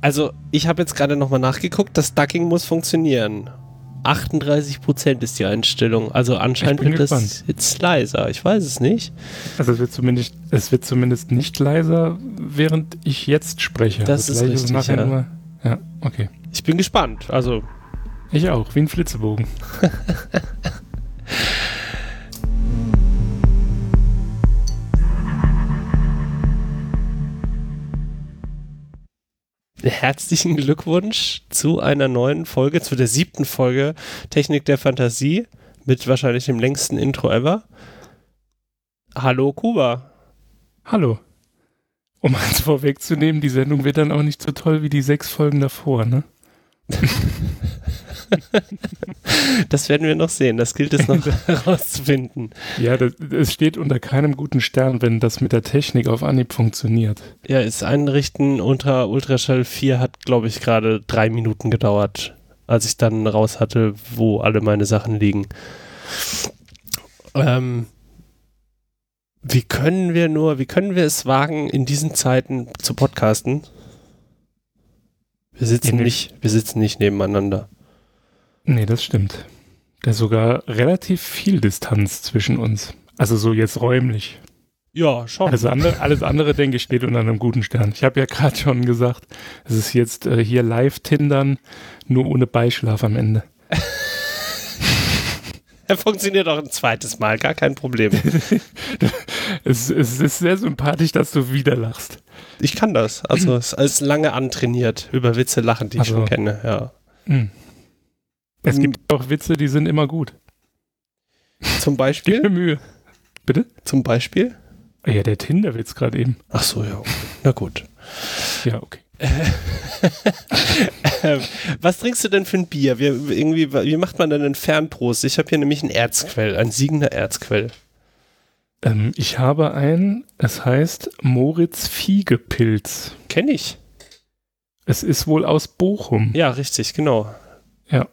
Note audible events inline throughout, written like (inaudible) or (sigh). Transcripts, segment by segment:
Also, ich habe jetzt gerade nochmal nachgeguckt, das Ducking muss funktionieren. 38% ist die Einstellung. Also anscheinend wird das jetzt leiser. Ich weiß es nicht. Also es wird zumindest, es wird zumindest nicht leiser, während ich jetzt spreche. Das also ist richtig, ja. Nur, ja, okay. Ich bin gespannt. Also ich auch, wie ein Flitzebogen. (laughs) Herzlichen Glückwunsch zu einer neuen Folge, zu der siebten Folge Technik der Fantasie mit wahrscheinlich dem längsten Intro ever. Hallo Kuba. Hallo. Um eins vorwegzunehmen, die Sendung wird dann auch nicht so toll wie die sechs Folgen davor, ne? (laughs) das werden wir noch sehen. Das gilt es noch (laughs) herauszufinden. Ja, es steht unter keinem guten Stern, wenn das mit der Technik auf Anhieb funktioniert. Ja, das Einrichten unter Ultraschall 4 hat, glaube ich, gerade drei Minuten gedauert, als ich dann raus hatte, wo alle meine Sachen liegen. Ähm, wie können wir nur, wie können wir es wagen, in diesen Zeiten zu podcasten? Wir sitzen nicht, wir sitzen nicht nebeneinander. Nee, das stimmt. Da ist sogar relativ viel Distanz zwischen uns. Also so jetzt räumlich. Ja, schon. Alles andere, alles andere denke ich, steht unter einem guten Stern. Ich habe ja gerade schon gesagt, es ist jetzt äh, hier Live-Tindern, nur ohne Beischlaf am Ende. (laughs) (laughs) er funktioniert auch ein zweites Mal, gar kein Problem. (laughs) es, es, ist sehr sympathisch, dass du wieder lachst. Ich kann das. Also es ist lange antrainiert, über Witze lachen, die ich also, schon kenne, ja. Mh. Es hm. gibt auch Witze, die sind immer gut. Zum Beispiel? Gib mir Mühe. Bitte? Zum Beispiel? Ja, der Tinder-Witz gerade eben. Ach so, ja. Na gut. Ja, okay. Ähm, (laughs) was trinkst du denn für ein Bier? Wie, irgendwie, wie macht man denn einen Fernprost? Ich habe hier nämlich ein Erzquell, ein siegender Erzquell. Ähm, ich habe ein, es heißt Moritz Fiegepilz. Kenn ich. Es ist wohl aus Bochum. Ja, richtig, genau. Ja.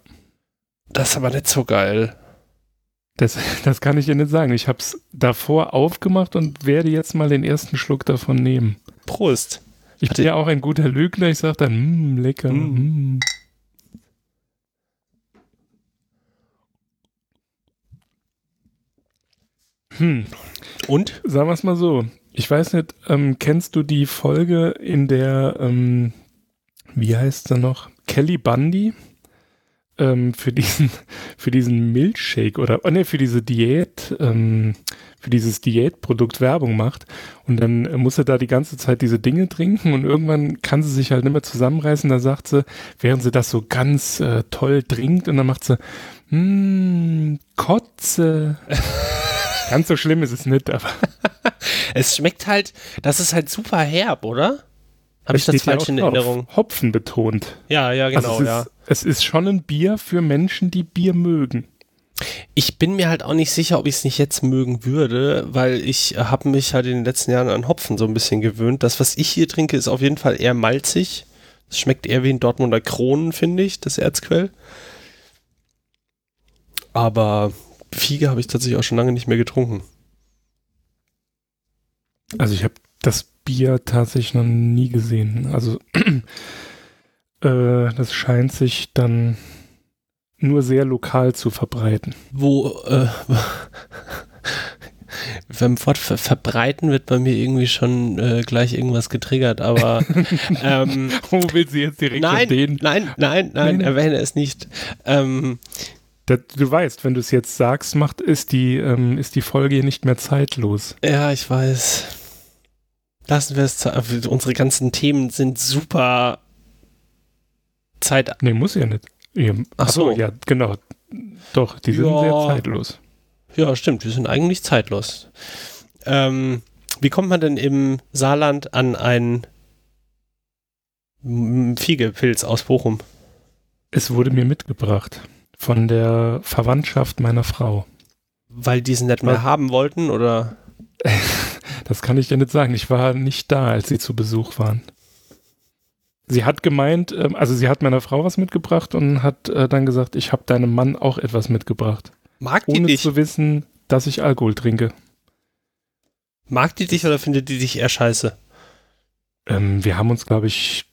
Das ist aber nicht so geil. Das, (laughs) das kann ich dir nicht sagen. Ich habe es davor aufgemacht und werde jetzt mal den ersten Schluck davon nehmen. Prost. Ich bin ja auch ein guter Lügner. Ich sage dann, mmm, lecker. Mm. Mm. Hm. Und? Sagen wir es mal so. Ich weiß nicht, ähm, kennst du die Folge, in der, ähm, wie heißt sie noch? Kelly Bundy? Ähm, für diesen (laughs) für diesen Milchshake oder oh ne, für diese Diät ähm, für dieses Diätprodukt Werbung macht und dann muss er da die ganze Zeit diese Dinge trinken und irgendwann kann sie sich halt nicht mehr zusammenreißen. Da sagt sie, während sie das so ganz äh, toll trinkt und dann macht sie hm, Kotze. (laughs) ganz so schlimm ist es nicht, aber es schmeckt halt, das ist halt super herb, oder? Habe ich das falsch in Erinnerung? Hopfen betont. Ja, ja, genau, also es ja. Ist, es ist schon ein Bier für Menschen, die Bier mögen. Ich bin mir halt auch nicht sicher, ob ich es nicht jetzt mögen würde, weil ich habe mich halt in den letzten Jahren an Hopfen so ein bisschen gewöhnt. Das, was ich hier trinke, ist auf jeden Fall eher malzig. Es schmeckt eher wie ein Dortmunder Kronen, finde ich, das Erzquell. Aber Fiege habe ich tatsächlich auch schon lange nicht mehr getrunken. Also ich habe das Bier tatsächlich noch nie gesehen. Also (clears throat) äh, das scheint sich dann nur sehr lokal zu verbreiten. Wo äh, (laughs) beim Wort ver verbreiten wird bei mir irgendwie schon äh, gleich irgendwas getriggert, aber (laughs) ähm, Wo will sie jetzt direkt nein? Nein, nein, nein, nein, erwähne es nicht. Ähm, das, du weißt, wenn du es jetzt sagst, macht, ist die, ähm, ist die Folge nicht mehr zeitlos. Ja, ich weiß. Lassen wir es. Unsere ganzen Themen sind super Zeit. Nee, muss ja nicht. Ach so, ja, genau. Doch, die sind ja. sehr zeitlos. Ja, stimmt, die sind eigentlich zeitlos. Ähm, wie kommt man denn im Saarland an einen Fiegepilz aus Bochum? Es wurde mir mitgebracht von der Verwandtschaft meiner Frau. Weil die es nicht mehr haben wollten, oder? (laughs) Das kann ich dir nicht sagen. Ich war nicht da, als sie zu Besuch waren. Sie hat gemeint, ähm, also sie hat meiner Frau was mitgebracht und hat äh, dann gesagt, ich habe deinem Mann auch etwas mitgebracht. Mag die ohne dich? zu wissen, dass ich Alkohol trinke. Mag die dich oder findet die dich eher scheiße? Ähm, wir haben uns, glaube ich,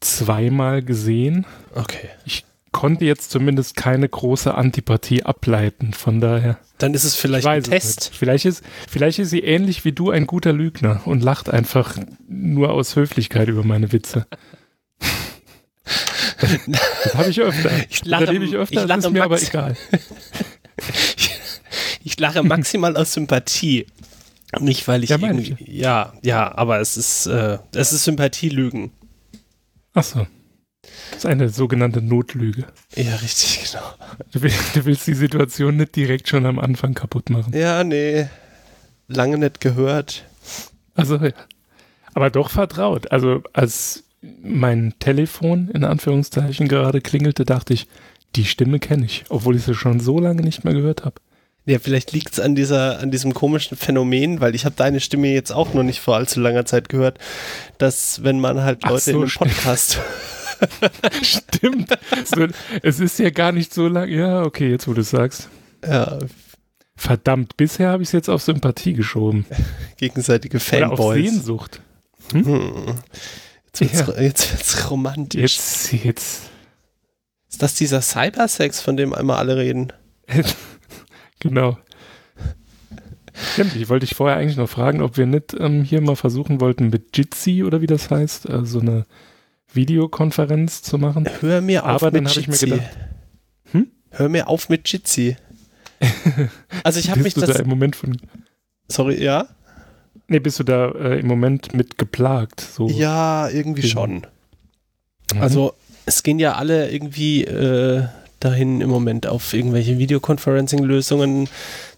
zweimal gesehen. Okay. Ich konnte jetzt zumindest keine große Antipathie ableiten, von daher. Dann ist es vielleicht ein Test. Vielleicht ist, vielleicht ist sie ähnlich wie du ein guter Lügner und lacht einfach nur aus Höflichkeit über meine Witze. (laughs) das habe ich öfter. Ich lache, das ich öfter, ich lache ist mir aber egal. ich, (laughs) ich lache maximal aus Sympathie. Nicht, weil ich ja, irgendwie. Ja, ja, aber es ist, äh, es ist Sympathielügen. Ach so. Das ist eine sogenannte Notlüge. Ja, richtig, genau. Du willst, du willst, die Situation nicht direkt schon am Anfang kaputt machen. Ja, nee. Lange nicht gehört. Also, ja. Aber doch vertraut. Also, als mein Telefon in Anführungszeichen gerade klingelte, dachte ich, die Stimme kenne ich, obwohl ich sie schon so lange nicht mehr gehört habe. Ja, vielleicht liegt es an dieser, an diesem komischen Phänomen, weil ich habe deine Stimme jetzt auch noch nicht vor allzu langer Zeit gehört, dass wenn man halt Leute so, in einem Podcast (laughs) (laughs) Stimmt. Es ist ja gar nicht so lang. Ja, okay, jetzt wo du sagst. Ja. Verdammt, bisher habe ich es jetzt auf Sympathie geschoben. (laughs) Gegenseitige Fanboys. Oder auf Sehnsucht. Hm? Hm. Jetzt wird's, ja. jetzt wird's romantisch. Jetzt, jetzt. Ist das dieser Cybersex, von dem einmal alle reden? (laughs) genau. Stimmt, ich wollte dich vorher eigentlich noch fragen, ob wir nicht ähm, hier mal versuchen wollten mit Jitsi oder wie das heißt, also so eine Videokonferenz zu machen. Hör mir auf Aber mit dann habe ich mir gedacht, hm? Hör mir auf mit Jitsi. (laughs) also ich habe mich das da im Moment von Sorry, ja? Nee, bist du da äh, im Moment mit geplagt? So. Ja, irgendwie schon. Mhm. Also es gehen ja alle irgendwie äh, dahin im Moment auf irgendwelche Videoconferencing-Lösungen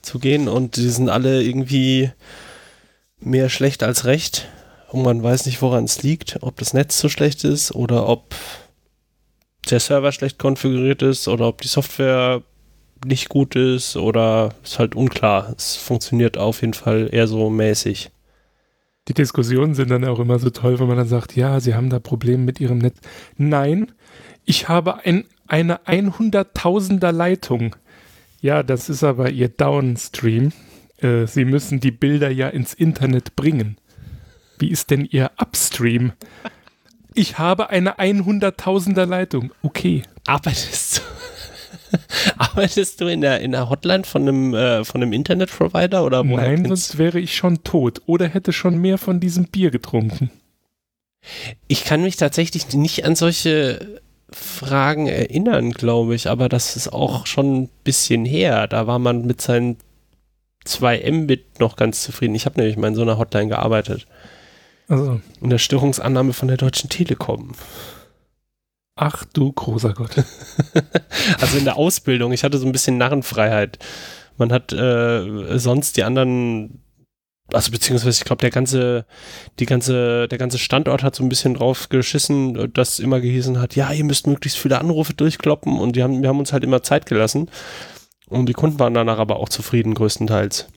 zu gehen und die sind alle irgendwie mehr schlecht als recht und man weiß nicht, woran es liegt, ob das Netz so schlecht ist oder ob der Server schlecht konfiguriert ist oder ob die Software nicht gut ist oder ist halt unklar. Es funktioniert auf jeden Fall eher so mäßig. Die Diskussionen sind dann auch immer so toll, wenn man dann sagt, ja, Sie haben da Probleme mit Ihrem Netz. Nein, ich habe ein, eine 100.000er Leitung. Ja, das ist aber Ihr Downstream. Äh, Sie müssen die Bilder ja ins Internet bringen. Wie ist denn Ihr Upstream? Ich habe eine 100.000er Leitung. Okay. Arbeitest du, (laughs) arbeitest du in der, in der Hotline von einem, äh, von einem Internetprovider oder Nein, sonst wäre ich schon tot oder hätte schon mehr von diesem Bier getrunken. Ich kann mich tatsächlich nicht an solche Fragen erinnern, glaube ich, aber das ist auch schon ein bisschen her. Da war man mit seinen 2 Mbit noch ganz zufrieden. Ich habe nämlich mal in so einer Hotline gearbeitet. Also. In der Störungsannahme von der Deutschen Telekom. Ach du großer Gott. (laughs) also in der Ausbildung. Ich hatte so ein bisschen Narrenfreiheit. Man hat äh, sonst die anderen, also beziehungsweise ich glaube, der ganze, die ganze, der ganze Standort hat so ein bisschen drauf geschissen, dass immer gehießen hat, ja, ihr müsst möglichst viele Anrufe durchkloppen und die haben, wir haben uns halt immer Zeit gelassen. Und die Kunden waren danach aber auch zufrieden, größtenteils.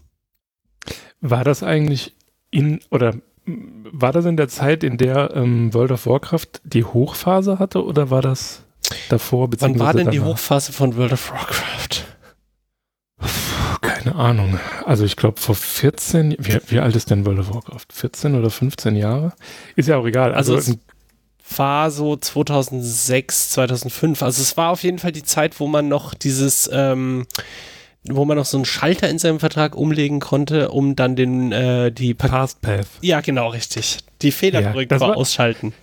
War das eigentlich in, oder war das in der Zeit, in der ähm, World of Warcraft die Hochphase hatte oder war das davor? Wann war denn danach? die Hochphase von World of Warcraft? Keine Ahnung. Also ich glaube vor 14, wie, wie, alt ist denn World of Warcraft? 14 oder 15 Jahre? Ist ja auch egal. Also, also es war so 2006, 2005. Also es war auf jeden Fall die Zeit, wo man noch dieses ähm, wo man noch so einen Schalter in seinem Vertrag umlegen konnte, um dann den äh, die pa Fastpath. Ja, genau, richtig. Die Fehlerkorrektur ja, ausschalten.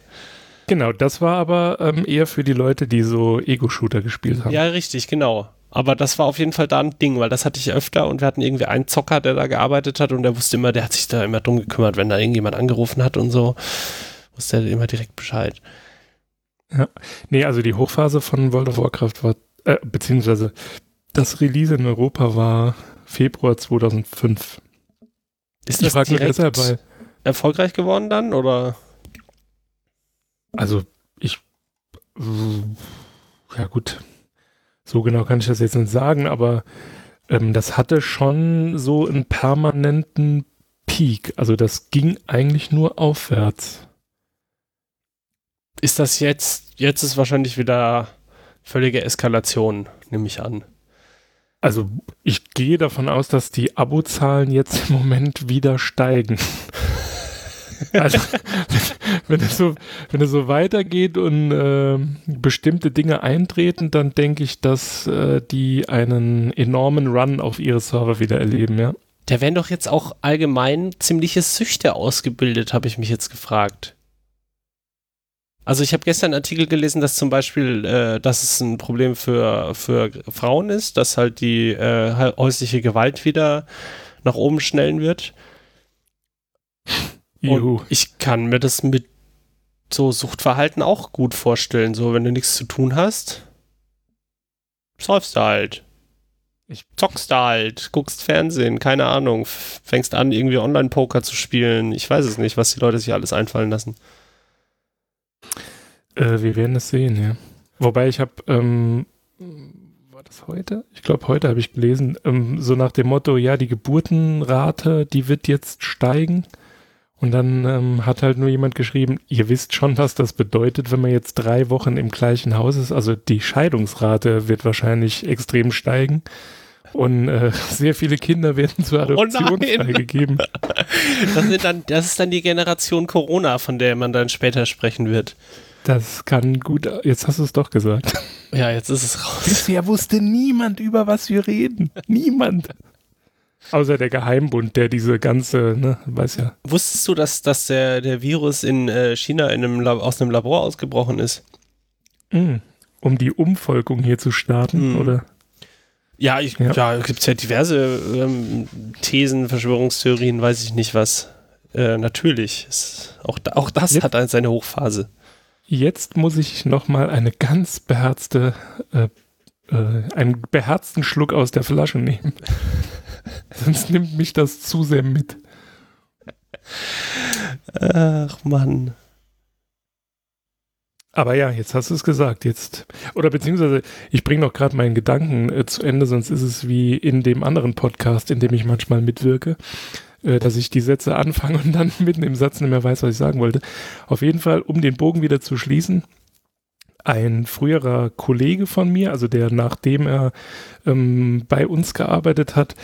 Genau, das war aber ähm, eher für die Leute, die so Ego-Shooter gespielt haben. Ja, richtig, genau. Aber das war auf jeden Fall da ein Ding, weil das hatte ich öfter und wir hatten irgendwie einen Zocker, der da gearbeitet hat und der wusste immer, der hat sich da immer drum gekümmert, wenn da irgendjemand angerufen hat und so, wusste er immer direkt Bescheid. Ja, nee, also die Hochphase von World of Warcraft war, äh, beziehungsweise das Release in Europa war Februar 2005. Ist das direkt deshalb, weil, erfolgreich geworden dann, oder? Also, ich, ja gut, so genau kann ich das jetzt nicht sagen, aber ähm, das hatte schon so einen permanenten Peak. Also das ging eigentlich nur aufwärts. Ist das jetzt, jetzt ist wahrscheinlich wieder völlige Eskalation, nehme ich an. Also ich gehe davon aus, dass die Abozahlen jetzt im Moment wieder steigen. (laughs) Also, wenn es so, wenn es so weitergeht und äh, bestimmte Dinge eintreten, dann denke ich, dass äh, die einen enormen Run auf ihre Server wieder erleben, ja. Da werden doch jetzt auch allgemein ziemliche Süchte ausgebildet, habe ich mich jetzt gefragt. Also ich habe gestern einen Artikel gelesen, dass zum Beispiel, äh, dass es ein Problem für, für Frauen ist, dass halt die äh, häusliche Gewalt wieder nach oben schnellen wird. Juhu. Und ich kann mir das mit so Suchtverhalten auch gut vorstellen. So, wenn du nichts zu tun hast, säufst du halt. Ich zockst da halt, guckst Fernsehen, keine Ahnung, fängst an, irgendwie Online-Poker zu spielen. Ich weiß es nicht, was die Leute sich alles einfallen lassen. Äh, wir werden es sehen, ja. Wobei ich habe, ähm, war das heute? Ich glaube, heute habe ich gelesen, ähm, so nach dem Motto, ja, die Geburtenrate, die wird jetzt steigen. Und dann ähm, hat halt nur jemand geschrieben, ihr wisst schon, was das bedeutet, wenn man jetzt drei Wochen im gleichen Haus ist. Also die Scheidungsrate wird wahrscheinlich extrem steigen. Und äh, (laughs) sehr viele Kinder werden zur oh Adoption oh freigegeben. (laughs) Das, dann, das ist dann die Generation Corona, von der man dann später sprechen wird. Das kann gut. Jetzt hast du es doch gesagt. Ja, jetzt ist es raus. Bisher wusste niemand, über was wir reden. Niemand. Außer der Geheimbund, der diese ganze, ne, weiß ja. Wusstest du, dass, dass der, der Virus in äh, China in einem aus einem Labor ausgebrochen ist? Mm, um die Umvolkung hier zu starten, mm. oder? Ja, ich, ja. ja gibt es ja diverse ähm, Thesen, Verschwörungstheorien, weiß ich nicht was. Äh, natürlich. Ist, auch, auch das Jetzt, hat seine Hochphase. Jetzt muss ich nochmal eine ganz beherzte, äh, äh, einen beherzten Schluck aus der Flasche nehmen. (laughs) Sonst nimmt mich das zu sehr mit. Ach Mann. Aber ja, jetzt hast du es gesagt. Jetzt oder beziehungsweise ich bringe noch gerade meinen Gedanken äh, zu Ende, sonst ist es wie in dem anderen Podcast, in dem ich manchmal mitwirke äh, dass ich die Sätze anfange und dann (laughs) mitten im Satz nicht mehr weiß, was ich sagen wollte. Auf jeden Fall, um den Bogen wieder zu schließen, ein früherer Kollege von mir, also der nachdem er ähm, bei uns gearbeitet hat,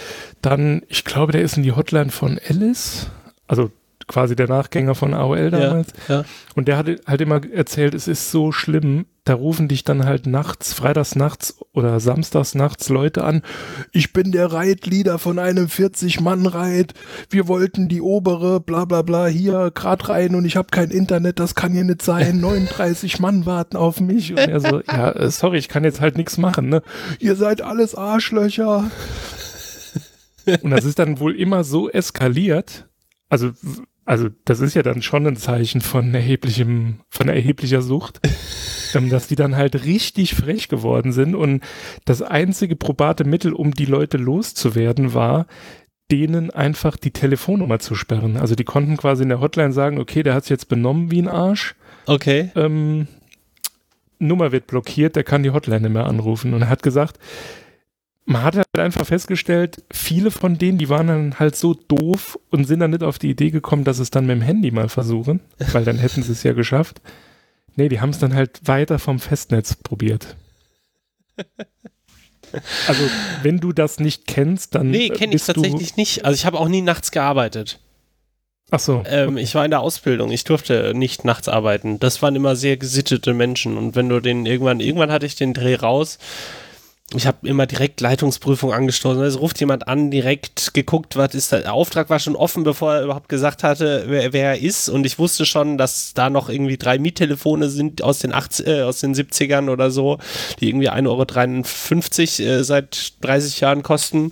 dann, ich glaube, der ist in die Hotline von Alice, also quasi der Nachgänger von AOL damals. Ja, ja. Und der hat halt immer erzählt, es ist so schlimm, da rufen dich dann halt nachts, freitags nachts oder samstags nachts Leute an. Ich bin der Reitleader von einem 40-Mann-Reit. Wir wollten die obere, bla bla bla, hier grad rein und ich habe kein Internet, das kann hier nicht sein. (laughs) 39 Mann warten auf mich. Und er so, ja, äh, sorry, ich kann jetzt halt nichts machen, ne? Ihr seid alles Arschlöcher. (laughs) Und das ist dann wohl immer so eskaliert. Also also das ist ja dann schon ein Zeichen von erheblichem, von erheblicher Sucht, (laughs) ähm, dass die dann halt richtig frech geworden sind und das einzige probate Mittel, um die Leute loszuwerden, war, denen einfach die Telefonnummer zu sperren. Also die konnten quasi in der Hotline sagen, okay, der hat es jetzt benommen wie ein Arsch. Okay. Ähm, Nummer wird blockiert, der kann die Hotline nicht mehr anrufen. Und er hat gesagt, man hat halt einfach festgestellt, viele von denen, die waren dann halt so doof und sind dann nicht auf die Idee gekommen, dass es dann mit dem Handy mal versuchen, weil dann hätten sie es ja geschafft. Nee, die haben es dann halt weiter vom Festnetz probiert. Also, wenn du das nicht kennst, dann. Nee, kenne ich tatsächlich nicht. Also, ich habe auch nie nachts gearbeitet. Ach so. Ähm, okay. Ich war in der Ausbildung. Ich durfte nicht nachts arbeiten. Das waren immer sehr gesittete Menschen. Und wenn du den irgendwann, irgendwann hatte ich den Dreh raus ich habe immer direkt Leitungsprüfung angestoßen. Also ruft jemand an, direkt geguckt, was ist da. Der Auftrag war schon offen, bevor er überhaupt gesagt hatte, wer, wer er ist. Und ich wusste schon, dass da noch irgendwie drei Miettelefone sind aus den, 80, äh, aus den 70ern oder so, die irgendwie 1,53 Euro äh, seit 30 Jahren kosten.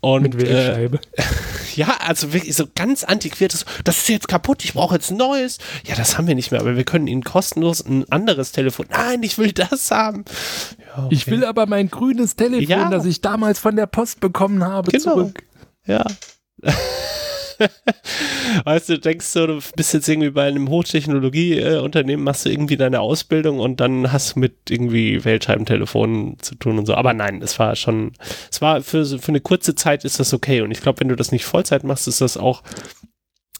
Und, Mit Wählscheibe. Äh, (laughs) ja, also wirklich so ganz antiquiertes. Das ist jetzt kaputt, ich brauche jetzt ein neues. Ja, das haben wir nicht mehr, aber wir können Ihnen kostenlos ein anderes Telefon. Nein, ich will das haben. Ja, okay. Ich will aber mein grünes Telefon, ja. das ich damals von der Post bekommen habe, genau. zurück. Ja. (laughs) weißt du, denkst du, du bist jetzt irgendwie bei einem Hochtechnologieunternehmen, machst du irgendwie deine Ausbildung und dann hast du mit irgendwie Weltscheibentelefonen zu tun und so. Aber nein, es war schon, es war für, für eine kurze Zeit ist das okay. Und ich glaube, wenn du das nicht Vollzeit machst, ist das auch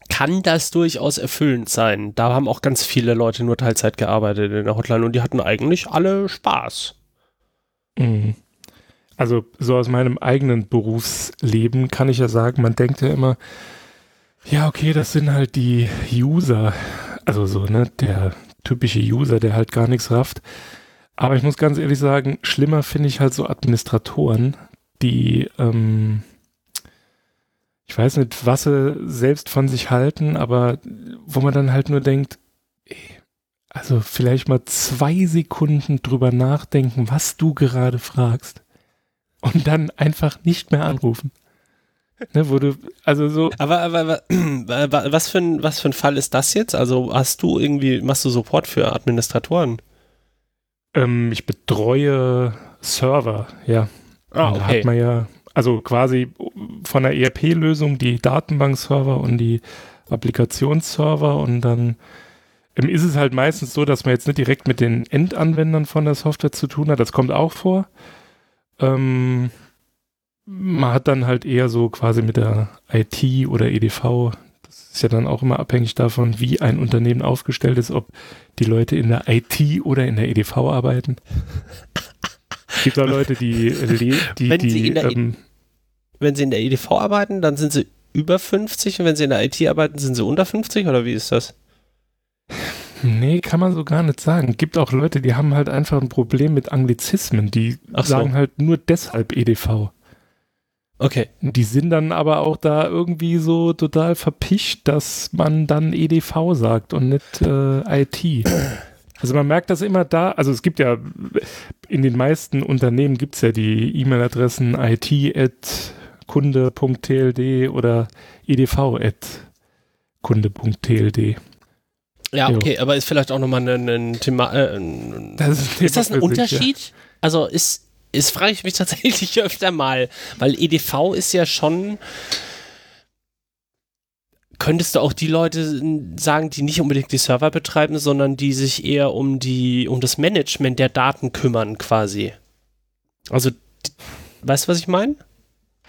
kann das durchaus erfüllend sein. Da haben auch ganz viele Leute nur Teilzeit gearbeitet in der Hotline und die hatten eigentlich alle Spaß. Mhm. Also so aus meinem eigenen Berufsleben kann ich ja sagen, man denkt ja immer, Ja, okay, das sind halt die User. Also so, ne, der typische User, der halt gar nichts rafft. Aber ich muss ganz ehrlich sagen, schlimmer finde ich halt so Administratoren, die, ähm, ich weiß nicht, was sie selbst von sich halten, aber wo man dann halt nur denkt, also vielleicht mal zwei Sekunden drüber nachdenken, was du gerade fragst und dann einfach nicht mehr anrufen. Ne, wo du, also so. Aber, aber, aber (clears throat) was, für ein, was für ein Fall ist das jetzt? Also hast du irgendwie, machst du Support für Administratoren? Ähm, ich betreue Server, ja. Ah, okay. Da hat man ja, also quasi von der ERP-Lösung die Datenbankserver und die Applikationsserver und dann ähm, ist es halt meistens so, dass man jetzt nicht direkt mit den Endanwendern von der Software zu tun hat. Das kommt auch vor. Ähm, man hat dann halt eher so quasi mit der IT oder EDV, das ist ja dann auch immer abhängig davon, wie ein Unternehmen aufgestellt ist, ob die Leute in der IT oder in der EDV arbeiten. Es gibt auch Leute, die, die, wenn die sie in der, e ähm, wenn sie in der EDV arbeiten, dann sind sie über 50 und wenn sie in der IT arbeiten, sind sie unter 50 oder wie ist das? Nee, kann man so gar nicht sagen. Gibt auch Leute, die haben halt einfach ein Problem mit Anglizismen. Die Ach sagen so. halt nur deshalb EDV. Okay. Die sind dann aber auch da irgendwie so total verpischt, dass man dann EDV sagt und nicht äh, IT. Also man merkt das immer da, also es gibt ja, in den meisten Unternehmen gibt es ja die E-Mail-Adressen it.kunde.tld oder edv.kunde.tld. Ja, okay, aber ist vielleicht auch nochmal ein, ein Thema. Äh, ein, das ist, ist, das ein Unterschied? Sich, ja. Also ist, das frage ich mich tatsächlich (laughs) öfter mal, weil EDV ist ja schon. Könntest du auch die Leute sagen, die nicht unbedingt die Server betreiben, sondern die sich eher um die, um das Management der Daten kümmern, quasi? Also, weißt du, was ich meine?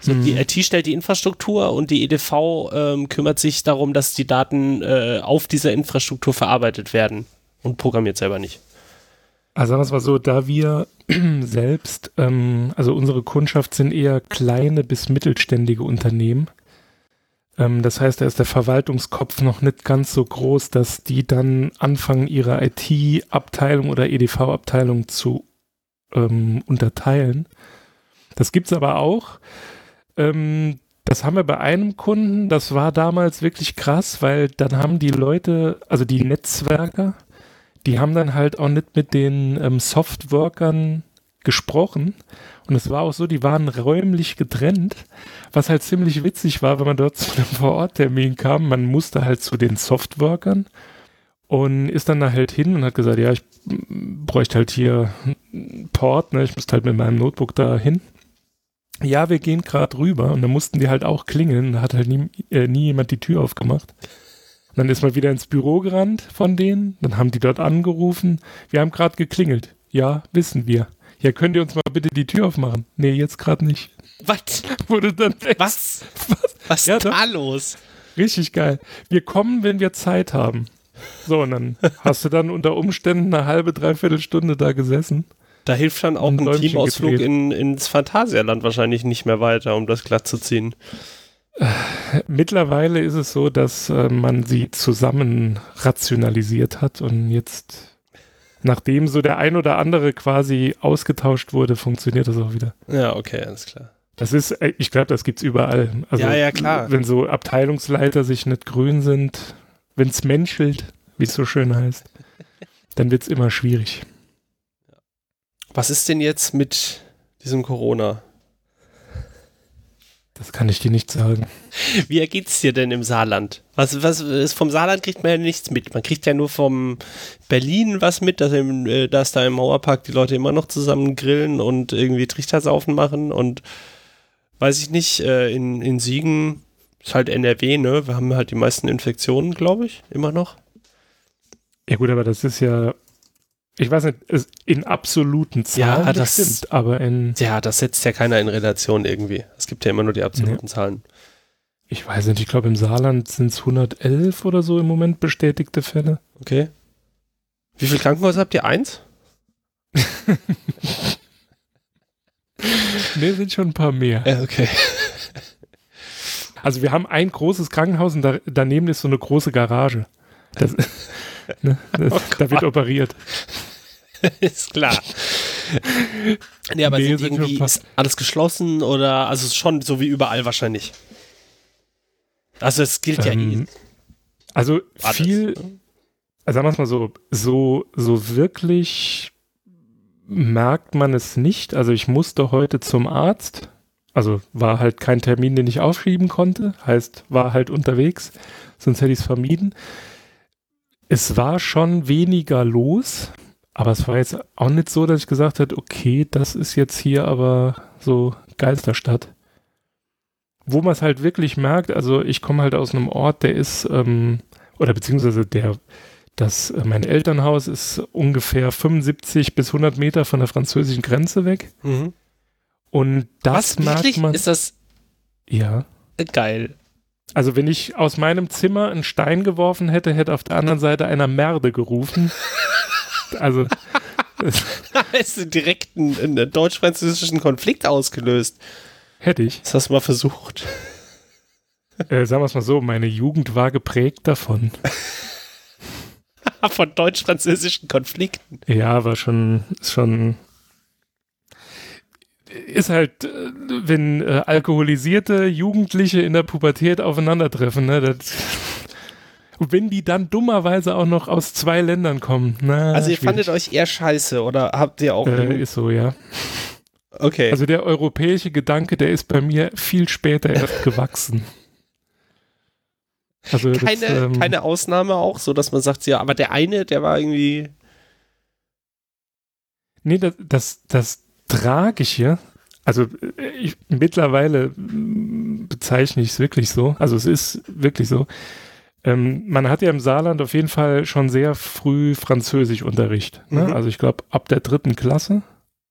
So, mhm. Die IT stellt die Infrastruktur und die EDV ähm, kümmert sich darum, dass die Daten äh, auf dieser Infrastruktur verarbeitet werden und programmiert selber nicht. Also sagen wir es mal so, da wir (clears throat) selbst, ähm, also unsere Kundschaft sind eher kleine bis mittelständige Unternehmen. Ähm, das heißt, da ist der Verwaltungskopf noch nicht ganz so groß, dass die dann anfangen, ihre IT-Abteilung oder EDV-Abteilung zu ähm, unterteilen. Das gibt es aber auch. Ähm, das haben wir bei einem Kunden, das war damals wirklich krass, weil dann haben die Leute, also die Netzwerker, die haben dann halt auch nicht mit den ähm, Softworkern gesprochen. Und es war auch so, die waren räumlich getrennt, was halt ziemlich witzig war, wenn man dort zu einem Vororttermin kam. Man musste halt zu den Softworkern und ist dann da halt hin und hat gesagt, ja, ich bräuchte halt hier einen Port, ne? ich müsste halt mit meinem Notebook da hin. Ja, wir gehen gerade rüber und dann mussten die halt auch klingeln, da hat halt nie, äh, nie jemand die Tür aufgemacht. Dann ist man wieder ins Büro gerannt von denen. Dann haben die dort angerufen. Wir haben gerade geklingelt. Ja, wissen wir. Ja, könnt ihr uns mal bitte die Tür aufmachen? Nee, jetzt gerade nicht. Was? (laughs) Wurde dann Was? Was, Was ja, ist da doch. los? Richtig geil. Wir kommen, wenn wir Zeit haben. So, und dann (laughs) hast du dann unter Umständen eine halbe, dreiviertel Stunde da gesessen. Da hilft dann auch ein, ein Teamausflug in, ins Phantasialand wahrscheinlich nicht mehr weiter, um das glatt zu ziehen. Mittlerweile ist es so, dass äh, man sie zusammen rationalisiert hat und jetzt, nachdem so der ein oder andere quasi ausgetauscht wurde, funktioniert das auch wieder. Ja, okay, alles klar. Das ist, äh, ich glaube, das gibt es überall. Also, ja, ja, klar. Wenn so Abteilungsleiter sich nicht grün sind, wenn es menschelt, wie es so schön heißt, (laughs) dann wird es immer schwierig. Was ist denn jetzt mit diesem Corona? Das kann ich dir nicht sagen. Wie geht's dir denn im Saarland? Was, was ist vom Saarland kriegt man ja nichts mit. Man kriegt ja nur vom Berlin was mit, dass, im, äh, dass da im Mauerpark die Leute immer noch zusammen grillen und irgendwie Trichtersaufen machen und weiß ich nicht, äh, in, in Siegen ist halt NRW, ne? Wir haben halt die meisten Infektionen, glaube ich, immer noch. Ja gut, aber das ist ja ich weiß nicht, in absoluten Zahlen ja, das stimmt, aber in. Ja, das setzt ja keiner in Relation irgendwie. Es gibt ja immer nur die absoluten nee. Zahlen. Ich weiß nicht, ich glaube im Saarland sind es 111 oder so im Moment bestätigte Fälle. Okay. Wie viele Krankenhäuser habt ihr? Eins? (laughs) ne, sind schon ein paar mehr. Ja, okay. Also wir haben ein großes Krankenhaus und da, daneben ist so eine große Garage. Das, (laughs) ne, das, oh da wird operiert. (laughs) ist klar. Nee, aber nee, sind irgendwie ist alles geschlossen oder also schon so wie überall wahrscheinlich. Also es gilt ähm, ja eh. Also alles. viel, also sagen wir es mal so, so, so wirklich merkt man es nicht. Also ich musste heute zum Arzt. Also war halt kein Termin, den ich aufschieben konnte. Heißt, war halt unterwegs. Sonst hätte ich es vermieden. Es war schon weniger los. Aber es war jetzt auch nicht so, dass ich gesagt hätte, okay, das ist jetzt hier aber so Geisterstadt. Wo man es halt wirklich merkt, also ich komme halt aus einem Ort, der ist, ähm, oder beziehungsweise der, das, äh, mein Elternhaus ist ungefähr 75 bis 100 Meter von der französischen Grenze weg. Mhm. Und das Was, merkt man. Ist das? Ja. Geil. Also wenn ich aus meinem Zimmer einen Stein geworfen hätte, hätte auf der anderen Seite einer Merde gerufen. (laughs) Also. (laughs) hast du direkt einen, einen deutsch-französischen Konflikt ausgelöst. Hätte ich. Das hast du mal versucht. Äh, sagen wir es mal so, meine Jugend war geprägt davon. (laughs) Von deutsch-französischen Konflikten. Ja, war schon, schon. Ist halt, äh, wenn äh, alkoholisierte Jugendliche in der Pubertät aufeinandertreffen, ne? Das wenn die dann dummerweise auch noch aus zwei Ländern kommen. Na, also ihr schwierig. fandet euch eher scheiße oder habt ihr auch... Äh, ist so, ja. Okay. Also der europäische Gedanke, der ist bei mir viel später erst (laughs) gewachsen. Also keine, das, ähm, keine Ausnahme auch, so dass man sagt, ja, aber der eine, der war irgendwie... Nee, das, das, das Tragische, also äh, ich, mittlerweile bezeichne ich es wirklich so, also es ist wirklich so, ähm, man hat ja im Saarland auf jeden Fall schon sehr früh Französischunterricht. Ne? Mhm. Also ich glaube ab der dritten Klasse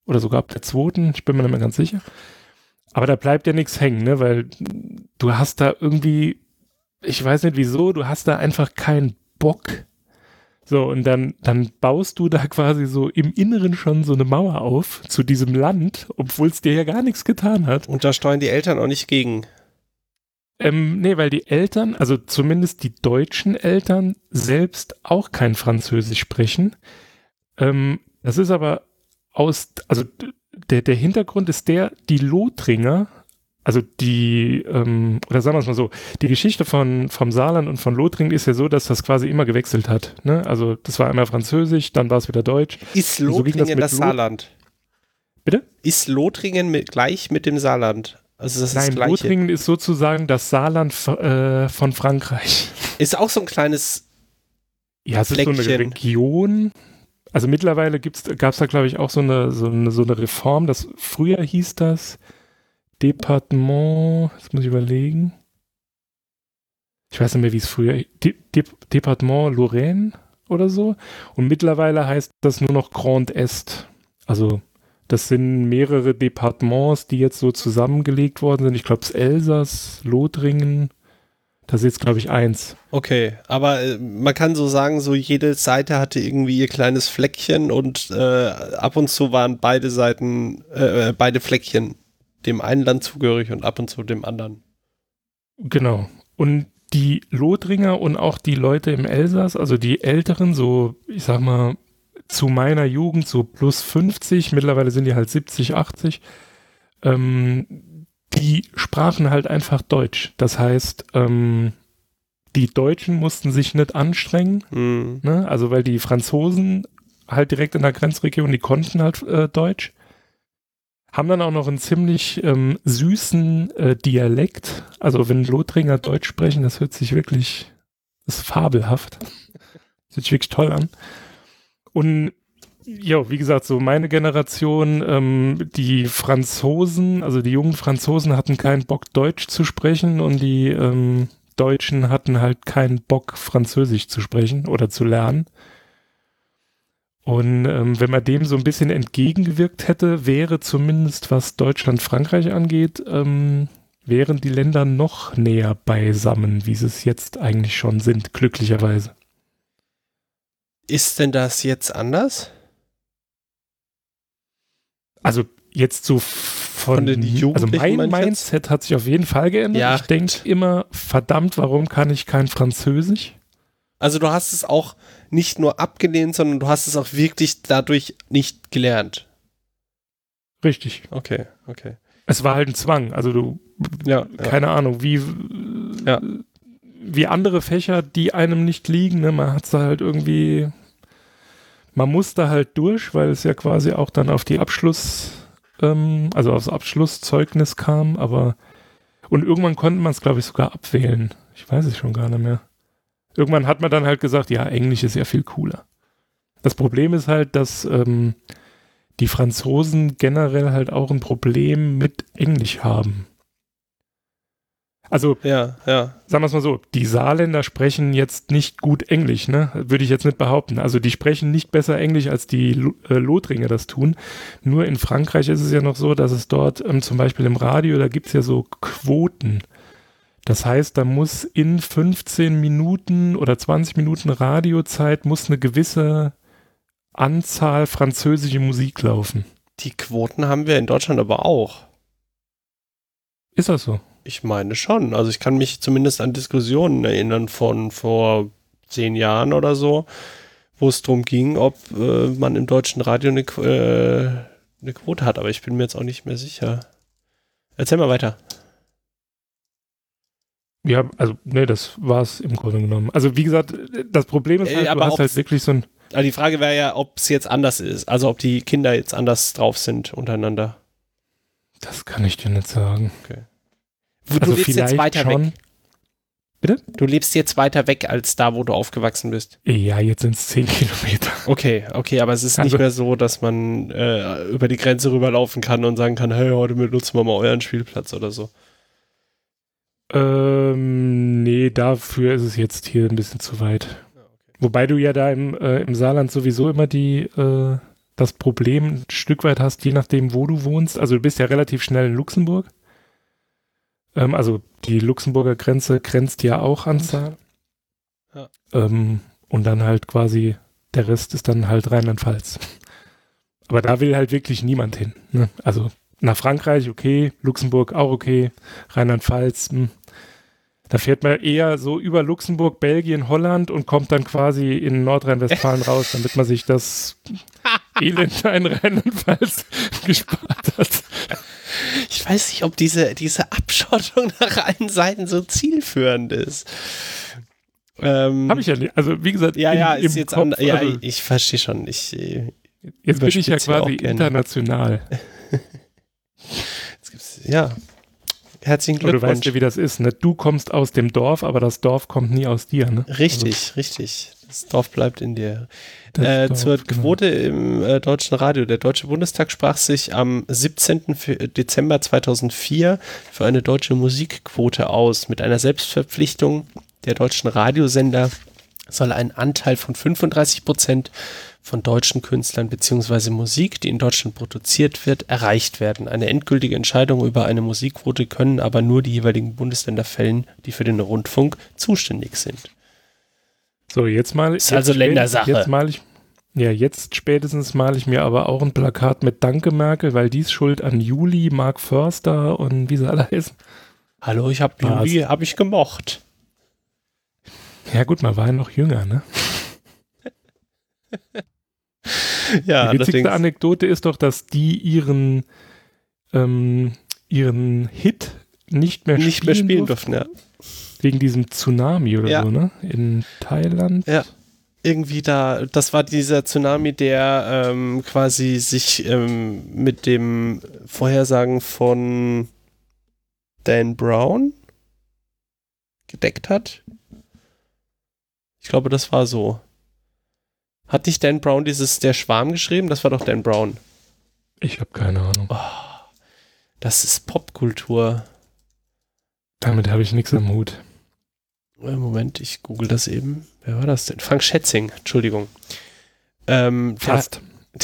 oder sogar ab der zweiten, ich bin mir nicht mehr ganz sicher. Aber da bleibt ja nichts hängen, ne? weil du hast da irgendwie, ich weiß nicht wieso, du hast da einfach keinen Bock. So, und dann, dann baust du da quasi so im Inneren schon so eine Mauer auf zu diesem Land, obwohl es dir ja gar nichts getan hat. Und da steuern die Eltern auch nicht gegen. Ähm, nee, weil die Eltern, also zumindest die deutschen Eltern, selbst auch kein Französisch sprechen. Ähm, das ist aber aus, also der, der Hintergrund ist der, die Lothringer, also die, ähm, oder sagen wir es mal so, die Geschichte von, vom Saarland und von Lothringen ist ja so, dass das quasi immer gewechselt hat. Ne? Also das war einmal Französisch, dann war es wieder Deutsch. Ist Lothringen so das, das Saarland? Bitte? Ist Lothringen mit, gleich mit dem Saarland? Also das Nein, ist Lothringen ist sozusagen das Saarland äh, von Frankreich. Ist auch so ein kleines Ja, es Fleckchen. ist so eine Region. Also mittlerweile gab es da, glaube ich, auch so eine, so, eine, so eine Reform. Das, früher hieß das Departement, jetzt muss ich überlegen. Ich weiß nicht mehr, wie es früher, De, De, Departement Lorraine oder so. Und mittlerweile heißt das nur noch Grand Est. Also das sind mehrere Departements, die jetzt so zusammengelegt worden sind. Ich glaube, es Elsass, Lothringen. Das ist jetzt, glaube ich, eins. Okay, aber äh, man kann so sagen, so jede Seite hatte irgendwie ihr kleines Fleckchen und äh, ab und zu waren beide Seiten, äh, äh, beide Fleckchen dem einen Land zugehörig und ab und zu dem anderen. Genau. Und die Lothringer und auch die Leute im Elsass, also die Älteren, so ich sag mal zu meiner Jugend so plus 50, mittlerweile sind die halt 70, 80, ähm, die sprachen halt einfach Deutsch. Das heißt, ähm, die Deutschen mussten sich nicht anstrengen, mhm. ne? also weil die Franzosen halt direkt in der Grenzregion, die konnten halt äh, Deutsch. Haben dann auch noch einen ziemlich ähm, süßen äh, Dialekt. Also wenn Lothringer Deutsch sprechen, das hört sich wirklich, das ist fabelhaft. Das hört sich wirklich toll an. Und ja, wie gesagt, so meine Generation, ähm, die Franzosen, also die jungen Franzosen hatten keinen Bock, Deutsch zu sprechen und die ähm, Deutschen hatten halt keinen Bock, Französisch zu sprechen oder zu lernen. Und ähm, wenn man dem so ein bisschen entgegengewirkt hätte, wäre zumindest was Deutschland, Frankreich angeht, ähm, wären die Länder noch näher beisammen, wie sie es jetzt eigentlich schon sind, glücklicherweise. Ist denn das jetzt anders? Also jetzt so von, konnte die Jugendlichen Also mein Mindset hat sich auf jeden Fall geändert. Ja. Ich denke immer, verdammt, warum kann ich kein Französisch? Also du hast es auch nicht nur abgelehnt, sondern du hast es auch wirklich dadurch nicht gelernt. Richtig. Okay, okay. Es war halt ein Zwang. Also du, Ja, keine Ahnung, wie, Ja. Wie andere Fächer, die einem nicht liegen. Ne? Man hat da halt irgendwie, man muss da halt durch, weil es ja quasi auch dann auf die Abschluss, ähm, also aufs Abschlusszeugnis kam, aber und irgendwann konnte man es, glaube ich, sogar abwählen. Ich weiß es schon gar nicht mehr. Irgendwann hat man dann halt gesagt, ja, Englisch ist ja viel cooler. Das Problem ist halt, dass ähm, die Franzosen generell halt auch ein Problem mit Englisch haben. Also, ja, ja. sagen wir es mal so, die Saarländer sprechen jetzt nicht gut Englisch, ne? Würde ich jetzt nicht behaupten. Also die sprechen nicht besser Englisch, als die äh, Lothringer das tun. Nur in Frankreich ist es ja noch so, dass es dort ähm, zum Beispiel im Radio, da gibt es ja so Quoten. Das heißt, da muss in 15 Minuten oder 20 Minuten Radiozeit muss eine gewisse Anzahl französische Musik laufen. Die Quoten haben wir in Deutschland aber auch. Ist das so? Ich meine schon. Also ich kann mich zumindest an Diskussionen erinnern von vor zehn Jahren oder so, wo es darum ging, ob äh, man im deutschen Radio eine, äh, eine Quote hat. Aber ich bin mir jetzt auch nicht mehr sicher. Erzähl mal weiter. Ja, also, nee, das war es im Grunde genommen. Also, wie gesagt, das Problem ist Äh, halt, du aber hast halt wirklich so ein, Aber die Frage wäre ja, ob es jetzt anders ist. Also ob die Kinder jetzt anders drauf sind untereinander. das kann ich dir nicht sagen. Du also lebst jetzt weiter schon. weg. Du lebst jetzt weiter weg als da, wo du aufgewachsen bist. Ja, jetzt sind es 10 Kilometer. Okay, okay, aber es ist nicht Also- mehr so, dass man äh, über die Grenze rüberlaufen kann und sagen kann, hey, heute benutzen wir mal euren Spielplatz oder so. Ähm, nee, dafür ist es jetzt hier ein bisschen zu weit. Wobei du ja da im, äh, im Saarland sowieso immer die, äh, das Problem ein Stück weit hast, je nachdem, wo du wohnst. Also du bist ja relativ schnell in Luxemburg. Ähm, also die Luxemburger Grenze grenzt ja auch an Saar. Ja. Ähm, und dann halt quasi, der Rest ist dann halt Rheinland-Pfalz. Aber da will halt wirklich niemand hin. Ne? Also nach Frankreich okay, Luxemburg auch okay, Rheinland-Pfalz, hm. da fährt man eher so über Luxemburg, Belgien, Holland und kommt dann quasi in Nordrhein-Westfalen raus, damit man sich das (laughs) Elend in Rheinland-Pfalz gespart hat. Ich weiß nicht, ob diese, diese Abschottung (laughs) nach allen Seiten so zielführend ist. Ähm, Habe ich ja nicht. Also wie gesagt, ja, ja, im ist jetzt Kopf, an, ja, also, ich, verstehe schon. Ich, äh, jetzt bin ich ja quasi international. (laughs) jetzt gibt's, ja. Herzlichen Und du weißt Glückwunsch. ja, wie das ist. Ne? Du kommst aus dem Dorf, aber das Dorf kommt nie aus dir. Ne? Richtig, richtig. Das Dorf bleibt in dir. Äh, Dorf, zur genau. Quote im äh, Deutschen Radio. Der Deutsche Bundestag sprach sich am 17. Fe- Dezember 2004 für eine deutsche Musikquote aus. Mit einer Selbstverpflichtung der deutschen Radiosender soll ein Anteil von 35 Prozent von deutschen Künstlern bzw. Musik, die in Deutschland produziert wird, erreicht werden. Eine endgültige Entscheidung über eine Musikquote können aber nur die jeweiligen Bundesländer fällen, die für den Rundfunk zuständig sind. So, jetzt mal. Ist jetzt also Ländersache. Jetzt mal ich. Ja, jetzt spätestens male ich mir aber auch ein Plakat mit Danke Merkel, weil dies schuld an Juli, Mark Förster und wie sie alle heißen. Hallo, ich habe? Juli, habe ich gemocht. Ja gut, man war ja noch jünger, ne? (laughs) Ja, Die witzigste. Anekdote ist doch, dass die ihren, ähm, ihren Hit nicht mehr nicht mehr spielen, spielen durften, durften, ja. Wegen diesem Tsunami oder Ja. so, ne? In Thailand. Ja. Irgendwie da, das war dieser Tsunami, der ähm, quasi sich ähm, mit dem Vorhersagen von Dan Brown gedeckt hat. Ich glaube, das war so. Hat nicht Dan Brown dieses Der Schwarm geschrieben? Das war doch Dan Brown. Ich habe keine Ahnung. Oh, das ist Popkultur. Damit habe ich nichts am Hut. Äh, Moment, ich google das eben. Wer war das denn? Frank Schätzing, Entschuldigung. Ähm, der- Fast. (laughs)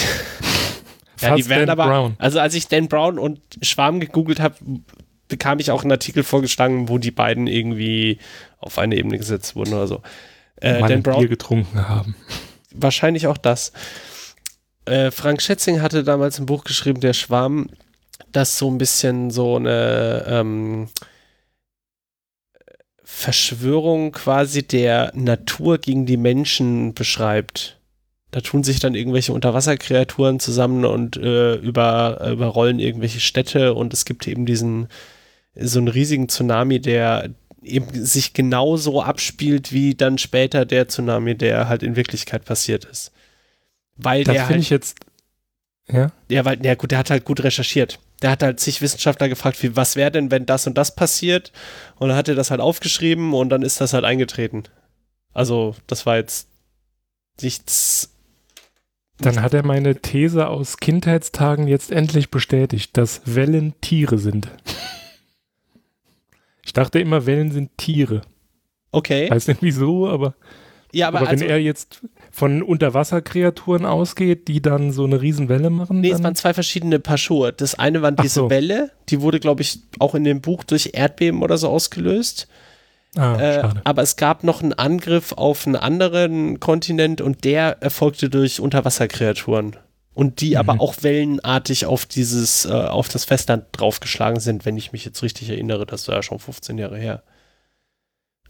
Ja, die Fast werden Dan aber, Brown. also als ich Dan Brown und Schwarm gegoogelt habe, bekam ich auch einen Artikel vorgeschlagen, wo die beiden irgendwie auf eine Ebene gesetzt wurden oder so. Äh, Mal Dan Brown, Bier getrunken haben. wahrscheinlich auch das. Äh, Frank Schätzing hatte damals ein Buch geschrieben, Der Schwarm, das so ein bisschen so eine ähm, Verschwörung quasi der Natur gegen die Menschen beschreibt. Da tun sich dann irgendwelche Unterwasserkreaturen zusammen und äh, über, überrollen irgendwelche Städte und es gibt eben diesen so einen riesigen Tsunami, der eben sich genauso abspielt wie dann später der Tsunami, der halt in Wirklichkeit passiert ist. Weil das der halt, ich jetzt ja. Ja, weil, ja gut, der hat halt gut recherchiert. Der hat halt sich Wissenschaftler gefragt, wie, was wäre denn, wenn das und das passiert? Und dann hat er das halt aufgeschrieben und dann ist das halt eingetreten. Also, das war jetzt nichts. Dann hat er meine These aus Kindheitstagen jetzt endlich bestätigt, dass Wellen Tiere sind. (laughs) Ich dachte immer, Wellen sind Tiere. Okay. Weiß nicht wieso, aber. Ja, aber, aber also, wenn er jetzt von Unterwasserkreaturen ausgeht, die dann so eine Riesenwelle machen? Nee, dann? es waren zwei verschiedene Paar Schuhe. Das eine war diese so. Welle, die wurde, glaube ich, auch in dem Buch durch Erdbeben oder so ausgelöst. Ah, äh, aber es gab noch einen Angriff auf einen anderen Kontinent und der erfolgte durch Unterwasserkreaturen. Und die mhm. aber auch wellenartig auf dieses, äh, auf das Festland draufgeschlagen sind, wenn ich mich jetzt richtig erinnere. Das war ja schon 15 Jahre her.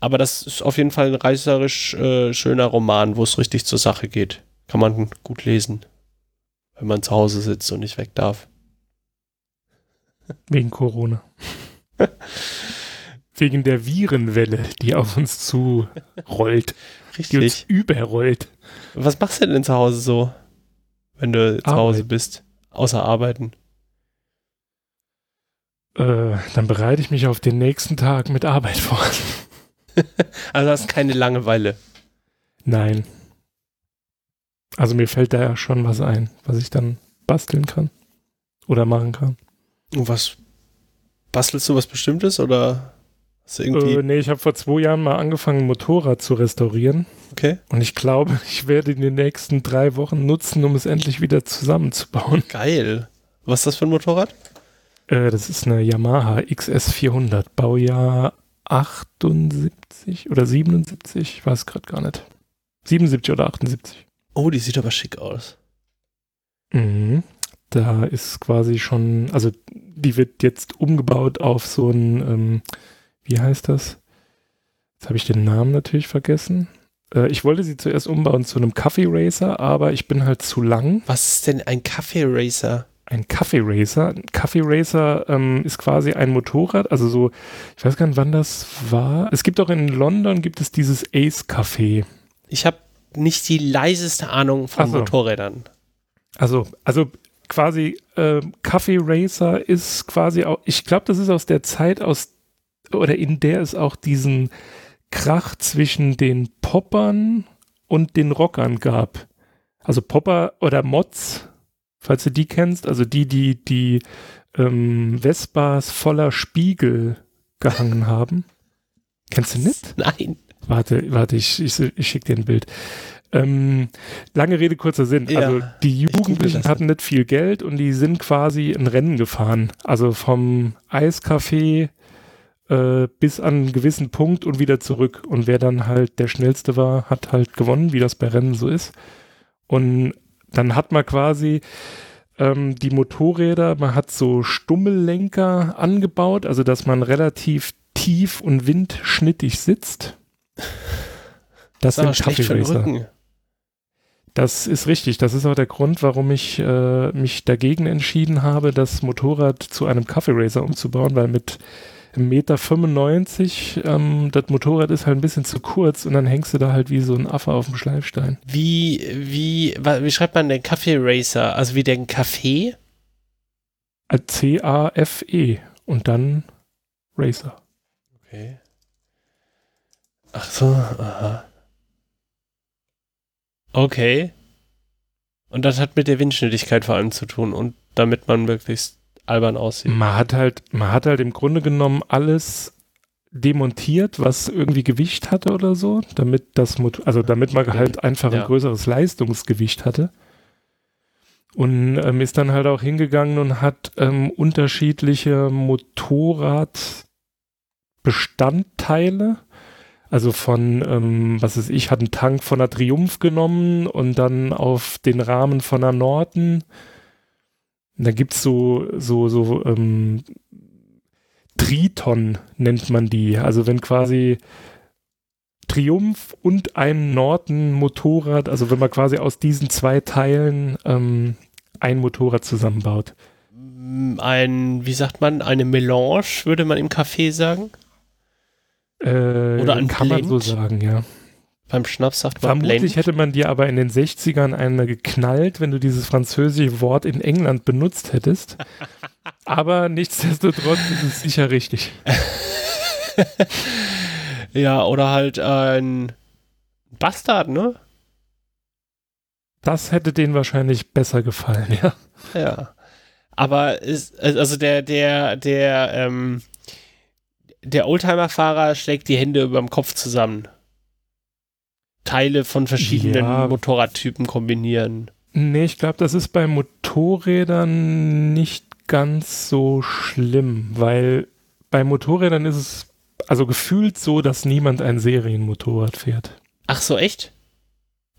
Aber das ist auf jeden Fall ein reißerisch äh, schöner Roman, wo es richtig zur Sache geht. Kann man gut lesen, wenn man zu Hause sitzt und nicht weg darf. (laughs) Wegen Corona. (laughs) Wegen der Virenwelle, die auf uns zu rollt. Richtig. Die uns überrollt. Was machst du denn zu Hause so, wenn du Arbeit. zu Hause bist? Außer arbeiten. Äh, dann bereite ich mich auf den nächsten Tag mit Arbeit (laughs) vor. (laughs) also hast keine Langeweile. Nein. Also mir fällt da ja schon was ein, was ich dann basteln kann. Oder machen kann. Und was bastelst du was Bestimmtes oder hast du irgendwie. Äh, nee, ich habe vor zwei Jahren mal angefangen, ein Motorrad zu restaurieren. Okay. Und ich glaube, (laughs) ich werde in den nächsten drei Wochen nutzen, um es endlich wieder zusammenzubauen. Geil. Was ist das für ein Motorrad? Äh, das ist eine Yamaha XS400, Baujahr 78 oder 77, ich weiß gerade gar nicht. 77 oder 78. Oh, die sieht aber schick aus. Mhm. Da ist quasi schon, also die wird jetzt umgebaut auf so ein, ähm, wie heißt das? Jetzt habe ich den Namen natürlich vergessen. Äh, ich wollte sie zuerst umbauen zu einem Kaffee Racer, aber ich bin halt zu lang. Was ist denn ein Kaffee Racer? Ein Kaffee Racer. Ein Kaffee Racer ähm, ist quasi ein Motorrad, also so, ich weiß gar nicht, wann das war. Es gibt auch in London gibt es dieses Ace Café. Ich habe nicht die leiseste Ahnung von so. Motorrädern. Also, also quasi äh, Kaffee Racer ist quasi auch, ich glaube, das ist aus der Zeit aus oder in der es auch diesen Krach zwischen den Poppern und den Rockern gab. Also Popper oder Mods falls du die kennst, also die, die die ähm, Vespas voller Spiegel gehangen (laughs) haben. Kennst du nicht? Nein. Warte, warte, ich, ich, ich schicke dir ein Bild. Ähm, lange Rede, kurzer Sinn. Ja, also die Jugendlichen hatten nicht viel Geld und die sind quasi ein Rennen gefahren. Also vom Eiscafé äh, bis an einen gewissen Punkt und wieder zurück. Und wer dann halt der Schnellste war, hat halt gewonnen, wie das bei Rennen so ist. Und dann hat man quasi ähm, die Motorräder, man hat so Stummellenker angebaut, also dass man relativ tief und windschnittig sitzt. Das, das sind Kaffeeracer. Das ist richtig. Das ist auch der Grund, warum ich äh, mich dagegen entschieden habe, das Motorrad zu einem Kaffeeracer umzubauen, weil mit Meter 95. Ähm, das Motorrad ist halt ein bisschen zu kurz und dann hängst du da halt wie so ein Affe auf dem Schleifstein. Wie, wie, wie schreibt man den Kaffee Racer? Also wie den Kaffee? C-A-F-E und dann Racer. Okay. Ach so, aha. Okay. Und das hat mit der Windschnittigkeit vor allem zu tun und damit man möglichst albern aussieht. Man hat halt, man hat halt im Grunde genommen alles demontiert, was irgendwie Gewicht hatte oder so, damit das Motor, also damit man halt einfach ja. ein größeres Leistungsgewicht hatte. Und ähm, ist dann halt auch hingegangen und hat ähm, unterschiedliche Motorradbestandteile, also von, ähm, was weiß ich, hat einen Tank von einer Triumph genommen und dann auf den Rahmen von einer Norton Da gibt es so, so, so ähm, Triton nennt man die. Also wenn quasi Triumph und ein Norton-Motorrad, also wenn man quasi aus diesen zwei Teilen ähm, ein Motorrad zusammenbaut. Ein, wie sagt man, eine Melange, würde man im Café sagen? Äh, Oder ein Kann Blend? man so sagen, ja. Beim Schnaps sagt man Vermutlich Blend. hätte man dir aber in den 60ern eine geknallt, wenn du dieses französische Wort in England benutzt hättest. (laughs) aber nichtsdestotrotz ist es sicher richtig. (laughs) ja, oder halt ein Bastard, ne? Das hätte denen wahrscheinlich besser gefallen, ja. Ja. Aber ist, also der, der, der, ähm, der Oldtimer-Fahrer schlägt die Hände über dem Kopf zusammen. Teile von verschiedenen ja. Motorradtypen kombinieren. Nee, ich glaube, das ist bei Motorrädern nicht ganz so schlimm, weil bei Motorrädern ist es also gefühlt so, dass niemand ein Serienmotorrad fährt. Ach so, echt?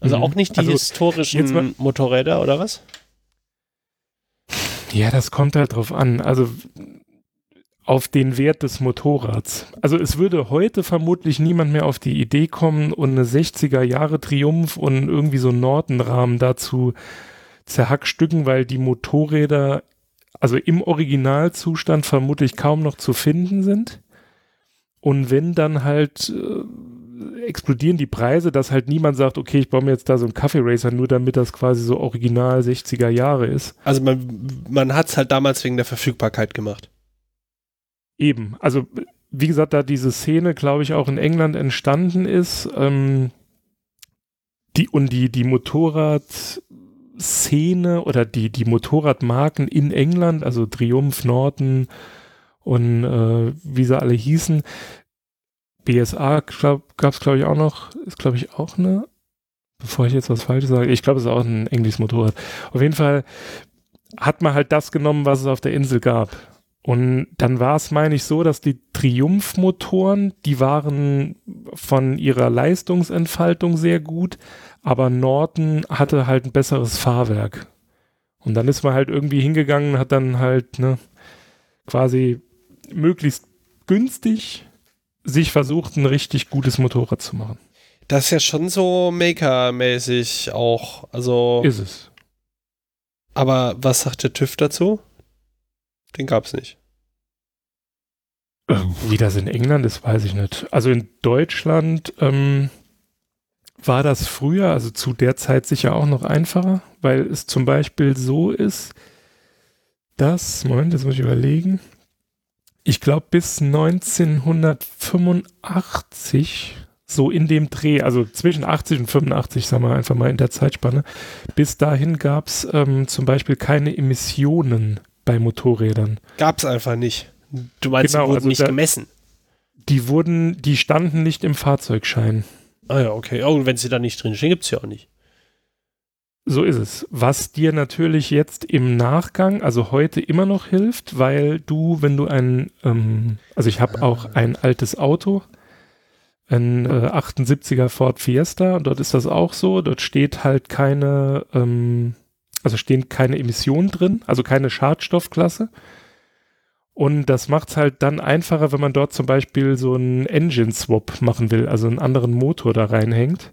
Also mhm. auch nicht die also, historischen Motorräder oder was? Ja, das kommt halt drauf an. Also auf den Wert des Motorrads. Also es würde heute vermutlich niemand mehr auf die Idee kommen und eine 60er Jahre Triumph und irgendwie so einen Nordenrahmen dazu zerhackstücken, weil die Motorräder also im Originalzustand vermutlich kaum noch zu finden sind. Und wenn dann halt äh, explodieren die Preise, dass halt niemand sagt, okay, ich baue mir jetzt da so einen Kaffee Racer, nur damit das quasi so original 60er Jahre ist. Also man, man hat es halt damals wegen der Verfügbarkeit gemacht. Eben, also wie gesagt, da diese Szene, glaube ich, auch in England entstanden ist, ähm, die und die, die Motorradszene oder die, die Motorradmarken in England, also Triumph, Norton und äh, wie sie alle hießen, BSA gab es, glaube ich, auch noch, ist, glaube ich, auch eine, bevor ich jetzt was Falsches sage, ich glaube, es ist auch ein englisches Motorrad. Auf jeden Fall hat man halt das genommen, was es auf der Insel gab. Und dann war es, meine ich, so, dass die Triumph-Motoren, die waren von ihrer Leistungsentfaltung sehr gut, aber Norton hatte halt ein besseres Fahrwerk. Und dann ist man halt irgendwie hingegangen, hat dann halt ne, quasi möglichst günstig sich versucht, ein richtig gutes Motorrad zu machen. Das ist ja schon so Maker-mäßig auch. Also. Ist es. Aber was sagt der TÜV dazu? Den gab es nicht. Ähm, wie das in England ist, weiß ich nicht. Also in Deutschland ähm, war das früher, also zu der Zeit sicher auch noch einfacher, weil es zum Beispiel so ist, dass, Moment, jetzt muss ich überlegen, ich glaube bis 1985 so in dem Dreh, also zwischen 80 und 85, sagen wir einfach mal in der Zeitspanne, bis dahin gab es ähm, zum Beispiel keine Emissionen bei Motorrädern. Gab es einfach nicht. Du meinst, genau, die wurden also nicht da, gemessen? Die wurden, die standen nicht im Fahrzeugschein. Ah ja, okay. Oh, und wenn sie da nicht drin stehen, gibt es ja auch nicht. So ist es. Was dir natürlich jetzt im Nachgang, also heute immer noch hilft, weil du, wenn du ein, ähm, also ich habe auch ein altes Auto, ein äh, 78er Ford Fiesta, dort ist das auch so, dort steht halt keine, ähm, also stehen keine Emissionen drin, also keine Schadstoffklasse. Und das macht es halt dann einfacher, wenn man dort zum Beispiel so einen Engine Swap machen will, also einen anderen Motor da reinhängt.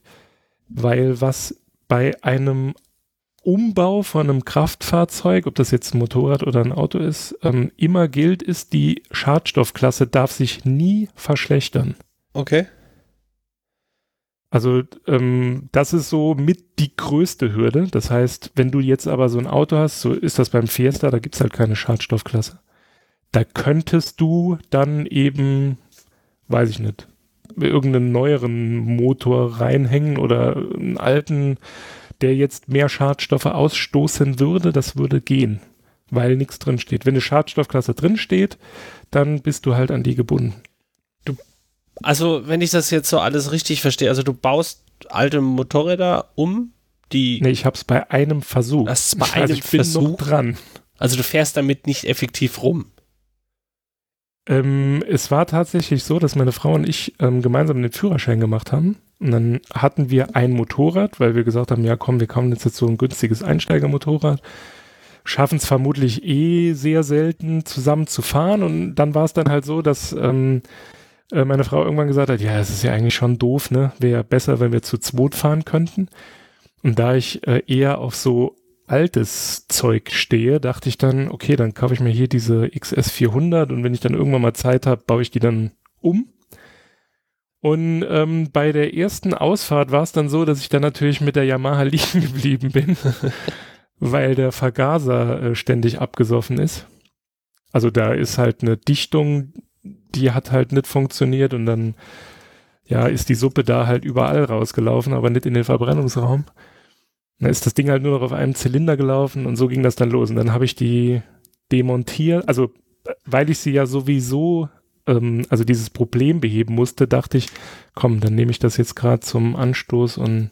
Weil was bei einem Umbau von einem Kraftfahrzeug, ob das jetzt ein Motorrad oder ein Auto ist, ähm, immer gilt, ist, die Schadstoffklasse darf sich nie verschlechtern. Okay. Also ähm, das ist so mit die größte Hürde. Das heißt, wenn du jetzt aber so ein Auto hast, so ist das beim Fiesta, da gibt es halt keine Schadstoffklasse. Da könntest du dann eben, weiß ich nicht, irgendeinen neueren Motor reinhängen oder einen alten, der jetzt mehr Schadstoffe ausstoßen würde, das würde gehen, weil nichts drin steht. Wenn eine Schadstoffklasse drin steht, dann bist du halt an die gebunden. Also, wenn ich das jetzt so alles richtig verstehe, also du baust alte Motorräder um, die. Nee, ich hab's bei einem Versuch. Das ist bei also einem ich Versuch dran. Also du fährst damit nicht effektiv rum. Ähm, es war tatsächlich so, dass meine Frau und ich ähm, gemeinsam den Führerschein gemacht haben. Und dann hatten wir ein Motorrad, weil wir gesagt haben, ja komm, wir kaufen jetzt, jetzt so ein günstiges Einsteigermotorrad. schaffen es vermutlich eh sehr selten zusammen zu fahren. Und dann war es dann halt so, dass ähm, äh, meine Frau irgendwann gesagt hat, ja, es ist ja eigentlich schon doof, ne? Wäre besser, wenn wir zu zweit fahren könnten. Und da ich äh, eher auf so altes Zeug stehe, dachte ich dann, okay, dann kaufe ich mir hier diese XS400 und wenn ich dann irgendwann mal Zeit habe, baue ich die dann um. Und ähm, bei der ersten Ausfahrt war es dann so, dass ich dann natürlich mit der Yamaha (laughs) liegen geblieben bin, (laughs) weil der Vergaser äh, ständig abgesoffen ist. Also da ist halt eine Dichtung, die hat halt nicht funktioniert und dann ja ist die Suppe da halt überall rausgelaufen, aber nicht in den Verbrennungsraum. Dann ist das Ding halt nur noch auf einem Zylinder gelaufen und so ging das dann los. Und dann habe ich die demontiert, also weil ich sie ja sowieso ähm, also dieses Problem beheben musste, dachte ich, komm, dann nehme ich das jetzt gerade zum Anstoß und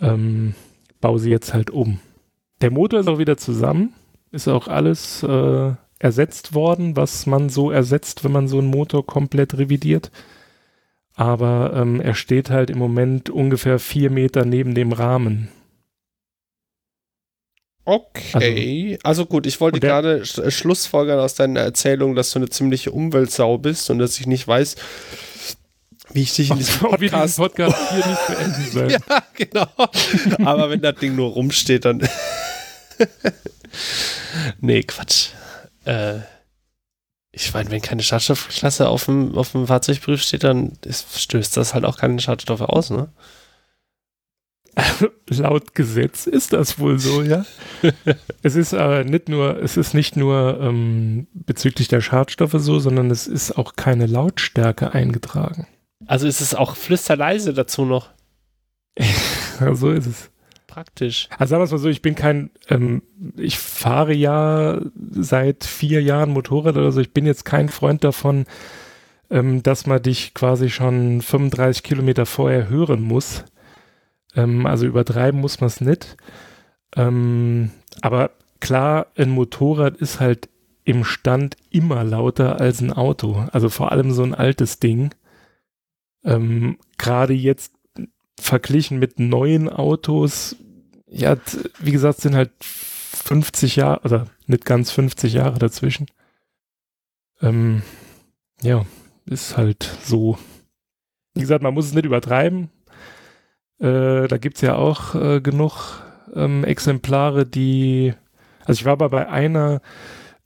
ähm, baue sie jetzt halt um. Der Motor ist auch wieder zusammen, ist auch alles äh, ersetzt worden, was man so ersetzt, wenn man so einen Motor komplett revidiert. Aber ähm, er steht halt im Moment ungefähr vier Meter neben dem Rahmen. Okay, also, also gut, ich wollte gerade sch äh, Schlussfolgern aus deiner Erzählung, dass du eine ziemliche Umweltsau bist und dass ich nicht weiß, wie ich dich in (laughs) diesem Podcast, Podcast (laughs) hier nicht beenden soll. ja, genau. Aber wenn das Ding nur rumsteht, dann. (laughs) nee, Quatsch. Äh, ich meine, wenn keine Schadstoffklasse auf dem, auf dem Fahrzeugbrief steht, dann ist, stößt das halt auch keine Schadstoffe aus, ne? (laughs) Laut Gesetz ist das wohl so, ja. (laughs) es ist aber nicht nur, es ist nicht nur ähm, bezüglich der Schadstoffe so, sondern es ist auch keine Lautstärke eingetragen. Also ist es auch flüsterleise dazu noch. (laughs) so ist es. Praktisch. Also sagen wir es mal so, ich bin kein, ähm, ich fahre ja seit vier Jahren Motorrad oder so, ich bin jetzt kein Freund davon, ähm, dass man dich quasi schon 35 Kilometer vorher hören muss ähm, also übertreiben muss man es nicht. Ähm, aber klar, ein Motorrad ist halt im Stand immer lauter als ein Auto. Also vor allem so ein altes Ding. Ähm, Gerade jetzt verglichen mit neuen Autos, ja, wie gesagt, sind halt 50 Jahre, oder nicht ganz 50 Jahre dazwischen. Ähm, ja, ist halt so. Wie gesagt, man muss es nicht übertreiben. Äh, da gibt es ja auch äh, genug ähm, Exemplare, die. Also ich war aber bei einer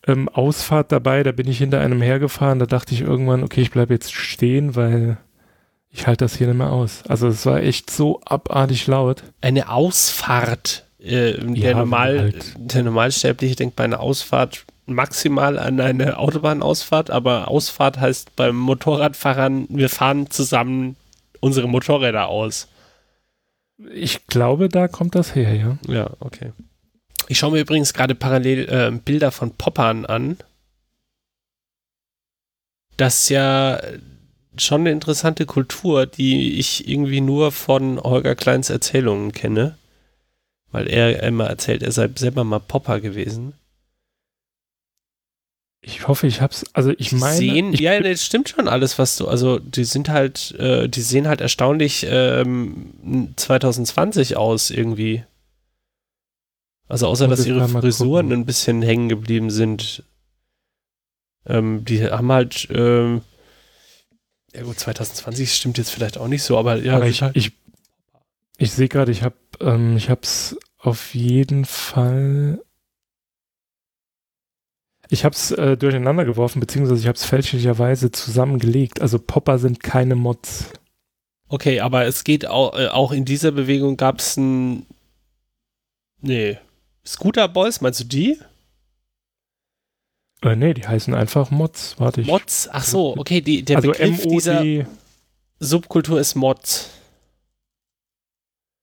ähm, Ausfahrt dabei, da bin ich hinter einem hergefahren, da dachte ich irgendwann, okay, ich bleibe jetzt stehen, weil ich halte das hier nicht mehr aus. Also es war echt so abartig laut. Eine Ausfahrt. Äh, der, ja, Normal, halt. der Normalsterbliche denkt bei einer Ausfahrt maximal an eine Autobahnausfahrt, aber Ausfahrt heißt beim Motorradfahrern, wir fahren zusammen unsere Motorräder aus. Ich glaube, da kommt das her, ja. Ja, okay. Ich schaue mir übrigens gerade parallel äh, Bilder von Poppern an. Das ja schon eine interessante Kultur, die ich irgendwie nur von Holger Kleins Erzählungen kenne. Weil er immer erzählt, er sei selber mal Popper gewesen. Ich hoffe, ich hab's, also ich meine. Sehen, ich ja, das stimmt schon alles, was du, also die sind halt, äh, die sehen halt erstaunlich ähm, 2020 aus irgendwie. Also außer, dass ihre Frisuren gucken. ein bisschen hängen geblieben sind. Ähm, die haben halt, ähm, ja gut, 2020 stimmt jetzt vielleicht auch nicht so, aber ja. Aber ich, halt ich, ich sehe gerade, ich habe, ähm, ich hab's auf jeden Fall ich habe es äh, durcheinander geworfen, beziehungsweise ich habe es fälschlicherweise zusammengelegt. Also Popper sind keine Mods. Okay, aber es geht auch, äh, auch in dieser Bewegung gab es ein. Nee. Scooter Boys, meinst du die? Äh, nee, die heißen einfach Mods. Warte ich. Mods? Ach so, okay, die, der also Begriff dieser Subkultur ist Mods.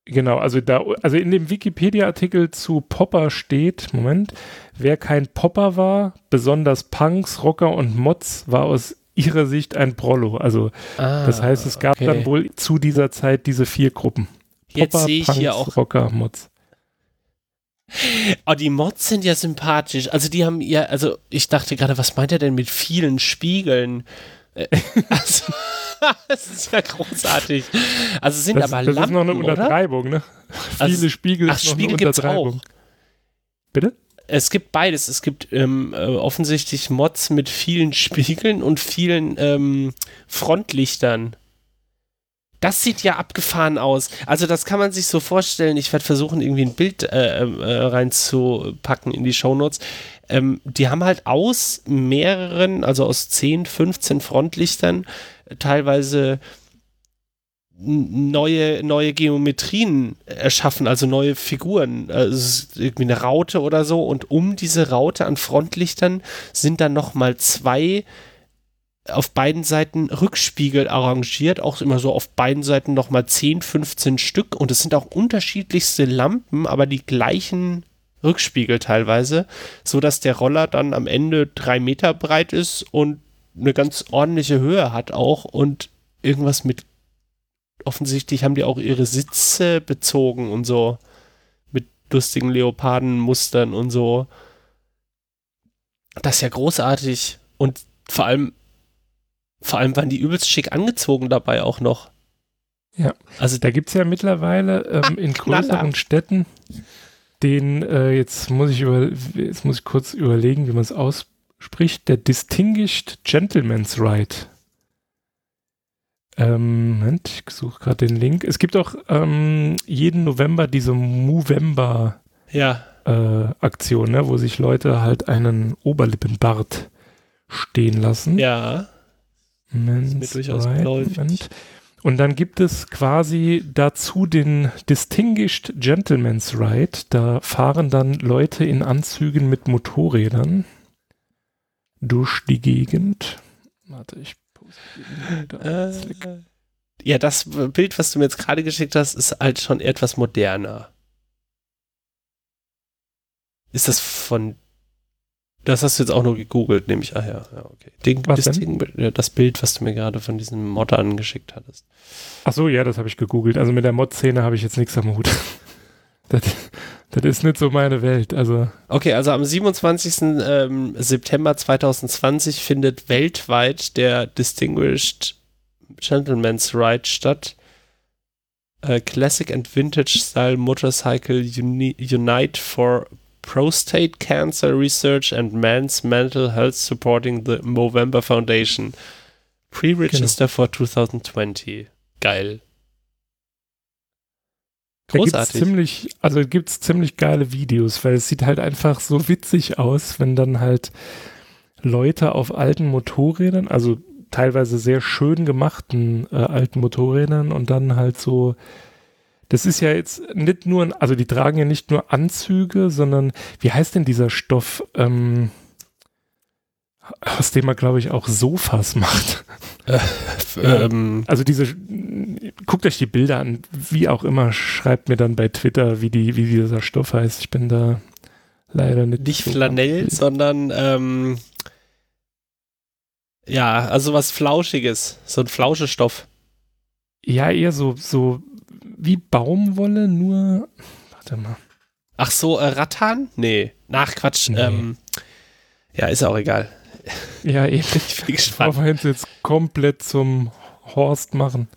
Genau, also da, also in dem Wikipedia-Artikel zu Popper steht, Moment, wer kein Popper war, besonders Punks, Rocker und Mods, war aus ihrer Sicht ein Prollo. Also ah, das heißt, es gab okay. dann wohl zu dieser Zeit diese vier Gruppen. Popper, Jetzt sehe ich Punks, hier auch Rocker, Mods. Oh, die Mods sind ja sympathisch. Also die haben ja, also ich dachte gerade, was meint er denn mit vielen Spiegeln? Äh, (laughs) also, das ist ja großartig. Also sind das, aber das Lampen, ist noch eine Untertreibung, oder? ne? Also, Viele Spiegel ach, ist noch Spiegel eine Untertreibung. Auch. Bitte? Es gibt beides. Es gibt ähm, äh, offensichtlich Mods mit vielen Spiegeln und vielen ähm, Frontlichtern. Das sieht ja abgefahren aus. Also das kann man sich so vorstellen. Ich werde versuchen, irgendwie ein Bild äh, äh, reinzupacken in die Shownotes. Ähm, die haben halt aus mehreren, also aus 10, 15 Frontlichtern teilweise neue, neue Geometrien erschaffen, also neue Figuren. Also irgendwie eine Raute oder so. Und um diese Raute an Frontlichtern sind dann nochmal zwei auf beiden Seiten Rückspiegel arrangiert, auch immer so auf beiden Seiten nochmal 10, 15 Stück. Und es sind auch unterschiedlichste Lampen, aber die gleichen Rückspiegel teilweise, so dass der Roller dann am Ende drei Meter breit ist und eine ganz ordentliche Höhe hat auch. Und irgendwas mit offensichtlich haben die auch ihre Sitze bezogen und so mit lustigen Leopardenmustern und so. Das ist ja großartig. Und vor allem vor allem waren die übelst schick angezogen dabei auch noch. Ja, also da gibt es ja mittlerweile ähm, Ach, in größeren Städten den, äh, jetzt muss ich über, jetzt muss ich kurz überlegen, wie man es ausspricht, der Distinguished Gentleman's Ride. Ähm, Moment, ich suche gerade den Link. Es gibt auch ähm, jeden November diese Movember ja. äh, Aktion, ne, wo sich Leute halt einen Oberlippenbart stehen lassen. Ja. Ist mir durchaus right. Und dann gibt es quasi dazu den Distinguished Gentleman's Ride. Da fahren dann Leute in Anzügen mit Motorrädern durch die Gegend. Warte, ich poste äh, Ja, das Bild, was du mir jetzt gerade geschickt hast, ist halt schon etwas moderner. Ist das von das hast du jetzt auch nur gegoogelt, nehme ich. Ah ja, ja okay. Den, was das, denn? Ding, das Bild, was du mir gerade von diesem Mod angeschickt hattest. Ach so, ja, das habe ich gegoogelt. Also mit der Mod-Szene habe ich jetzt nichts am Hut. (laughs) das, das, ist nicht so meine Welt. Also. Okay, also am 27. Ähm, September 2020 findet weltweit der Distinguished Gentleman's Ride statt. Uh, Classic and Vintage Style Motorcycle Uni Unite for Prostate Cancer Research and Men's Mental Health Supporting the Movember Foundation. Pre-Register genau. for 2020. Geil. Großartig. Da gibt's ziemlich, also gibt es ziemlich geile Videos, weil es sieht halt einfach so witzig aus, wenn dann halt Leute auf alten Motorrädern, also teilweise sehr schön gemachten äh, alten Motorrädern und dann halt so das ist ja jetzt nicht nur, also die tragen ja nicht nur Anzüge, sondern wie heißt denn dieser Stoff, ähm, aus dem man, glaube ich, auch Sofas macht? Äh, (laughs) ähm, also diese, guckt euch die Bilder an, wie auch immer, schreibt mir dann bei Twitter, wie, die, wie dieser Stoff heißt. Ich bin da leider nicht. Nicht so Flanell, sondern ähm, ja, also was Flauschiges, so ein Flauschestoff. Ja, eher so, so wie Baumwolle, nur. Warte mal. Ach so, äh, Rattan? Nee. Nach Quatsch. Nee. Ähm, ja, ist auch egal. Ja, eben. (laughs) Ich bin gespannt. Wollen wir jetzt komplett zum Horst machen.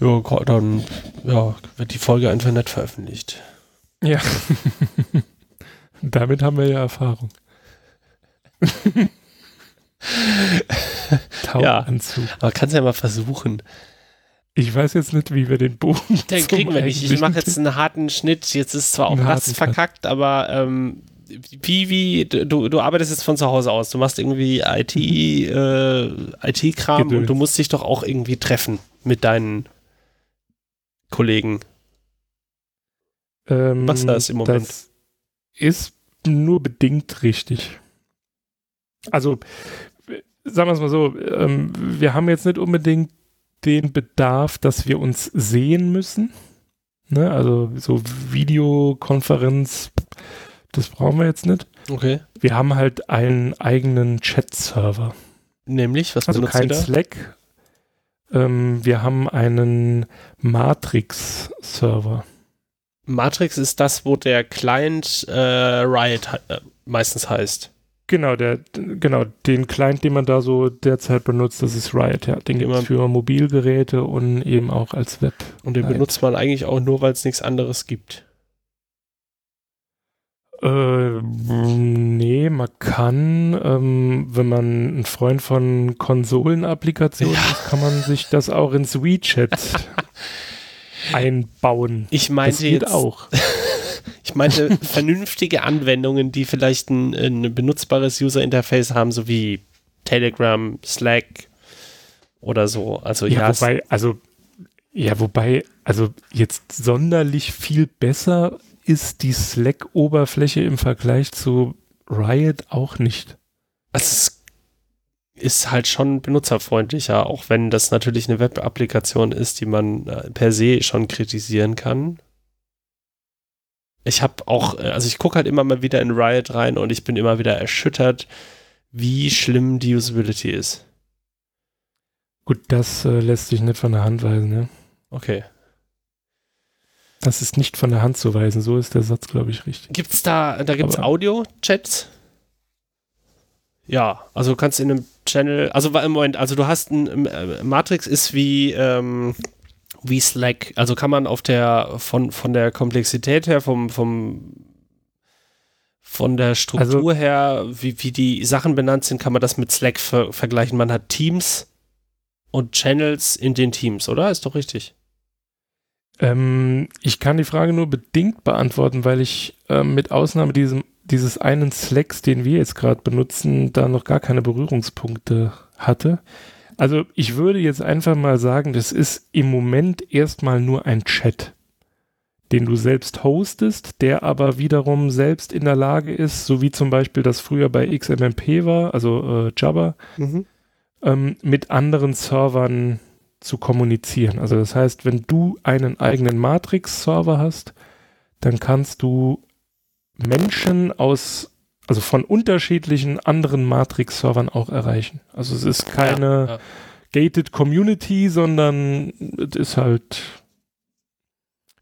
Ja, dann ja, wird die Folge einfach nicht veröffentlicht. Ja. (laughs) Damit haben wir ja Erfahrung. (laughs) Tauchanzug. Ja, aber kannst ja mal versuchen. Ich weiß jetzt nicht, wie wir den Bogen. (laughs) Den kriegen wir nicht. Ich mache jetzt einen harten Schnitt. Jetzt ist zwar auch nass verkackt, aber ähm, wie, wie, du, du arbeitest jetzt von zu Hause aus. Du machst irgendwie IT, äh, IT-Kram und du musst dich doch auch irgendwie treffen mit deinen Kollegen. Ähm, Was das im Moment? Das ist nur bedingt richtig. Also, sagen wir es mal so, ähm, wir haben jetzt nicht unbedingt den Bedarf, dass wir uns sehen müssen. Ne? Also so Videokonferenz, das brauchen wir jetzt nicht. Okay. Wir haben halt einen eigenen Chat-Server. Nämlich, was also kein Slack. Ähm, wir haben einen Matrix-Server. Matrix ist das, wo der Client äh, Riot äh, meistens heißt. Genau, der, genau, den Client, den man da so derzeit benutzt, das ist Riot, ja. Den gibt es für Mobilgeräte und eben auch als Web. Und den benutzt man eigentlich auch nur, weil es nichts anderes gibt. Äh, man kann, ähm, wenn man ein Freund von Konsolenapplikationen ja. ist, kann man sich das auch ins WeChat (laughs) einbauen. Ich meinte das geht jetzt auch. Ich meinte (laughs) vernünftige Anwendungen, die vielleicht ein, ein benutzbares User-Interface haben, so wie Telegram, Slack oder so. Also ja, ja wobei, also ja, wobei, also jetzt sonderlich viel besser ist die Slack-Oberfläche im Vergleich zu Riot auch nicht. Also es ist halt schon benutzerfreundlicher, auch wenn das natürlich eine Web-Applikation ist, die man äh, per se schon kritisieren kann. Ich habe auch, äh, also ich gucke halt immer mal wieder in Riot rein und ich bin immer wieder erschüttert, wie schlimm die Usability ist. Gut, das äh, lässt sich nicht von der Hand weisen, ne? Okay. Das ist nicht von der Hand zu weisen, so ist der Satz, glaube ich, richtig. Gibt's da, da gibt's Audio-Chats? Ja, also du kannst in einem Channel, also im Moment, also du hast ein, äh, Matrix ist wie, ähm, wie Slack, also kann man auf der, von, von der Komplexität her, vom, vom, von der Struktur also, her, wie, wie die Sachen benannt sind, kann man das mit Slack ver vergleichen. Man hat Teams und Channels in den Teams, oder? Ist doch richtig. Ähm, ich kann die Frage nur bedingt beantworten, weil ich äh, mit Ausnahme diesem, dieses einen Slacks, den wir jetzt gerade benutzen, da noch gar keine Berührungspunkte hatte. Also ich würde jetzt einfach mal sagen, das ist im Moment erstmal nur ein Chat, den du selbst hostest, der aber wiederum selbst in der Lage ist, so wie zum Beispiel das früher bei XMMP war, also äh, Jabba, mhm. ähm, mit anderen Servern zu kommunizieren. Also das heißt, wenn du einen eigenen Matrix-Server hast, dann kannst du Menschen aus, also von unterschiedlichen anderen Matrix-Servern auch erreichen. Also es ist keine ja, ja. gated Community, sondern es ist halt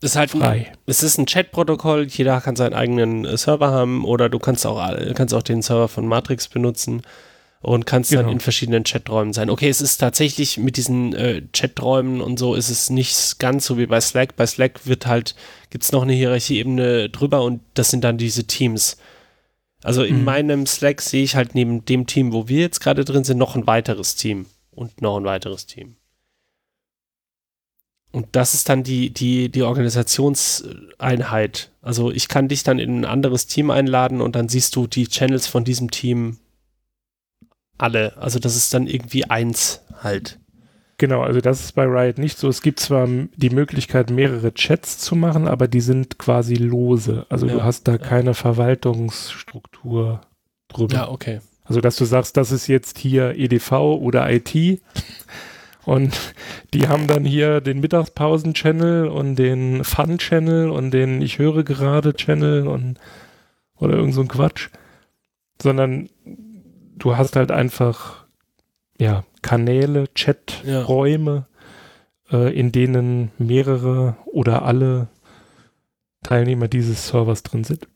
es ist halt frei. Ein, es ist ein Chat-Protokoll, jeder kann seinen eigenen Server haben oder du kannst auch, kannst auch den Server von Matrix benutzen und kannst genau. dann in verschiedenen Chaträumen sein. Okay, es ist tatsächlich mit diesen äh, Chaträumen und so ist es nicht ganz so wie bei Slack. Bei Slack wird halt, gibt es noch eine Hierarchieebene drüber und das sind dann diese Teams. Also in mhm. meinem Slack sehe ich halt neben dem Team, wo wir jetzt gerade drin sind, noch ein weiteres Team und noch ein weiteres Team. Und das ist dann die, die, die Organisationseinheit. Also ich kann dich dann in ein anderes Team einladen und dann siehst du die Channels von diesem Team alle. Also das ist dann irgendwie eins halt. Genau, also das ist bei Riot nicht so. Es gibt zwar die Möglichkeit, mehrere Chats zu machen, aber die sind quasi lose. Also ja, du hast da ja. keine Verwaltungsstruktur drüber. Ja, okay. Also dass du sagst, das ist jetzt hier EDV oder IT (laughs) und die haben dann hier den Mittagspausen-Channel und den Fun-Channel und den Ich höre gerade Channel und oder irgend so ein Quatsch. Sondern du hast halt einfach ja, Kanäle, Chaträume, ja. äh, in denen mehrere oder alle Teilnehmer dieses Servers drin sind.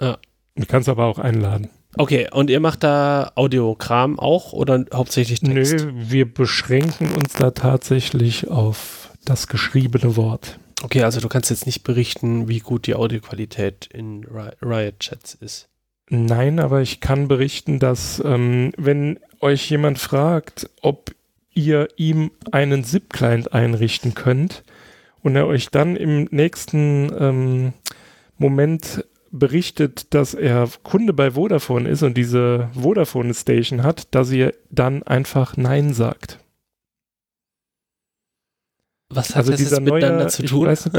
Ja. Du kannst aber auch einladen. Okay, und ihr macht da Audiokram auch oder hauptsächlich Text? Nö, wir beschränken uns da tatsächlich auf das geschriebene Wort. Okay, also du kannst jetzt nicht berichten, wie gut die Audioqualität in Riot-Chats ist. Nein, aber ich kann berichten, dass ähm, wenn euch jemand fragt, ob ihr ihm einen ZIP-Client einrichten könnt und er euch dann im nächsten ähm, Moment berichtet, dass er Kunde bei Vodafone ist und diese Vodafone Station hat, dass ihr dann einfach Nein sagt. Was hat also das miteinander neue, zu tun? Weiß,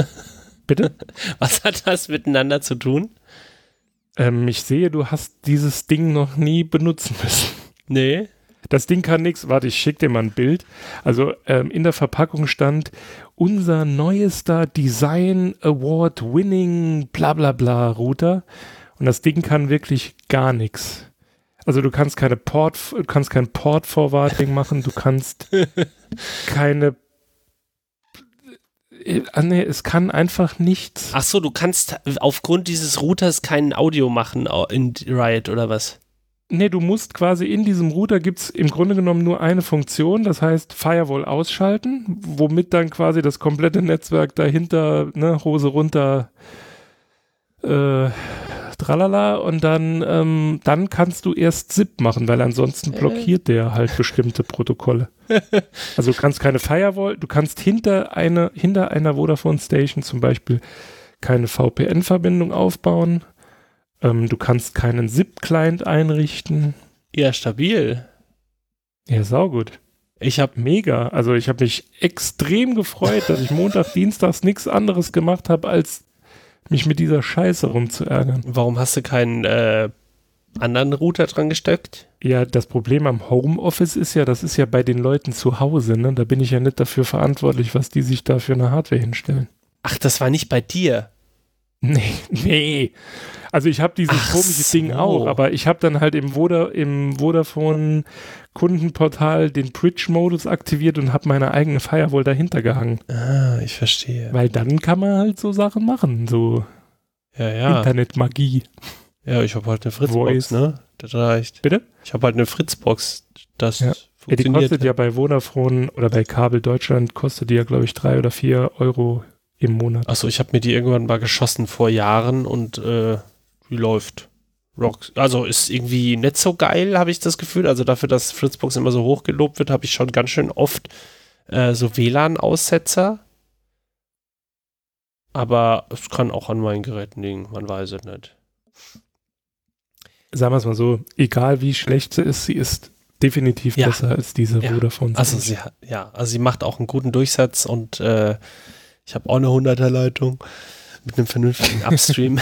bitte? (laughs) Was hat das miteinander zu tun? Ähm, ich sehe, du hast dieses Ding noch nie benutzen müssen. Nee. Das Ding kann nichts. Warte, ich schicke dir mal ein Bild. Also ähm, in der Verpackung stand unser neuester Design Award Winning bla bla bla Router. Und das Ding kann wirklich gar nichts. Also du kannst keine Port, kannst kein Port Forwarding machen, du kannst (laughs) keine ah, nee, es kann einfach nichts. Ach so, du kannst aufgrund dieses Routers kein Audio machen in Riot oder was? Nee, du musst quasi in diesem Router gibt es im Grunde genommen nur eine Funktion, das heißt Firewall ausschalten, womit dann quasi das komplette Netzwerk dahinter, ne, Hose runter, äh, tralala und dann, ähm, dann kannst du erst ZIP machen, weil ansonsten blockiert der halt bestimmte Protokolle. (laughs) Also du kannst keine Firewall, du kannst hinter, eine, hinter einer Vodafone Station zum Beispiel keine VPN-Verbindung aufbauen. Ähm, du kannst keinen ZIP-Client einrichten. Ja, stabil. Ja, saugut. Ich habe mega, also ich habe mich extrem gefreut, dass ich Montag, (laughs) Dienstags nichts anderes gemacht habe, als mich mit dieser Scheiße rumzuärgern. Warum hast du keinen äh, anderen Router dran gesteckt? Ja, das Problem am Homeoffice ist ja, das ist ja bei den Leuten zu Hause, ne? Da bin ich ja nicht dafür verantwortlich, was die sich da für eine Hardware hinstellen. Ach, das war nicht bei dir. (laughs) Nee, nee. Also ich habe dieses Ach komische so. Ding auch, aber ich habe dann halt im, Voda, im Vodafone Kundenportal den Bridge-Modus aktiviert und habe meine eigene Firewall dahinter gehangen. Ah, ich verstehe. Weil dann kann man halt so Sachen machen, so ja, ja. Internetmagie. Ja, ich habe halt eine Fritzbox, ne? Das reicht. Bitte? Ich habe halt eine Fritzbox. Das ja. funktioniert. Ja, die kostet ja bei Vodafone oder bei Kabel Deutschland kostet die ja, glaube ich, drei oder vier Euro im Monat. Achso, ich habe mir die irgendwann mal geschossen vor Jahren und äh, die läuft. Rock, also ist irgendwie nicht so geil, habe ich das Gefühl. Also dafür, dass Fritzbox immer so hoch gelobt wird, habe ich schon ganz schön oft äh, so WLAN-Aussetzer. Aber es kann auch an meinen Geräten liegen, man weiß es nicht. Sagen wir es mal so, egal wie schlecht sie ist, sie ist definitiv ja. besser als diese ja. Vodafone. Also sie ja, also sie macht auch einen guten Durchsatz und äh, ich habe auch eine 100er Leitung mit einem vernünftigen (laughs) Upstream.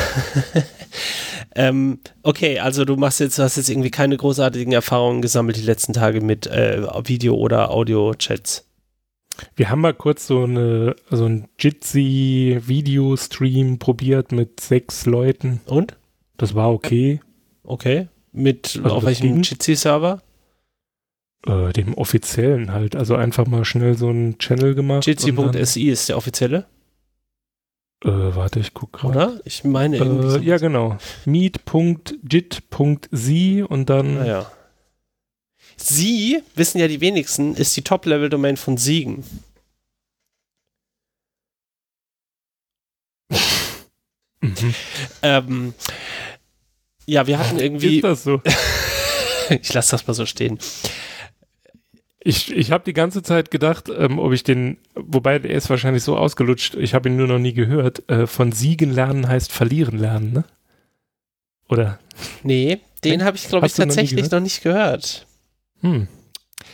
(laughs) ähm, okay, also du machst jetzt, hast jetzt irgendwie keine großartigen Erfahrungen gesammelt die letzten Tage mit äh, Video- oder Audio-Chats. Wir haben mal kurz so eine, so ein Jitsi-Video-Stream probiert mit sechs Leuten. Und? Das war okay. Okay. Mit also auf welchem Jitsi-Server? Äh, dem offiziellen halt. Also einfach mal schnell so einen Channel gemacht. Jitsi.si ist der offizielle? Äh, warte, ich gucke gerade. Oder? Ich meine irgendwie. Äh, ja, genau. meet.jit.sie und dann. Naja. Ah, Sie, wissen ja die wenigsten, ist die Top-Level-Domain von Siegen. mhm. ähm, ja, wir hatten irgendwie. Ist das so? (laughs) ich lasse das mal so stehen. Ich, ich habe die ganze Zeit gedacht, ähm, ob ich den, wobei er ist wahrscheinlich so ausgelutscht, ich habe ihn nur noch nie gehört, äh, von Siegen lernen heißt verlieren lernen, ne? Oder? Nee, den habe ich, glaube ich, tatsächlich noch, noch, nicht gehört. Hm.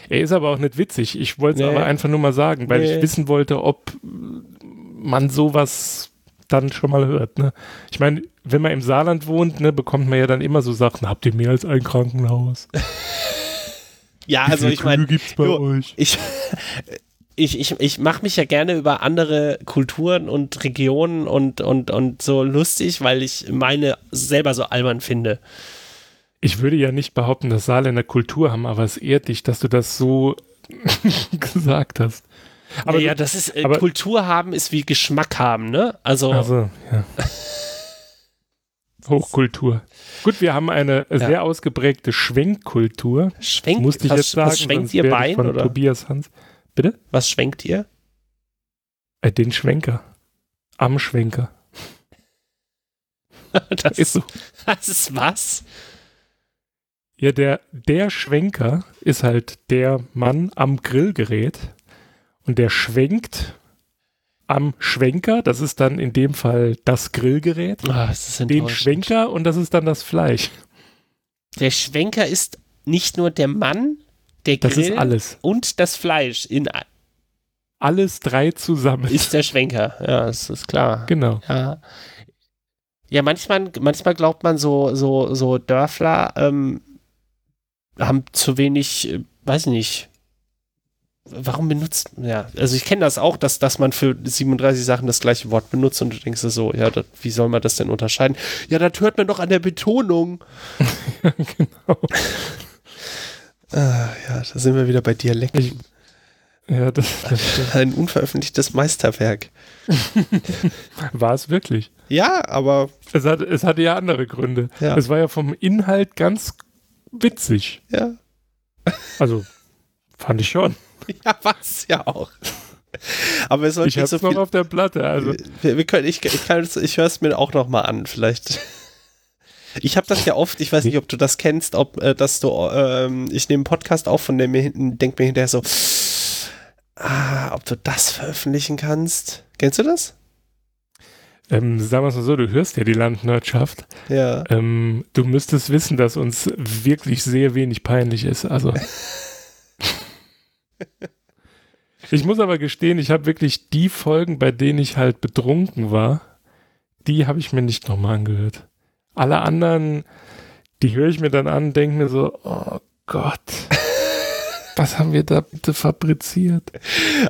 Er ist aber auch nicht witzig. Ich wollte es nee. aber einfach nur mal sagen, weil nee. ich wissen wollte, ob man sowas dann schon mal hört. Ne? Ich meine, wenn man im Saarland wohnt, ne, bekommt man ja dann immer so Sachen, habt ihr mehr als ein Krankenhaus? (laughs) Ja, also ich meine, (laughs) ich, ich, ich, ich mache mich ja gerne über andere Kulturen und Regionen und, und, und so lustig, weil ich meine selber so albern finde. Ich würde ja nicht behaupten, dass Saarländer Kultur haben, aber es ehrt dich, dass du das so (laughs) gesagt hast. Aber ja, das ist äh, Kultur haben ist wie Geschmack haben, ne? Also, also ja. (laughs) Hochkultur. Gut, wir haben eine ja. sehr ausgeprägte Schwenkkultur. Schwenkt, Musste ich was, jetzt sagen, was schwenkt ihr Bein? Von oder? Tobias Hans. Bitte? Was schwenkt ihr? Äh, den Schwenker. Am Schwenker. (laughs) das ist so. Das ist was? Ja, der, der Schwenker ist halt der Mann am Grillgerät und der schwenkt am Schwenker, das ist dann in dem Fall das Grillgerät, ah, das den Schwenker und das ist dann das Fleisch. Der Schwenker ist nicht nur der Mann, der das Grill alles. und das Fleisch in alles drei zusammen. Ist der Schwenker, ja, das ist klar. Genau. Ja, ja manchmal, manchmal glaubt man so, so, so Dörfler ähm, haben zu wenig, äh, weiß nicht, warum benutzt, ja, also ich kenne das auch, dass, dass man für 37 Sachen das gleiche Wort benutzt und du denkst so, ja, dat, wie soll man das denn unterscheiden? Ja, das hört man doch an der Betonung. (laughs) genau. ah, ja, da sind wir wieder bei Dialekten. Ja, das, das (laughs) Ein unveröffentlichtes Meisterwerk. (laughs) War es wirklich? Ja, aber. Es, hat, es hatte ja andere Gründe. Ja. Es war ja vom Inhalt ganz witzig. Ja. Also, fand ich schon. (laughs) Ja, was ja auch. Aber es ich hab's so noch auf der Platte. Also. Wir, wir können, ich, ich, ich höre es mir auch noch mal an. Vielleicht. Ich habe das ja oft, ich weiß nicht, ob du das kennst, ob äh, dass du, ähm, ich nehme einen Podcast auf von dem mir hinten, denk mir hinterher so, ah, ob du das veröffentlichen kannst. Kennst du das? Ähm, sagen wir es mal so, du hörst ja die Landwirtschaft. Ja. Ähm, du müsstest wissen, dass uns wirklich sehr wenig peinlich ist. Also. (laughs) ich muss aber gestehen, ich habe wirklich die Folgen, bei denen ich halt betrunken war, die habe ich mir nicht nochmal angehört. Alle anderen, die höre ich mir dann an, denke mir so, oh Gott. (laughs) Was haben wir da bitte fabriziert?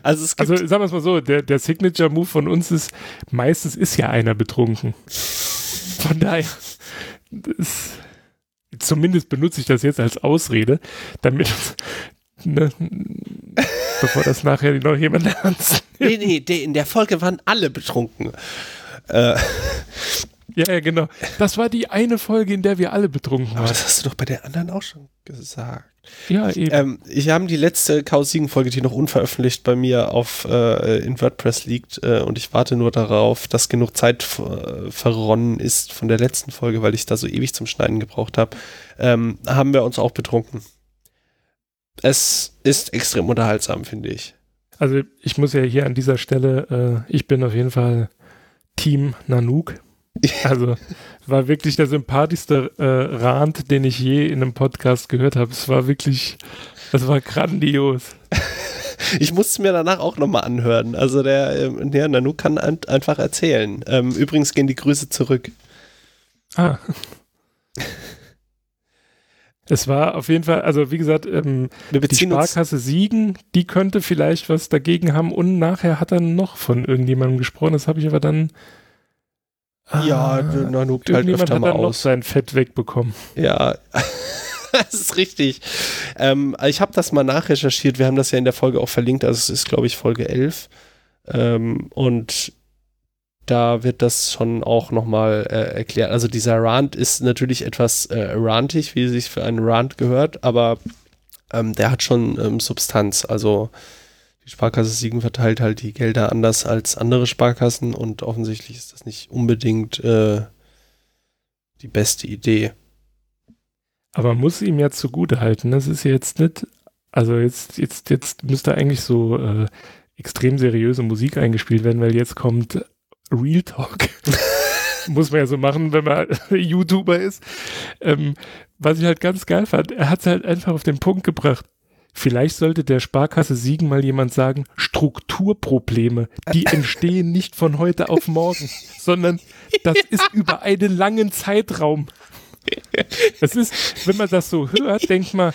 Also, es gibt also sagen wir es mal so, der, der Signature-Move von uns ist, meistens ist ja einer betrunken. Von daher, das, zumindest benutze ich das jetzt als Ausrede, damit, ne, bevor das nachher noch jemand ernst (laughs) Nee, nee, in der Folge waren alle betrunken. Äh, ja, ja, genau. Das war die eine Folge, in der wir alle betrunken waren. Aber das hast du doch bei der anderen auch schon gesagt. Ja, eben. Ähm, ich habe die letzte Chaos Siegen Folge, die noch unveröffentlicht bei mir auf äh, in WordPress liegt äh, und ich warte nur darauf, dass genug Zeit äh, verronnen ist von der letzten Folge, weil ich da so ewig zum Schneiden gebraucht habe. Ähm, haben wir uns auch betrunken. Es ist extrem unterhaltsam, finde ich. Also ich muss ja hier an dieser Stelle, äh, ich bin auf jeden Fall Team Nanook. (laughs) Also war wirklich der sympathischste äh, Rand, den ich je in einem Podcast gehört habe. Es war wirklich, das war grandios. (laughs) Ich musste es mir danach auch nochmal anhören. Also der, ähm, der Nanu kann ein, einfach erzählen. Ähm, übrigens gehen die Grüße zurück. Ah. (laughs) Es war auf jeden Fall, also wie gesagt, ähm, die Sparkasse Siegen, die könnte vielleicht was dagegen haben und nachher hat er noch von irgendjemandem gesprochen, das habe ich aber dann ja, ah, Nanook halt öfter mal aus. sein Fett wegbekommen. Ja, (laughs) das ist richtig. Ähm, ich habe das mal nachrecherchiert. Wir haben das ja in der Folge auch verlinkt. Also es ist, glaube ich, Folge 11. Ähm, und da wird das schon auch nochmal äh, erklärt. Also dieser Rant ist natürlich etwas äh, rantig, wie sich für einen Rant gehört, aber ähm, der hat schon ähm, Substanz. Also die Sparkasse Siegen verteilt halt die Gelder anders als andere Sparkassen und offensichtlich ist das nicht unbedingt äh, die beste Idee. Aber man muss ihm ja zugute halten, das ist jetzt nicht, also jetzt, jetzt, jetzt müsste eigentlich so äh, extrem seriöse Musik eingespielt werden, weil jetzt kommt Real Talk. (laughs) muss man ja so machen, wenn man (laughs) YouTuber ist. Ähm, was ich halt ganz geil fand, er hat es halt einfach auf den Punkt gebracht. Vielleicht sollte der Sparkasse Siegen mal jemand sagen, Strukturprobleme, die (laughs) entstehen nicht von heute auf morgen, sondern das ist über einen langen Zeitraum. Das ist, wenn man das so hört, denkt man,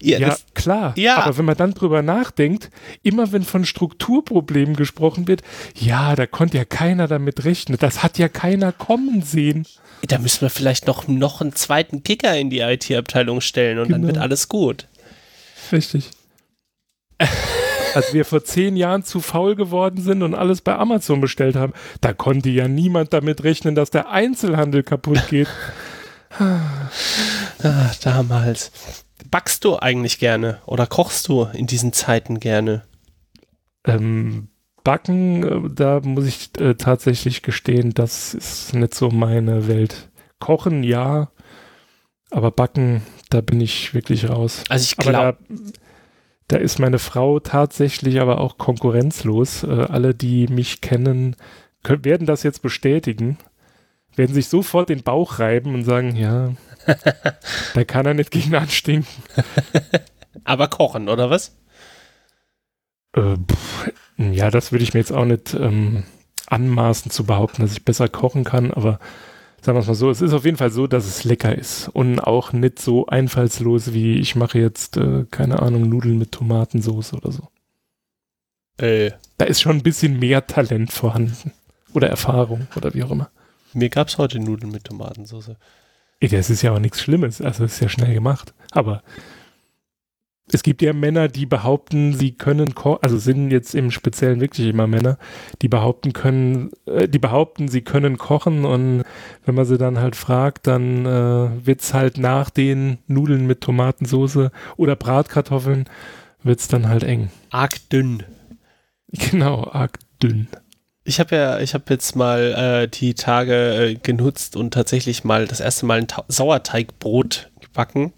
ja, ja klar. Ja. Aber wenn man dann drüber nachdenkt, immer wenn von Strukturproblemen gesprochen wird, ja, da konnte ja keiner damit rechnen. Das hat ja keiner kommen sehen. Da müssen wir vielleicht noch, noch einen zweiten Kicker in die IT-Abteilung stellen und genau. dann wird alles gut. Richtig. (laughs) Als wir vor zehn Jahren zu faul geworden sind und alles bei Amazon bestellt haben, da konnte ja niemand damit rechnen, dass der Einzelhandel kaputt geht. (laughs) ah, damals. Backst du eigentlich gerne oder kochst du in diesen Zeiten gerne? Ähm, backen, äh, da muss ich äh, tatsächlich gestehen, das ist nicht so meine Welt. Kochen, ja, aber backen, da bin ich wirklich raus. Also ich glaube. Da, da, ist meine Frau tatsächlich aber auch konkurrenzlos. Äh, alle, die mich kennen, können, werden das jetzt bestätigen. Werden sich sofort den Bauch reiben und sagen, ja, (laughs) da kann er nicht gegen anstinken. (laughs) aber kochen, oder was? Äh, pff, ja, das würde ich mir jetzt auch nicht ähm, anmaßen zu behaupten, dass ich besser kochen kann, aber sagen wir es mal so, es ist auf jeden Fall so, dass es lecker ist und auch nicht so einfallslos wie ich mache jetzt, äh, keine Ahnung, Nudeln mit Tomatensauce oder so. Äh. Da ist schon ein bisschen mehr Talent vorhanden. Oder Erfahrung oder wie auch immer. Mir gab es heute Nudeln mit Tomatensauce. Das ist ja auch nichts Schlimmes, also ist ja schnell gemacht. Aber es gibt ja Männer, die behaupten, sie können kochen, also sind jetzt im Speziellen wirklich immer Männer, die behaupten können, äh, die behaupten, sie können kochen und wenn man sie dann halt fragt, dann äh, wird's halt nach den Nudeln mit Tomatensauce oder Bratkartoffeln wird's dann halt eng. Arg dünn. (laughs) Genau, arg dünn. Ich habe ja, ich habe jetzt mal äh, die Tage äh, genutzt und tatsächlich mal das erste Mal ein Ta Sauerteigbrot gebacken.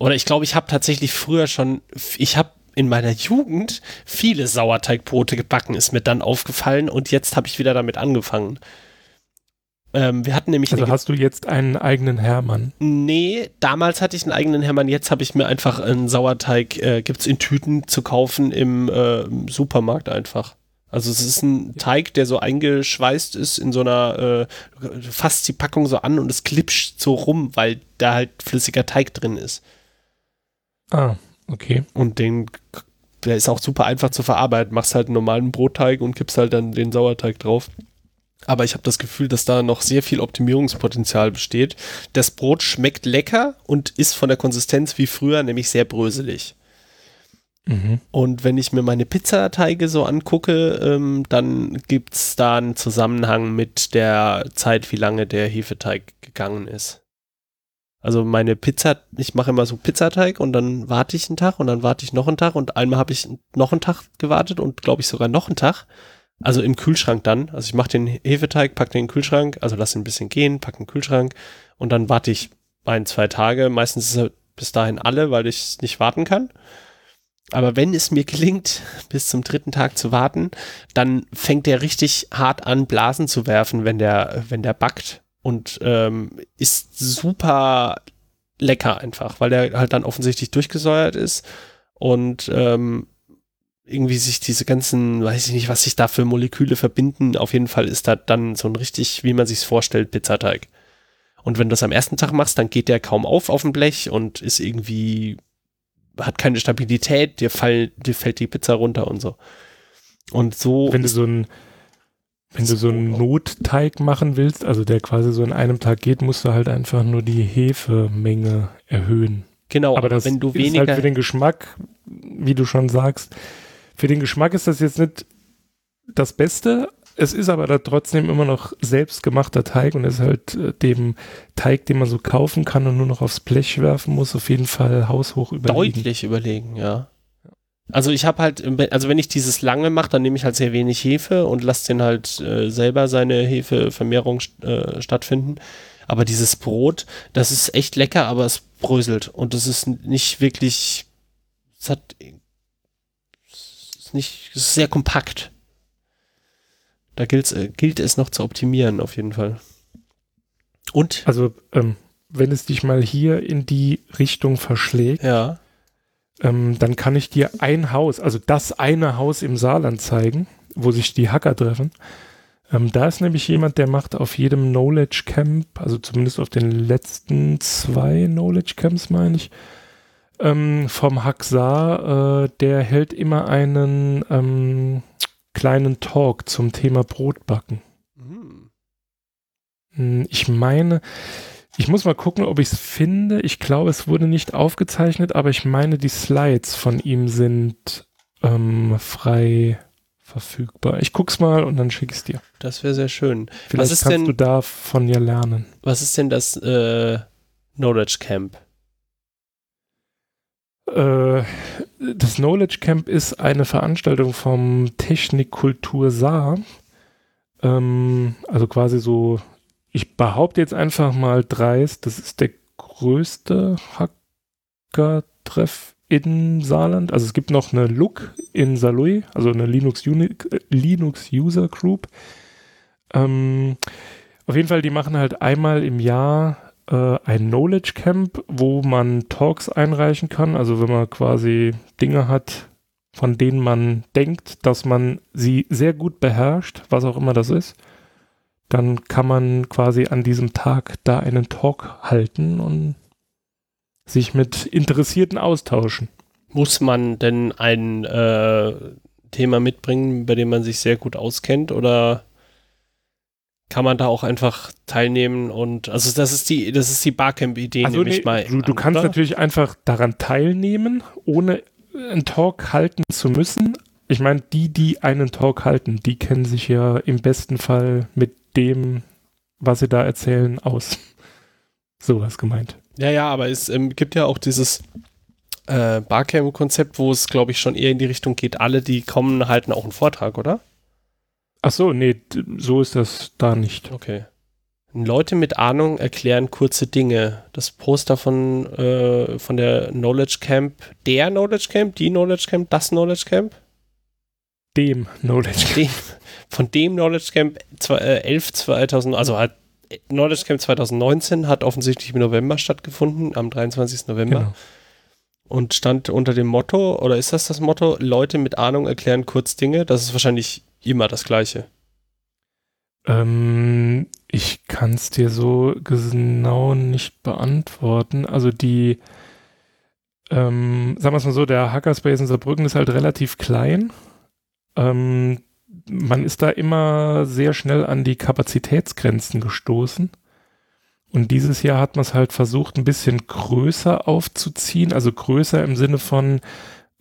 Oder ich glaube, ich habe tatsächlich früher schon, ich habe in meiner Jugend viele Sauerteigbrote gebacken, ist mir dann aufgefallen und jetzt habe ich wieder damit angefangen. Ähm, wir hatten nämlich. Also hast du jetzt einen eigenen Hermann? Nee, damals hatte ich einen eigenen Hermann. Jetzt habe ich mir einfach einen Sauerteig, äh, gibt es in Tüten zu kaufen im äh, Supermarkt einfach. Also es ist ein Teig, der so eingeschweißt ist in so einer, äh, fasst die Packung so an und es klipscht so rum, weil da halt flüssiger Teig drin ist. Ah, okay. Und den, der ist auch super einfach zu verarbeiten. Machst halt einen normalen Brotteig und kippst halt dann den Sauerteig drauf. Aber ich habe das Gefühl, dass da noch sehr viel Optimierungspotenzial besteht. Das Brot schmeckt lecker und ist von der Konsistenz wie früher, nämlich sehr bröselig. Mhm. Und wenn ich mir meine Pizzateige so angucke, ähm, dann gibt es da einen Zusammenhang mit der Zeit, wie lange der Hefeteig gegangen ist. Also meine Pizza, ich mache immer so Pizzateig und dann warte ich einen Tag und dann warte ich noch einen Tag und einmal habe ich noch einen Tag gewartet und glaube ich sogar noch einen Tag. Also im Kühlschrank dann. Also ich mache den Hefeteig, packe den in den Kühlschrank, also lasse ihn ein bisschen gehen, packe den Kühlschrank und dann warte ich ein, zwei Tage. Meistens ist er bis dahin alle, weil ich nicht warten kann. Aber wenn es mir gelingt, (laughs) bis zum dritten Tag zu warten, dann fängt der richtig hart an, Blasen zu werfen, wenn der, wenn der backt. Und ähm, ist super lecker einfach, weil der halt dann offensichtlich durchgesäuert ist und ähm, irgendwie sich diese ganzen, weiß ich nicht, was sich da für Moleküle verbinden. Auf jeden Fall ist da dann so ein richtig, wie man sich vorstellt, Pizzateig. Und wenn du das am ersten Tag machst, dann geht der kaum auf auf dem Blech und ist irgendwie hat keine Stabilität, dir, fall, dir fällt die Pizza runter und so. Und so. Wenn du so ein, wenn du so einen Notteig machen willst, also der quasi so in einem Tag geht, musst du halt einfach nur die Hefemenge erhöhen. Genau, aber das wenn du weniger ist halt für den Geschmack, wie du schon sagst, für den Geschmack ist das jetzt nicht das Beste, es ist aber da trotzdem immer noch selbstgemachter Teig und ist halt äh, dem Teig, den man so kaufen kann und nur noch aufs Blech werfen muss, auf jeden Fall haushoch überlegen. Deutlich überlegen, ja. Also ich habe halt, also wenn ich dieses lange mache, dann nehme ich halt sehr wenig Hefe und lasse den halt äh, selber seine Hefevermehrung äh, stattfinden. Aber dieses Brot, das ist echt lecker, aber es bröselt und es ist nicht wirklich, es hat, es ist nicht, es ist sehr kompakt. Da gilt, äh, gilt es noch zu optimieren, auf jeden Fall. Und? Also, ähm, wenn es dich mal hier in die Richtung verschlägt, ja. ähm, dann kann ich dir ein Haus, also das eine Haus im Saarland zeigen, wo sich die Hacker treffen. Ähm, da ist nämlich jemand, der macht auf jedem Knowledge Camp, also zumindest auf den letzten zwei Knowledge Camps, meine ich, ähm, vom Hack Saar, äh, der hält immer einen ähm, kleinen Talk zum Thema Brotbacken. Mhm. Ich meine, ich muss mal gucken, ob ich es finde. Ich glaube, es wurde nicht aufgezeichnet, aber ich meine, die Slides von ihm sind ähm, frei verfügbar. Ich guck's mal und dann schicke ich es dir. Das wäre sehr schön. Vielleicht kannst denn, du da von dir lernen. Was ist denn das äh, Knowledge Camp? Äh, das Knowledge Camp ist eine Veranstaltung vom Technikkultur Saar. Ähm, also quasi so, ich behaupte jetzt einfach mal dreist, das ist der größte Hacker-Treff in Saarland. Also es gibt noch eine Look in Saarlouis, also eine Linux, Uni Linux User Group. Ähm, auf jeden Fall, die machen halt einmal im Jahr ein Knowledge Camp, wo man Talks einreichen kann. Also wenn man quasi Dinge hat, von denen man denkt, dass man sie sehr gut beherrscht, was auch immer das ist, dann kann man quasi an diesem Tag da einen Talk halten und sich mit Interessierten austauschen. Muss man denn ein äh, Thema mitbringen, bei dem man sich sehr gut auskennt oder kann man da auch einfach teilnehmen und also das ist die das ist die Barcamp-Idee also nee, mal. Du, du kannst natürlich einfach daran teilnehmen, ohne einen Talk halten zu müssen. Ich meine, die, die einen Talk halten, die kennen sich ja im besten Fall mit dem, was sie da erzählen, aus. (laughs) Sowas gemeint. Ja, ja, aber es ähm, gibt ja auch dieses äh, Barcamp-Konzept, wo es, glaube ich, schon eher in die Richtung geht, alle, die kommen, halten auch einen Vortrag, oder? Ach so, nee, so ist das da nicht. Okay. Leute mit Ahnung erklären kurze Dinge. Das Poster von, äh, von der Knowledge Camp, der Knowledge Camp, die Knowledge Camp, das Knowledge Camp? Dem Knowledge Camp. Dem, von dem Knowledge Camp äh, 11 2000, also hat Knowledge Camp 2019 hat offensichtlich im November stattgefunden, am 23. November. Genau. Und stand unter dem Motto, oder ist das das Motto, Leute mit Ahnung erklären kurz Dinge? Das ist wahrscheinlich immer das Gleiche. Ähm, ich kann es dir so genau nicht beantworten. Also die, ähm, sagen wir es mal so, der Hackerspace in Saarbrücken ist halt relativ klein. Ähm, man ist da immer sehr schnell an die Kapazitätsgrenzen gestoßen. Und dieses Jahr hat man es halt versucht, ein bisschen größer aufzuziehen. Also größer im Sinne von,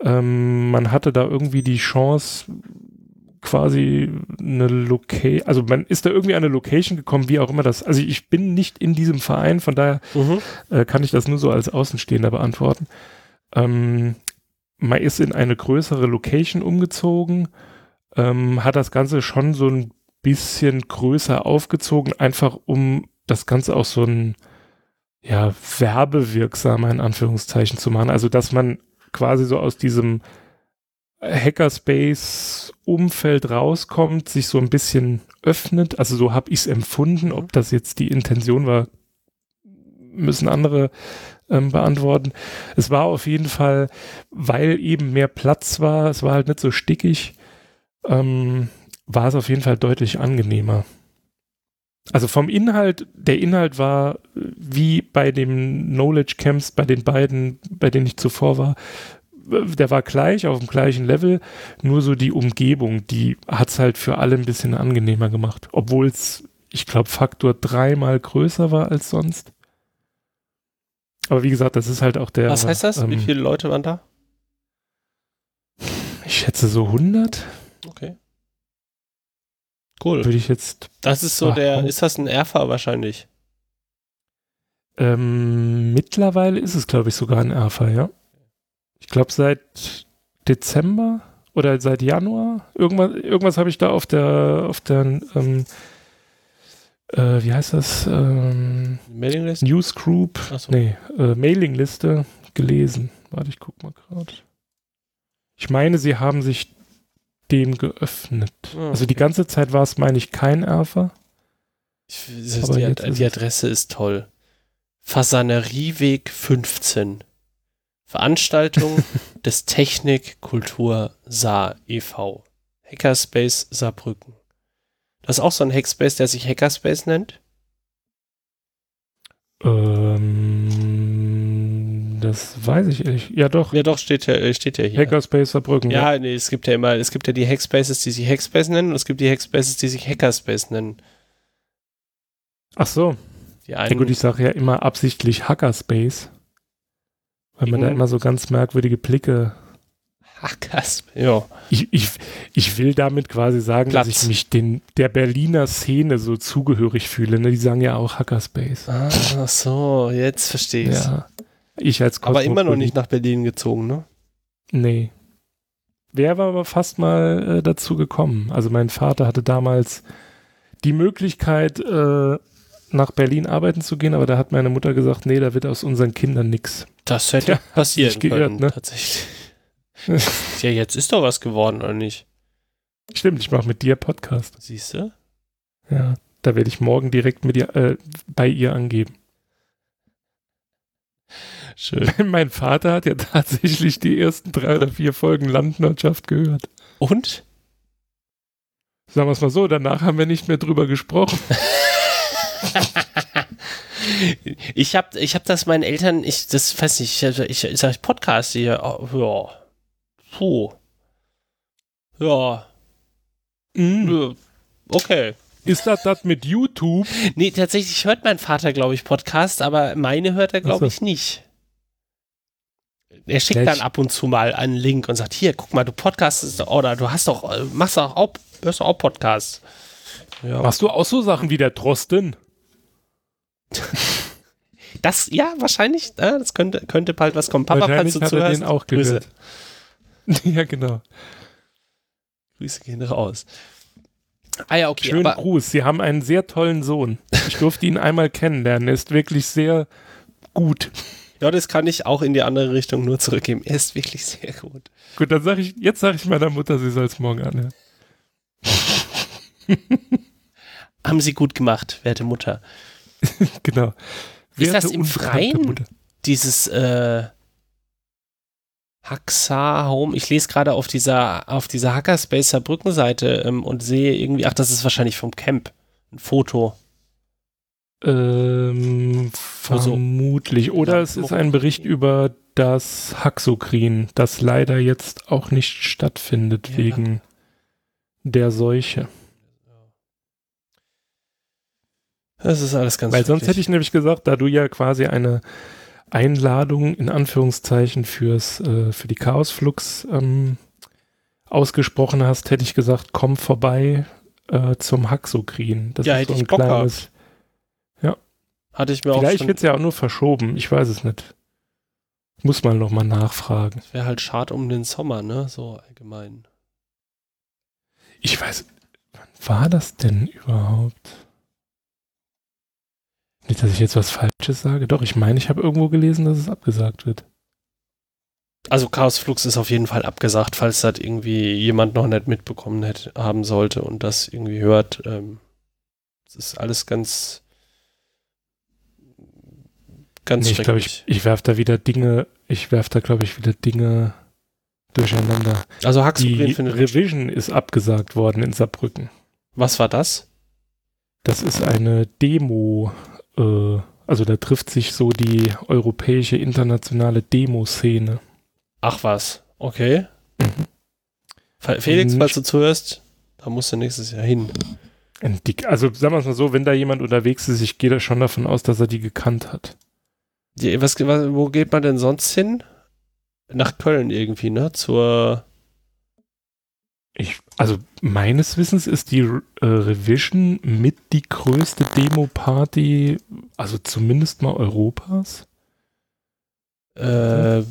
ähm, man hatte da irgendwie die Chance, quasi eine Location, also man ist da irgendwie an eine Location gekommen, wie auch immer das, also ich bin nicht in diesem Verein, von daher mhm. äh, kann ich das nur so als Außenstehender beantworten. Ähm, man ist in eine größere Location umgezogen, ähm, hat das Ganze schon so ein bisschen größer aufgezogen, einfach um das Ganze auch so ein ja, werbewirksamer in Anführungszeichen zu machen. Also, dass man quasi so aus diesem Hackerspace-Umfeld rauskommt, sich so ein bisschen öffnet. Also so habe ich es empfunden. Ob das jetzt die Intention war, müssen andere ähm, beantworten. Es war auf jeden Fall, weil eben mehr Platz war, es war halt nicht so stickig, ähm, war es auf jeden Fall deutlich angenehmer. Also vom Inhalt, der Inhalt war wie bei den Knowledge Camps, bei den beiden, bei denen ich zuvor war, der war gleich, auf dem gleichen Level, nur so die Umgebung, die hat es halt für alle ein bisschen angenehmer gemacht. Obwohl es, ich glaube, Faktor dreimal größer war als sonst. Aber wie gesagt, das ist halt auch der. Was heißt das? Ähm, wie viele Leute waren da? Ich schätze so 100. Okay. Cool. Würde ich jetzt. Das ist so der. Ist das ein Erfa wahrscheinlich? Ähm, mittlerweile ist es, glaube ich, sogar ein Erfa, ja ich glaube, seit Dezember oder seit Januar. Irgendwas, irgendwas habe ich da auf der, auf der, ähm, äh, wie heißt das? Ähm, Mailingliste? Newsgroup, so. nee, äh, Mailingliste gelesen. Warte, ich guck mal gerade. Ich meine, sie haben sich dem geöffnet. Oh, also die ganze Zeit war es, meine ich, kein Erfer. Die, die Adresse ist toll. Fasanerieweg 15. Veranstaltung (laughs) des Technik Kultur Saar e.V. Hackerspace Saarbrücken. Das ist auch so ein Hackspace, der sich Hackerspace nennt? Ähm, das weiß ich ehrlich. Ja, doch. Ja, doch, steht ja, äh, steht ja hier. Hackerspace Saarbrücken. Ja, ja, nee, es gibt ja immer, es gibt ja die Hackspaces, die sich Hackspace nennen und es gibt die Hackspaces, die sich Hackerspace nennen. Ach so. Die einen, ja gut, ich sage ja immer absichtlich Hackerspace. Weil man da immer so ganz merkwürdige Blicke. Hackers, ja. Ich, ich, ich will damit quasi sagen, Platz. dass ich mich den, der Berliner Szene so zugehörig fühle. Ne? Die sagen ja auch Hackerspace. Ah, ach so, jetzt verstehe ich Ja. Ich als Aber immer noch nicht nach Berlin gezogen, ne? Nee. Wer war aber fast mal äh, dazu gekommen? Also mein Vater hatte damals die Möglichkeit, äh, nach Berlin arbeiten zu gehen, aber da hat meine Mutter gesagt, nee, da wird aus unseren Kindern nichts. Das hätte ja, (laughs) passieren geirrt, können, ne? tatsächlich. ja, jetzt ist doch was geworden, oder nicht? Stimmt, ich mache mit dir Podcast. Siehst du? Ja, da werde ich morgen direkt mit ihr, äh, bei ihr angeben. Schön. (laughs) mein Vater hat ja tatsächlich die ersten drei oder vier Folgen Landwirtschaft gehört. Und? Sagen wir es mal so, danach haben wir nicht mehr drüber gesprochen. (laughs) (laughs) ich habe ich hab das meinen Eltern, ich das weiß nicht, ich, ich, ich sag Podcast hier, oh, ja. Puh. Ja. Mhm. Okay. Ist das das mit YouTube? Nee, tatsächlich hört mein Vater, glaube ich, Podcast, aber meine hört er, glaube ich, nicht. Er schickt dann ab und zu mal einen Link und sagt, hier, guck mal, du podcastest oder du hast doch, machst doch auch, hörst auch Podcasts. Ja. Machst du auch so Sachen wie der Drosten? (laughs) Das, ja, wahrscheinlich, äh, das könnte, könnte bald was kommen. Papa, falls du zuhörst, den auch Grüße. (laughs) ja, genau. Grüße gehen raus. Ah ja, okay. Schönen Gruß. Sie haben einen sehr tollen Sohn. Ich durfte ihn einmal kennenlernen. Er ist wirklich sehr gut. Ja, das kann ich auch in die andere Richtung nur zurückgeben. Er ist wirklich sehr gut. Gut, dann sage ich, jetzt sage ich meiner Mutter, sie soll es morgen anhören. (laughs) Haben Sie gut gemacht, werte Mutter. (laughs) genau. Ist das im Freien? Dieses äh, Haxa Home. Ich lese gerade auf dieser, auf dieser Hackerspace Saarbrücken-Seite ähm, und sehe irgendwie, ach, das ist wahrscheinlich vom Camp. Ein Foto. Ähm, vermutlich. Oder ja, es ist ein Bericht über das Haxokrin, das leider jetzt auch nicht stattfindet ja. wegen der Seuche. Das ist alles ganz Weil sonst hätte ich nämlich gesagt, da du ja quasi eine Einladung in Anführungszeichen fürs, äh, für die Chaosflux ähm, ausgesprochen hast, hätte ich gesagt, komm vorbei äh, zum Haxokrin. Das ja, ist hätte so ein ich Bock kleines, gehabt. Hatte ich mir Vielleicht wird es ja auch nur verschoben. Ich weiß es nicht. Muss man noch mal nachfragen. Wäre halt schade um den Sommer, ne? So allgemein. Ich weiß, wann war das denn überhaupt? Nicht, dass ich jetzt was Falsches sage. Doch, ich meine, ich habe irgendwo gelesen, dass es abgesagt wird. Also Chaosflux ist auf jeden Fall abgesagt, falls das irgendwie jemand noch nicht mitbekommen hätte, haben sollte und das irgendwie hört. Ähm, das ist alles ganz Ganz nee, ich glaube, ich, ich werfe da wieder Dinge, ich werfe da, glaube ich, wieder Dinge durcheinander. Also Die Revision ist abgesagt worden in Saarbrücken. Was war das? Das ist eine Demo, äh, also da trifft sich so die europäische internationale Demo-Szene. Ach was, okay. Mhm. Felix, falls du zuhörst, da musst du nächstes Jahr hin. Also sagen wir es mal so, wenn da jemand unterwegs ist, ich gehe da schon davon aus, dass er die gekannt hat. Die, was, wo geht man denn sonst hin? Nach Köln irgendwie, ne? Zur. Ich, also meines Wissens ist die äh, Revision mit die größte Demo-Party, also zumindest mal Europas. Äh,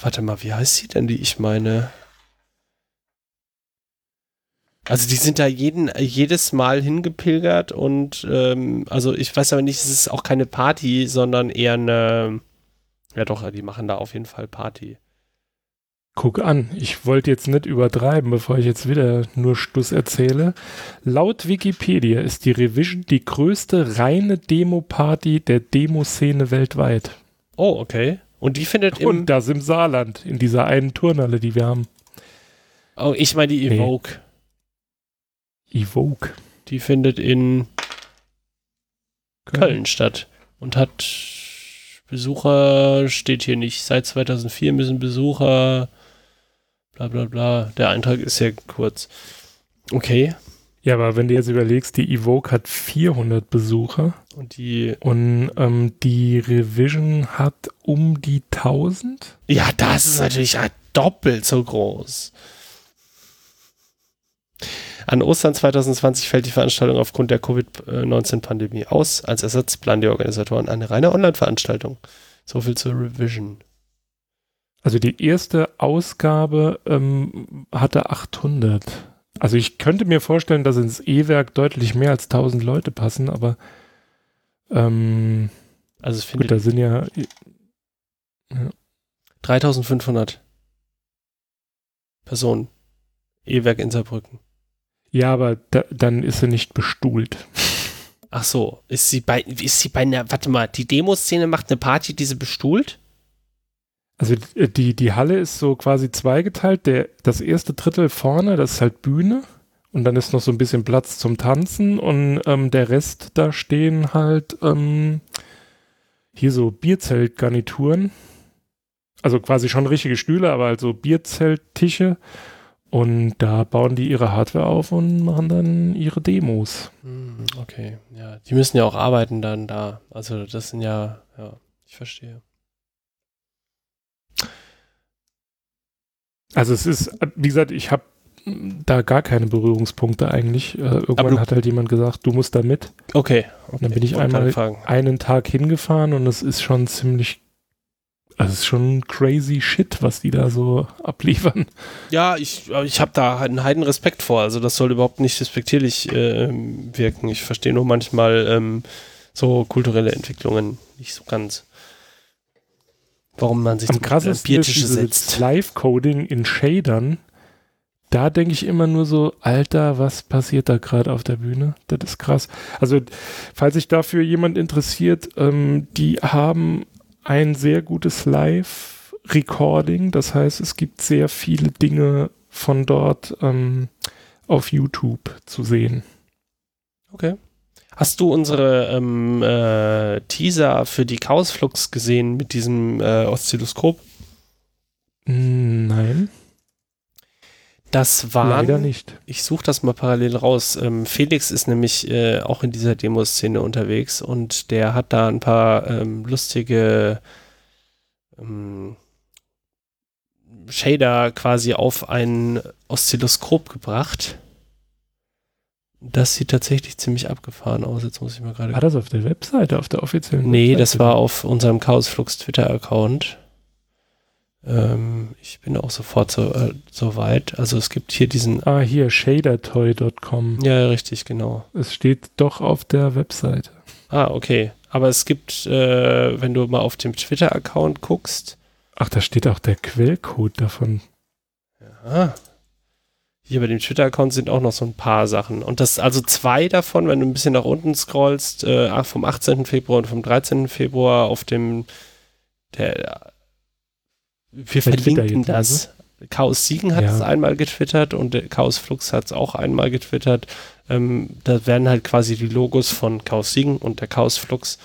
warte mal, wie heißt sie denn, die ich meine? Also die sind da jeden, jedes Mal hingepilgert und ähm, also ich weiß aber nicht, es ist auch keine Party, sondern eher eine, ja doch, die machen da auf jeden Fall Party. Guck an, ich wollte jetzt nicht übertreiben, bevor ich jetzt wieder nur Stuss erzähle. Laut Wikipedia ist die Revision die größte reine Demo-Party der Demoszene weltweit. Oh, okay. Und die findet im... Und das im Saarland, in dieser einen Turnhalle, die wir haben. Oh, ich meine die Evoke. Nee. Evoke. Die findet in Köln, Köln statt und hat Besucher, steht hier nicht. Seit 2004 müssen Besucher, bla bla bla. Der Eintrag ist ja kurz. Okay. Ja, aber wenn du jetzt überlegst, die Evoke hat 400 Besucher. Und die. Und ähm, die Revision hat um die 1000. Ja, das ist natürlich doppelt so groß. An Ostern 2020 fällt die Veranstaltung aufgrund der Covid-19-Pandemie aus. Als Ersatz planen die Organisatoren eine reine Online-Veranstaltung. So viel zur Revision. Also die erste Ausgabe ähm, hatte 800. Also ich könnte mir vorstellen, dass ins E-Werk deutlich mehr als 1000 Leute passen, aber ähm, also es findet gut, da sind ja, ja 3500 Personen. E-Werk in Saarbrücken. Ja, aber da, dann ist sie nicht bestuhlt. Ach so, ist sie bei, ist sie bei einer, warte mal, die Demoszene macht eine Party, die sie bestuhlt? Also die, die Halle ist so quasi zweigeteilt. Der, das erste Drittel vorne, das ist halt Bühne. Und dann ist noch so ein bisschen Platz zum Tanzen. Und ähm, der Rest, da stehen halt ähm, hier so Bierzeltgarnituren. Also quasi schon richtige Stühle, aber also Bierzelttische. Und da bauen die ihre Hardware auf und machen dann ihre Demos. Hm, okay, ja. Die müssen ja auch arbeiten dann da. Also das sind ja, ja, ich verstehe. Also es ist, wie gesagt, ich habe da gar keine Berührungspunkte eigentlich. Äh, irgendwann hat halt jemand gesagt, du musst da mit. Okay. okay. Und dann bin ich einmal einen Tag hingefahren und es ist schon ziemlich also es ist schon crazy shit, was die da so (laughs) abliefern. Ja, ich, ich habe da einen heiden Respekt vor. Also das soll überhaupt nicht respektierlich äh, wirken. Ich verstehe nur manchmal ähm, so kulturelle Entwicklungen nicht so ganz. Warum man sich Am krassesten Biertische ist setzt. Live-Coding in Shadern. Da denke ich immer nur so, Alter, was passiert da gerade auf der Bühne? Das ist krass. Also, falls sich dafür jemand interessiert, ähm, die haben ein sehr gutes Live-Recording. Das heißt, es gibt sehr viele Dinge von dort ähm, auf YouTube zu sehen. Okay. Hast du unsere ähm, äh, Teaser für die Chaosflux gesehen mit diesem äh, Oszilloskop? Nein. Das war. Leider nicht. Ich suche das mal parallel raus. Ähm, Felix ist nämlich äh, auch in dieser Demoszene unterwegs und der hat da ein paar ähm, lustige ähm, Shader quasi auf ein Oszilloskop gebracht. Das sieht tatsächlich ziemlich abgefahren aus. Jetzt muss ich mal gerade. War das auf der Webseite, auf der offiziellen Nee, Webseite? das war auf unserem Chaosflux Twitter-Account. Ähm, ich bin auch sofort so, äh, so weit. Also es gibt hier diesen. Ah, hier, shadertoy.com. Ja, richtig, genau. Es steht doch auf der Webseite. Ah, okay. Aber es gibt, äh, wenn du mal auf dem Twitter-Account guckst. Ach, da steht auch der Quellcode davon. Ja. Hier bei dem Twitter-Account sind auch noch so ein paar Sachen. Und das, also zwei davon, wenn du ein bisschen nach unten scrollst, äh, vom 18. Februar und vom 13. Februar auf dem, der, wir der verlinken das. Ne? Chaos Siegen hat es einmal getwittert und Chaos Flux hat es auch einmal getwittert. Ähm, da werden halt quasi die Logos von Chaos Siegen und der Chaos Flux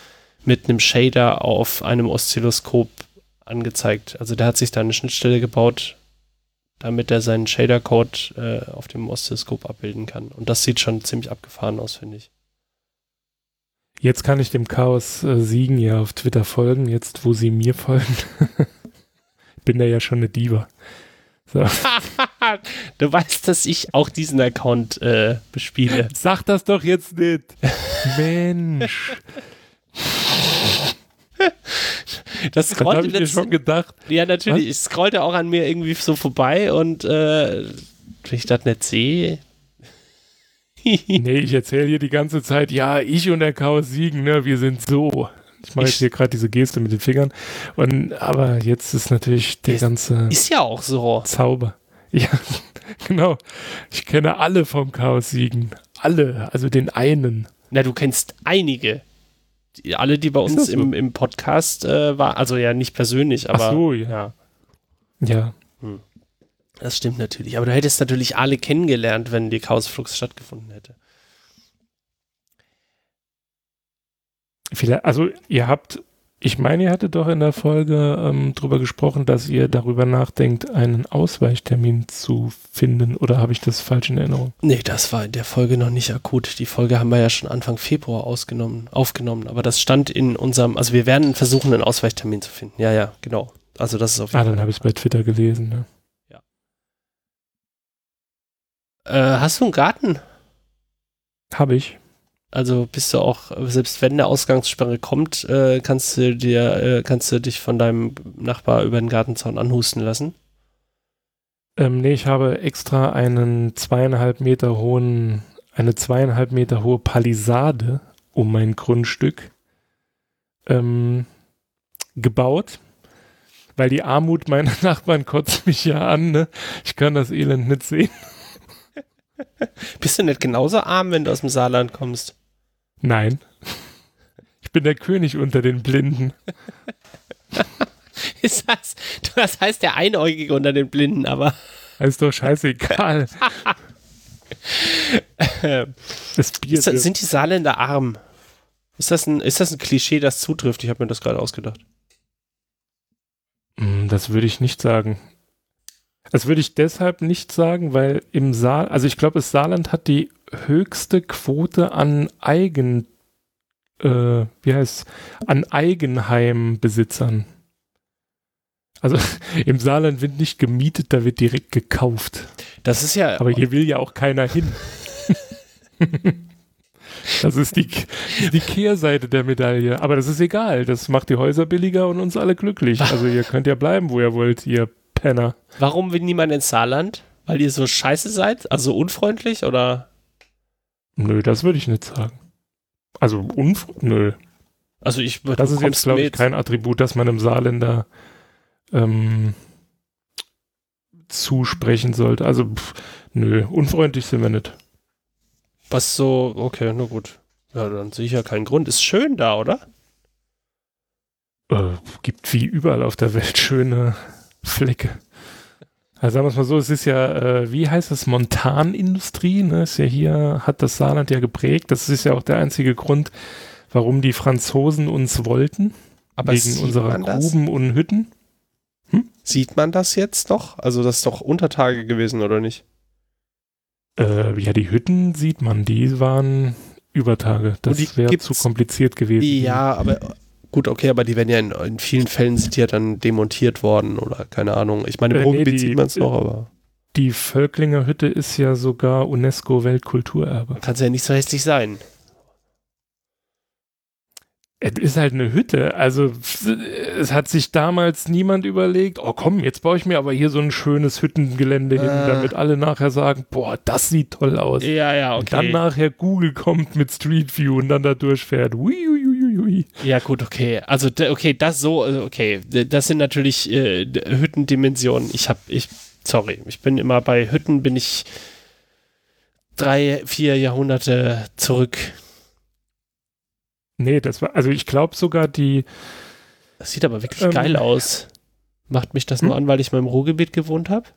mit einem Shader auf einem Oszilloskop angezeigt. Also der hat sich da eine Schnittstelle gebaut, damit er seinen Shader-Code äh, auf dem Oszilloskop abbilden kann. Und das sieht schon ziemlich abgefahren aus, finde ich. Jetzt kann ich dem Chaos äh, Siegen ja auf Twitter folgen, jetzt wo sie mir folgen. (laughs) Bin da ja schon eine Diva. So. (laughs) du weißt, dass ich auch diesen Account äh, bespiele. Sag das doch jetzt nicht. Mensch. (laughs) Das (laughs) das ich mir schon gedacht. Ja, natürlich. Was? Ich scrollte auch an mir irgendwie so vorbei und äh, wenn ich das nicht sehe. nee, ich erzähle hier die ganze Zeit, ja, ich und der Chaos siegen, ne, wir sind so. Ich mache jetzt hier gerade diese Geste mit den Fingern. Und, aber jetzt ist natürlich der ganze. Ist ja auch so. Zauber. (laughs) Ja, genau. Ich kenne alle vom Chaos siegen. Alle, also den einen. Na, du kennst einige. Die, alle, die bei uns so? im, im Podcast äh, waren, also ja nicht persönlich, aber. Ach so, ja. Ja. Hm. Das stimmt natürlich. Aber du hättest natürlich alle kennengelernt, wenn die Chaosflux stattgefunden hätte. Vielleicht, also ihr habt, ich meine, ihr hattet doch in der Folge ähm, drüber gesprochen, dass ihr darüber nachdenkt, einen Ausweichtermin zu finden, oder habe ich das falsch in Erinnerung? Nee, das war in der Folge noch nicht akut. Die Folge haben wir ja schon Anfang Februar ausgenommen, aufgenommen, aber das stand in unserem, also wir werden versuchen, einen Ausweichtermin zu finden. Ja, ja, genau. Also das ist auf jeden Ah, dann habe ich es bei Twitter gelesen, ne? Ja. Äh, hast du einen Garten? Habe ich. Also bist du auch, selbst wenn eine Ausgangssperre kommt, äh, kannst du dir, äh, kannst du dich von deinem Nachbar über den Gartenzaun anhusten lassen? Ähm, nee, ich habe extra einen zweieinhalb Meter hohen, eine zweieinhalb Meter hohe Palisade um mein Grundstück ähm, gebaut, weil die Armut meiner (laughs) Nachbarn kotzt mich ja an, ne? Ich kann das Elend nicht sehen. Bist du nicht genauso arm, wenn du aus dem Saarland kommst? Nein. Ich bin der König unter den Blinden. (laughs) Ist das, das heißt der Einäugige unter den Blinden, aber. Das ist doch scheißegal. (laughs) das Bier das, sind die Saarländer arm? Ist das, ein, ist das ein Klischee, das zutrifft? Ich habe mir das gerade ausgedacht. Hm, das würde ich nicht sagen. Das würde ich deshalb nicht sagen, weil im Saal, also ich glaube, das Saarland hat die höchste Quote an Eigen, äh, wie heißt an Eigenheimbesitzern. Also (laughs) im Saarland wird nicht gemietet, da wird direkt gekauft. Das ist ja. Aber hier will ja auch keiner hin. (laughs) Das ist die, die Kehrseite der Medaille. Aber das ist egal. Das macht die Häuser billiger und uns alle glücklich. Also ihr könnt ja bleiben, wo ihr wollt, ihr Penner. Warum will niemand ins Saarland? Weil ihr so scheiße seid? Also unfreundlich oder? Nö, das würde ich nicht sagen. Also unfreundlich? Nö. Also ich Das ist jetzt, glaube ich, kein Attribut, das man einem Saarländer ähm, zusprechen sollte. Also, pff, nö, unfreundlich sind wir nicht. Was so, okay, na gut. Ja, dann sehe ich ja keinen Grund. Ist schön da, oder? Äh, gibt wie überall auf der Welt schöne Flecke. Also sagen wir es mal so, es ist ja, äh, wie heißt es, Montanindustrie, ne? Ist ja hier, hat das Saarland ja geprägt. Das ist ja auch der einzige Grund, warum die Franzosen uns wollten. Aber wegen unserer Gruben und Hütten. Hm? Sieht man das jetzt noch? Also das ist doch Untertage gewesen, oder nicht? Äh, ja, die Hütten sieht man, die waren Übertage. Das wäre zu kompliziert gewesen. Ja, aber gut, okay, aber die werden ja in, in, vielen Fällen sind ja dann demontiert worden oder keine Ahnung. Ich meine, im äh, Ruhrgebiet nee, sieht man es noch, aber. Die Völklinger Hütte ist ja sogar UNESCO-Weltkulturerbe. Kann es ja nicht so hässlich sein. Es ist halt eine Hütte. Also es hat sich damals niemand überlegt, oh komm, jetzt baue ich mir aber hier so ein schönes Hüttengelände äh. hin, ah. damit alle nachher sagen, boah, das sieht toll aus. Ja, ja, okay. Und dann nachher Google kommt mit Street View und dann da durchfährt. Ui, ui, ui, ui. Ja, gut, okay. Also okay, das so, also, okay, das sind natürlich äh, Hüttendimensionen. Ich habe, ich, sorry, ich bin immer bei Hütten, bin ich drei, vier Jahrhunderte zurück Nee, das war, also ich glaube sogar die. Das sieht aber wirklich ähm, geil aus. Macht mich das hm? nur an, weil ich mal im Ruhrgebiet gewohnt habe?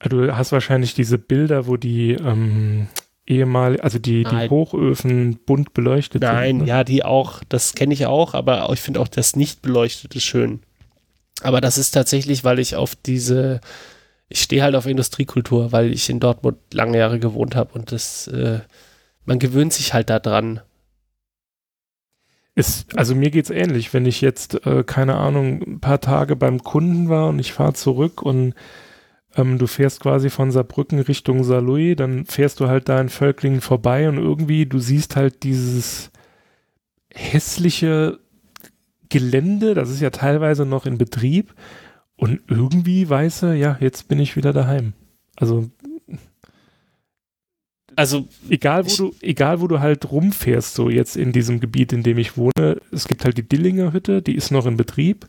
Du hast wahrscheinlich diese Bilder, wo die ähm, ehemal, also die, die Hochöfen bunt beleuchtet Nein, sind. Ne? ja, die auch, das kenne ich auch, aber ich finde auch das nicht beleuchtete schön. Aber das ist tatsächlich, weil ich auf diese, ich stehe halt auf Industriekultur, weil ich in Dortmund lange Jahre gewohnt habe und das, äh, man gewöhnt sich halt daran. Ist, also mir geht's ähnlich, wenn ich jetzt, äh, keine Ahnung, ein paar Tage beim Kunden war und ich fahre zurück und ähm, du fährst quasi von Saarbrücken Richtung Saarlouis, dann fährst du halt da in Völklingen vorbei und irgendwie, du siehst halt dieses hässliche Gelände, das ist ja teilweise noch in Betrieb und irgendwie weißt du, ja, jetzt bin ich wieder daheim. Also also egal wo du, egal wo du halt rumfährst, so jetzt in diesem Gebiet, in dem ich wohne, es gibt halt die Dillinger Hütte, die ist noch in Betrieb.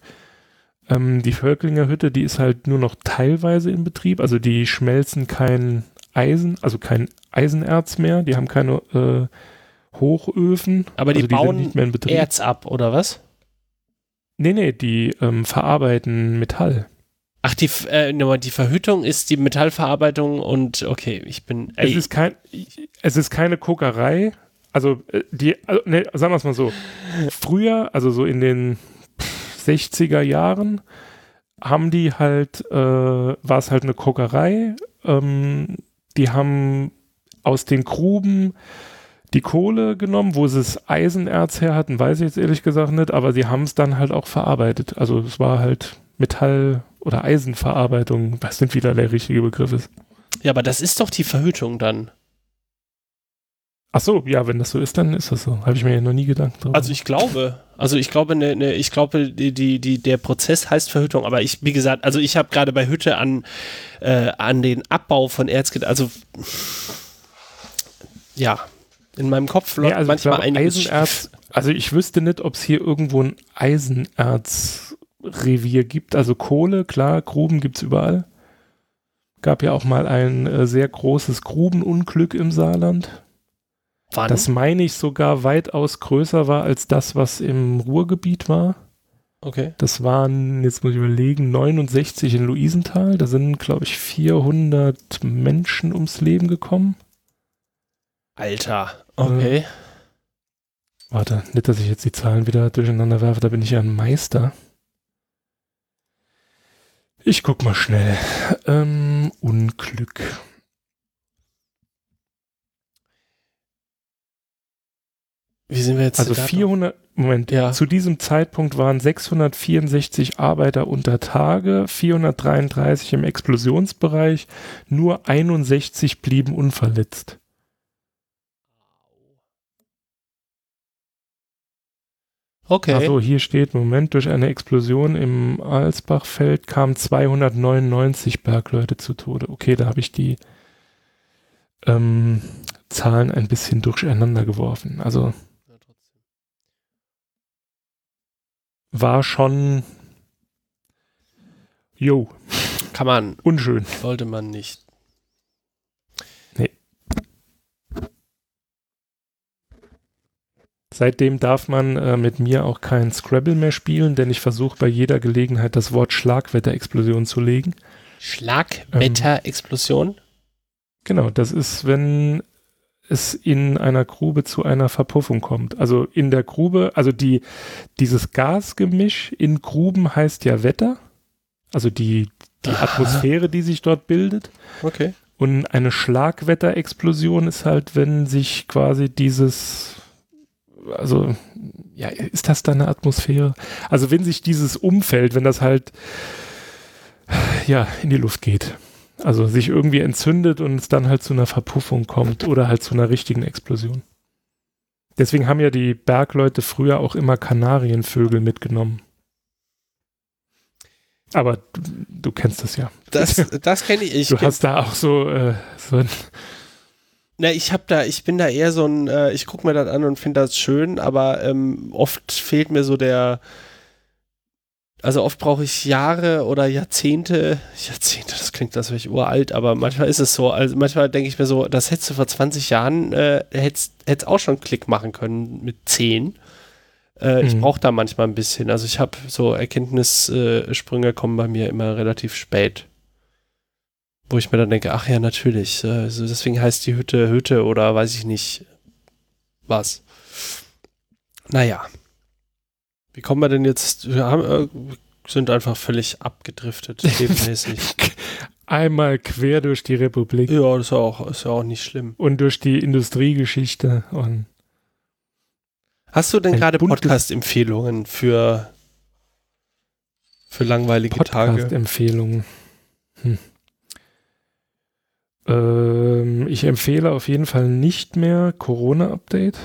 Ähm, die Völklinger Hütte, die ist halt nur noch teilweise in Betrieb, also die schmelzen kein Eisen, also kein Eisenerz mehr, die haben keine äh, Hochöfen. Aber die, also die bauen Erz ab, oder was? Nee, nee, die ähm, verarbeiten Metall. Ach, die, äh, die Verhütung ist die Metallverarbeitung und okay, ich bin. Ey. Es ist kein, es ist keine Kokerei. Also äh, die, also, ne, sagen wir es mal so. Früher, also so in den 60er Jahren, haben die halt, äh, war es halt eine Kokerei. Ähm, die haben aus den Gruben die Kohle genommen, wo sie das Eisenerz her hatten, weiß ich jetzt ehrlich gesagt nicht, aber sie haben es dann halt auch verarbeitet. Also es war halt Metall oder Eisenverarbeitung, was nicht wieder der richtige Begriff ist. Ja, aber das ist doch die Verhütung dann. Ach so, ja, wenn das so ist, dann ist das so. Habe ich mir ja noch nie gedacht. Also ich glaube, also ich glaube, ne, ne, ich glaube, die, die, die, der Prozess heißt Verhütung, aber ich, wie gesagt, also ich habe gerade bei Hütte an, äh, an den Abbau von Erz gedacht, also ja, in meinem Kopf läuft ja, also manchmal ein Eisenerz. Also ich wüsste nicht, ob es hier irgendwo ein Eisenerz Revier gibt. Also Kohle, klar, Gruben gibt es überall. Gab ja auch mal ein äh, sehr großes Grubenunglück im Saarland. Wann? Das meine ich sogar weitaus größer war als das, was im Ruhrgebiet war. Okay. Das waren, jetzt muss ich überlegen, 69 in Luisenthal. Da sind, glaube ich, 400 Menschen ums Leben gekommen. Alter, okay. Äh, warte, nicht, dass ich jetzt die Zahlen wieder durcheinander werfe, da bin ich ja ein Meister. Ich guck mal schnell. Ähm, Unglück. Wie sind wir jetzt? Also 400, Moment, ja. zu diesem Zeitpunkt waren 664 Arbeiter unter Tage, 433 im Explosionsbereich, nur 61 blieben unverletzt. Okay. Also hier steht, Moment, durch eine Explosion im Alsbachfeld kamen 299 Bergleute zu Tode. Okay, da habe ich die ähm, Zahlen ein bisschen durcheinander geworfen. Also war schon jo. Kann man. Unschön. Sollte man nicht. Nee. Seitdem darf man äh, mit mir auch kein Scrabble mehr spielen, denn ich versuche bei jeder Gelegenheit das Wort Schlagwetterexplosion zu legen. Schlagwetterexplosion? Ähm, genau, das ist, wenn es in einer Grube zu einer Verpuffung kommt. Also in der Grube, also die, dieses Gasgemisch in Gruben heißt ja Wetter. Also die, die Atmosphäre, die sich dort bildet. Okay. Und eine Schlagwetterexplosion ist halt, wenn sich quasi dieses, also, ja, ist das dann eine Atmosphäre? Also wenn sich dieses Umfeld, wenn das halt, ja, in die Luft geht. Also sich irgendwie entzündet und es dann halt zu einer Verpuffung kommt oder halt zu einer richtigen Explosion. Deswegen haben ja die Bergleute früher auch immer Kanarienvögel mitgenommen. Aber du, du kennst das ja. Das, (laughs) das kenne ich. ich. Du hast da auch so, äh, so ein na, ich habe da, ich bin da eher so ein, äh, ich gucke mir das an und finde das schön, aber ähm, oft fehlt mir so der, also oft brauche ich Jahre oder Jahrzehnte, Jahrzehnte, das klingt, als wäre ich uralt, aber manchmal ist es so. Also manchmal denke ich mir so, das hättest du vor 20 Jahren, äh, hättest, hättest auch schon Klick machen können mit 10. Äh, mhm. Ich brauche da manchmal ein bisschen. Also ich habe so Erkenntnissprünge äh, kommen bei mir immer relativ spät. Wo ich mir dann denke, ach ja, natürlich. Also deswegen heißt die Hütte Hütte oder weiß ich nicht was. Naja. Wie kommen wir denn jetzt? Wir haben, äh, sind einfach völlig abgedriftet, (laughs) themenmäßig. Einmal quer durch die Republik. Ja, das ist ja auch, ist ja auch nicht schlimm. Und durch die Industriegeschichte. Und Hast du denn gerade Podcast-Empfehlungen für, für langweilige Podcast Tage? Podcast-Empfehlungen. Hm. Ähm, ich empfehle auf jeden Fall nicht mehr Corona-Update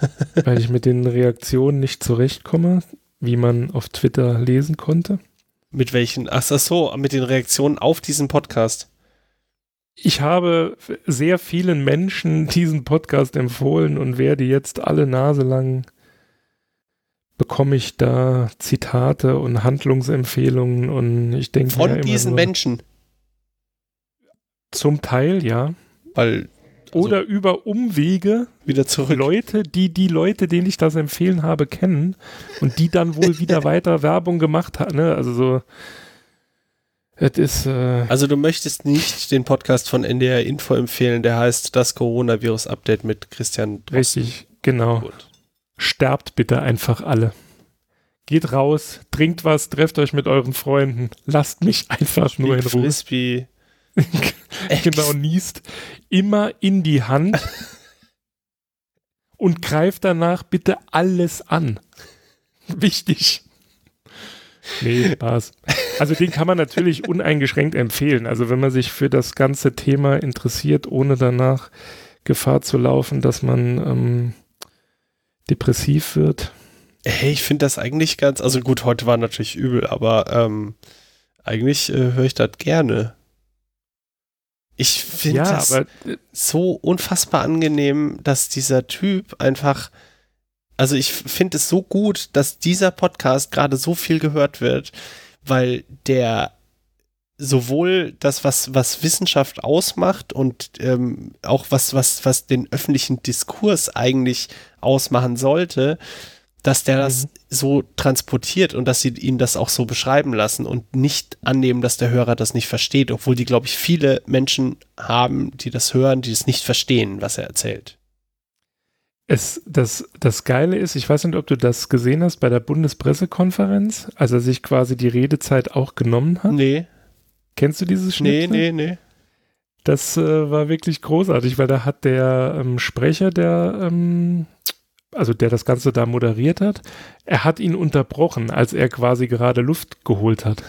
(laughs) weil ich mit den Reaktionen nicht zurechtkomme, wie man auf Twitter lesen konnte. Mit welchen? Ach so, mit den Reaktionen auf diesen Podcast. Ich habe sehr vielen Menschen diesen Podcast empfohlen und werde jetzt alle Nase lang bekomme ich da Zitate und Handlungsempfehlungen und ich denke von diesen so, Menschen zum Teil ja, weil also oder über Umwege wieder zurück. Leute, die die Leute, denen ich das empfehlen habe, kennen und die dann wohl (laughs) wieder weiter Werbung gemacht haben. Ne? Also so. Ist, äh also du möchtest nicht den Podcast von NDR Info empfehlen, der heißt das Coronavirus-Update mit Christian Drosten. Richtig, genau. Gut. Sterbt bitte einfach alle. Geht raus, trinkt was, trefft euch mit euren Freunden. Lasst mich einfach Spiel nur in Ruhe. Frisbee. Genau, niest immer in die Hand und greift danach bitte alles an. Wichtig. Nee, Spaß. Also den kann man natürlich uneingeschränkt empfehlen. Also wenn man sich für das ganze Thema interessiert, ohne danach Gefahr zu laufen, dass man ähm, depressiv wird. Hey, ich finde das eigentlich ganz, also gut, heute war natürlich übel, aber ähm, eigentlich äh, höre ich das gerne. Ich finde ja, das aber, so unfassbar angenehm, dass dieser Typ einfach, also ich finde es so gut, dass dieser Podcast gerade so viel gehört wird, weil der sowohl das, was, was Wissenschaft ausmacht und ähm, auch was, was, was den öffentlichen Diskurs eigentlich ausmachen sollte, dass der das mhm. So transportiert und dass sie ihn das auch so beschreiben lassen und nicht annehmen, dass der Hörer das nicht versteht, obwohl die, glaube ich, viele Menschen haben, die das hören, die es nicht verstehen, was er erzählt. Es, das, das Geile ist, ich weiß nicht, ob du das gesehen hast bei der Bundespressekonferenz, als er sich quasi die Redezeit auch genommen hat. Nee. Kennst du dieses Schnipsel? Nee, nee, nee. Das äh, war wirklich großartig, weil da hat der ähm, Sprecher der ähm, also der das Ganze da moderiert hat, er hat ihn unterbrochen, als er quasi gerade Luft geholt hat.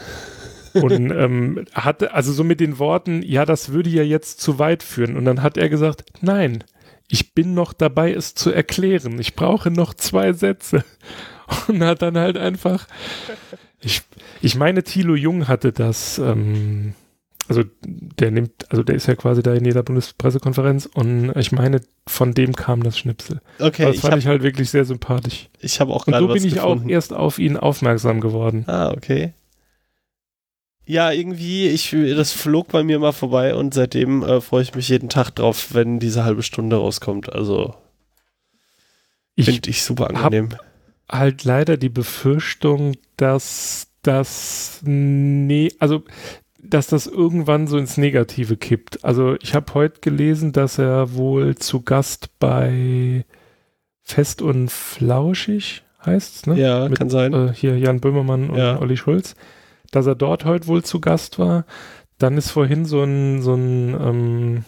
Und (laughs) ähm, hatte, also so mit den Worten, ja, das würde ja jetzt zu weit führen. Und dann hat er gesagt, nein, ich bin noch dabei, es zu erklären. Ich brauche noch zwei Sätze. (laughs) Und hat dann halt einfach, ich, ich meine, Thilo Jung hatte das, ähm, also der nimmt, also der ist ja quasi da in jeder Bundespressekonferenz und ich meine, von dem kam das Schnipsel. Okay. das fand hab, ich halt wirklich sehr sympathisch. Ich habe auch gerade Und so bin ich gefunden. auch erst auf ihn aufmerksam geworden. Ah, okay. Ja, irgendwie, ich, das flog bei mir mal vorbei und seitdem äh, freue ich mich jeden Tag drauf, wenn diese halbe Stunde rauskommt. Also finde ich super angenehm. Halt leider die Befürchtung, dass das nee, also dass das irgendwann so ins Negative kippt. Also ich habe heute gelesen, dass er wohl zu Gast bei Fest und Flauschig heißt ne? Ja, Mit, kann sein. Äh, hier Jan Böhmermann und ja. Olli Schulz dass er dort heute wohl zu Gast war. Dann ist vorhin so ein, so ein, ähm,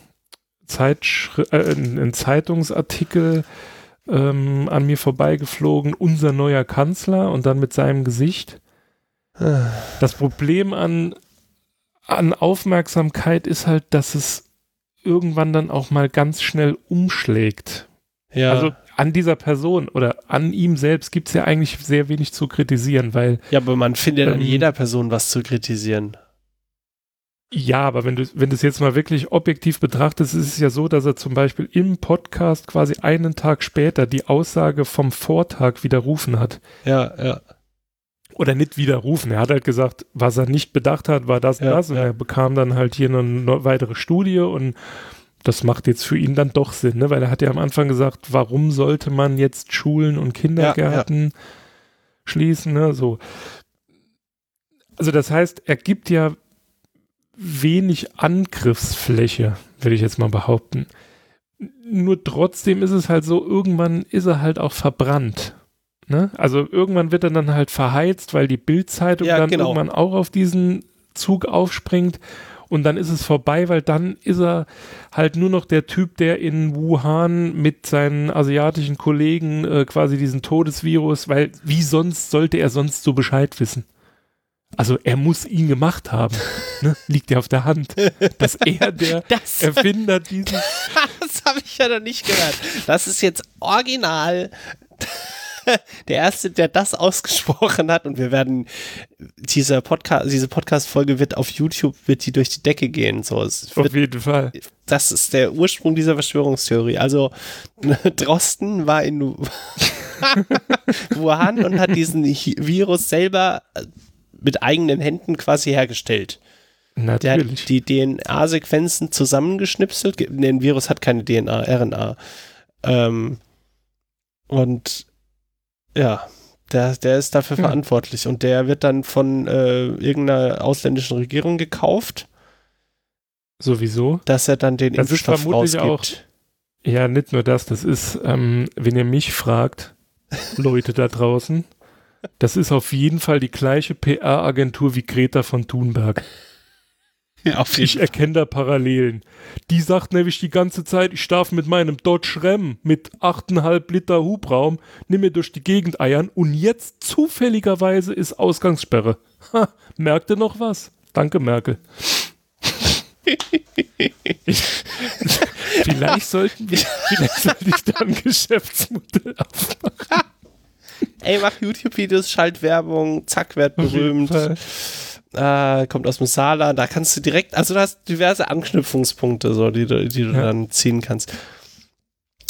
Zeitschri äh, ein Zeitungsartikel ähm, an mir vorbeigeflogen, unser neuer Kanzler und dann mit seinem Gesicht. Das Problem an, an Aufmerksamkeit ist halt, dass es irgendwann dann auch mal ganz schnell umschlägt. Ja. Also an dieser Person oder an ihm selbst gibt es ja eigentlich sehr wenig zu kritisieren, weil. Ja, aber man findet ähm, an jeder Person was zu kritisieren. Ja, aber wenn du, wenn du es jetzt mal wirklich objektiv betrachtest, ist es ja so, dass er zum Beispiel im Podcast quasi einen Tag später die Aussage vom Vortag widerrufen hat. Ja, ja. Oder nicht widerrufen. Er hat halt gesagt, was er nicht bedacht hat, war das und ja, das. Und ja. er bekam dann halt hier eine weitere Studie und das macht jetzt für ihn dann doch Sinn, ne? weil er hat ja am Anfang gesagt, warum sollte man jetzt Schulen und Kindergärten ja, schließen, ne? so. Also das heißt, er gibt ja wenig Angriffsfläche, würde ich jetzt mal behaupten. Nur trotzdem ist es halt so, irgendwann ist er halt auch verbrannt. Ne? Also irgendwann wird er dann halt verheizt, weil die Bildzeitung ja, dann genau. irgendwann auch auf diesen Zug aufspringt und dann ist es vorbei, weil dann ist er halt nur noch der Typ, der in Wuhan mit seinen asiatischen Kollegen äh, quasi diesen Todesvirus, weil wie sonst sollte er sonst so Bescheid wissen? Also er muss ihn gemacht haben. (laughs) Ne? Liegt ja auf der Hand. Dass er der (laughs) das, (laughs) Erfinder dieses. das habe ich ja noch nicht gehört. Das ist jetzt original (laughs) der Erste, der das ausgesprochen hat und wir werden, dieser Podcast, diese Podcast-Folge wird auf YouTube, wird die durch die Decke gehen. So, es auf jeden Fall. Das ist der Ursprung dieser Verschwörungstheorie. Also (laughs) Drosten war in (laughs) Wuhan und hat diesen Virus selber äh, mit eigenen Händen quasi hergestellt. Natürlich. Der hat die DNA-Sequenzen zusammengeschnipselt. Der Virus hat keine DNA, RNA. Ähm, und ja, der, der ist dafür ja. verantwortlich und der wird dann von äh, irgendeiner ausländischen Regierung gekauft. Sowieso. Dass er dann den das Impfstoff rausgibt. Auch, ja, nicht nur das, das ist, ähm, wenn ihr mich fragt, (laughs) Leute da draußen, das ist auf jeden Fall die gleiche PR-Agentur wie Greta von Thunberg. Ja, ich erkenne da Parallelen. Die sagt nämlich die ganze Zeit, ich darf mit meinem Dodge Ram mit 8,5 Liter Hubraum nimm mir durch die Gegend eiern und jetzt zufälligerweise ist Ausgangssperre. Ha, merkte noch was? Danke, Merkel. ich, vielleicht sollten wir, vielleicht sollte ich da ein Geschäftsmodell aufmachen. Ey, mach YouTube-Videos, Schaltwerbung, zack, werd berühmt äh, kommt aus dem Saarland, da kannst du direkt, also du hast diverse Anknüpfungspunkte, so, die, du, die du ja. dann ziehen kannst.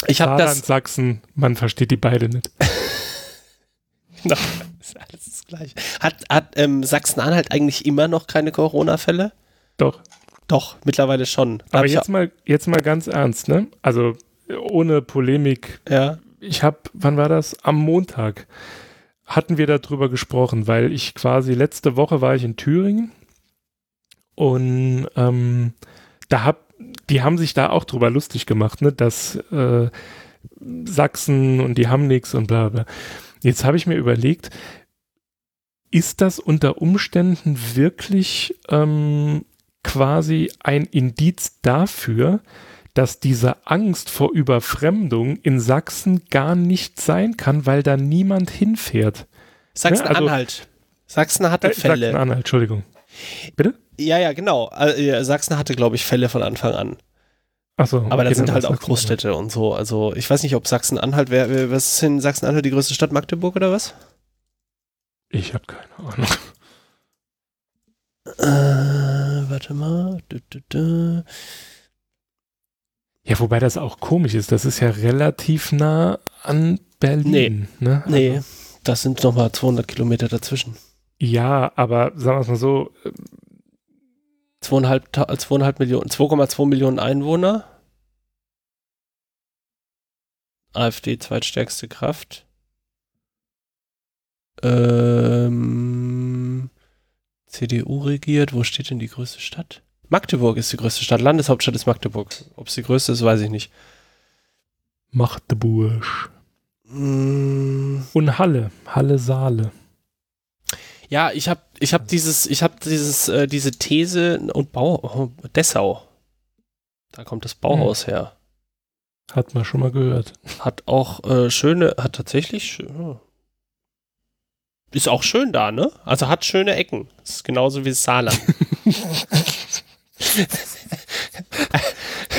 Ich habe das. Sachsen, man versteht die beide nicht. (laughs) genau, ist alles das Gleiche. Hat, hat ähm, Sachsen-Anhalt eigentlich immer noch keine Corona-Fälle? Doch. Doch, mittlerweile schon. Da Aber jetzt mal, jetzt mal ganz ernst, ne? Also ohne Polemik. Ja. Ich habe, wann war das? Am Montag hatten wir darüber gesprochen, weil ich quasi letzte Woche war ich in Thüringen und ähm, da hab, die haben sich da auch drüber lustig gemacht, ne, dass äh, Sachsen und die haben nichts und bla bla. Jetzt habe ich mir überlegt, ist das unter Umständen wirklich ähm, quasi ein Indiz dafür, dass diese Angst vor Überfremdung in Sachsen gar nicht sein kann, weil da niemand hinfährt. Sachsen-Anhalt. Also, Sachsen hatte äh, Fälle. Sachsen-Anhalt, Entschuldigung. Bitte? Ja, ja, genau. Äh, Sachsen hatte, glaube ich, Fälle von Anfang an. Achso, aber da sind halt auch Großstädte und so. Also ich weiß nicht, ob Sachsen-Anhalt, was ist in Sachsen-Anhalt die größte Stadt? Magdeburg oder was? Ich habe keine Ahnung. Äh, warte mal. Du, du, du. Ja, wobei das auch komisch ist. Das ist ja relativ nah an Berlin. Nee, ne? nee also, das sind nochmal 200 Kilometer dazwischen. Ja, aber sagen wir es mal so. Zweieinhalb, zweieinhalb Millionen, 2,2 Millionen Einwohner. AfD zweitstärkste Kraft. Ähm, CDU regiert. Wo steht denn die größte Stadt? Magdeburg ist die größte Stadt. Landeshauptstadt ist Magdeburg. Ob es die größte ist, weiß ich nicht. Magdeburg. Mm. Und Halle. Halle Saale. Ja, ich habe ich hab dieses, ich habe dieses, äh, diese These und Bau, oh, Dessau. Da kommt das Bauhaus hm. her. Hat man schon mal gehört. Hat auch äh, schöne, hat tatsächlich, oh. ist auch schön da, ne? Also hat schöne Ecken. ist genauso wie Saarland. (laughs)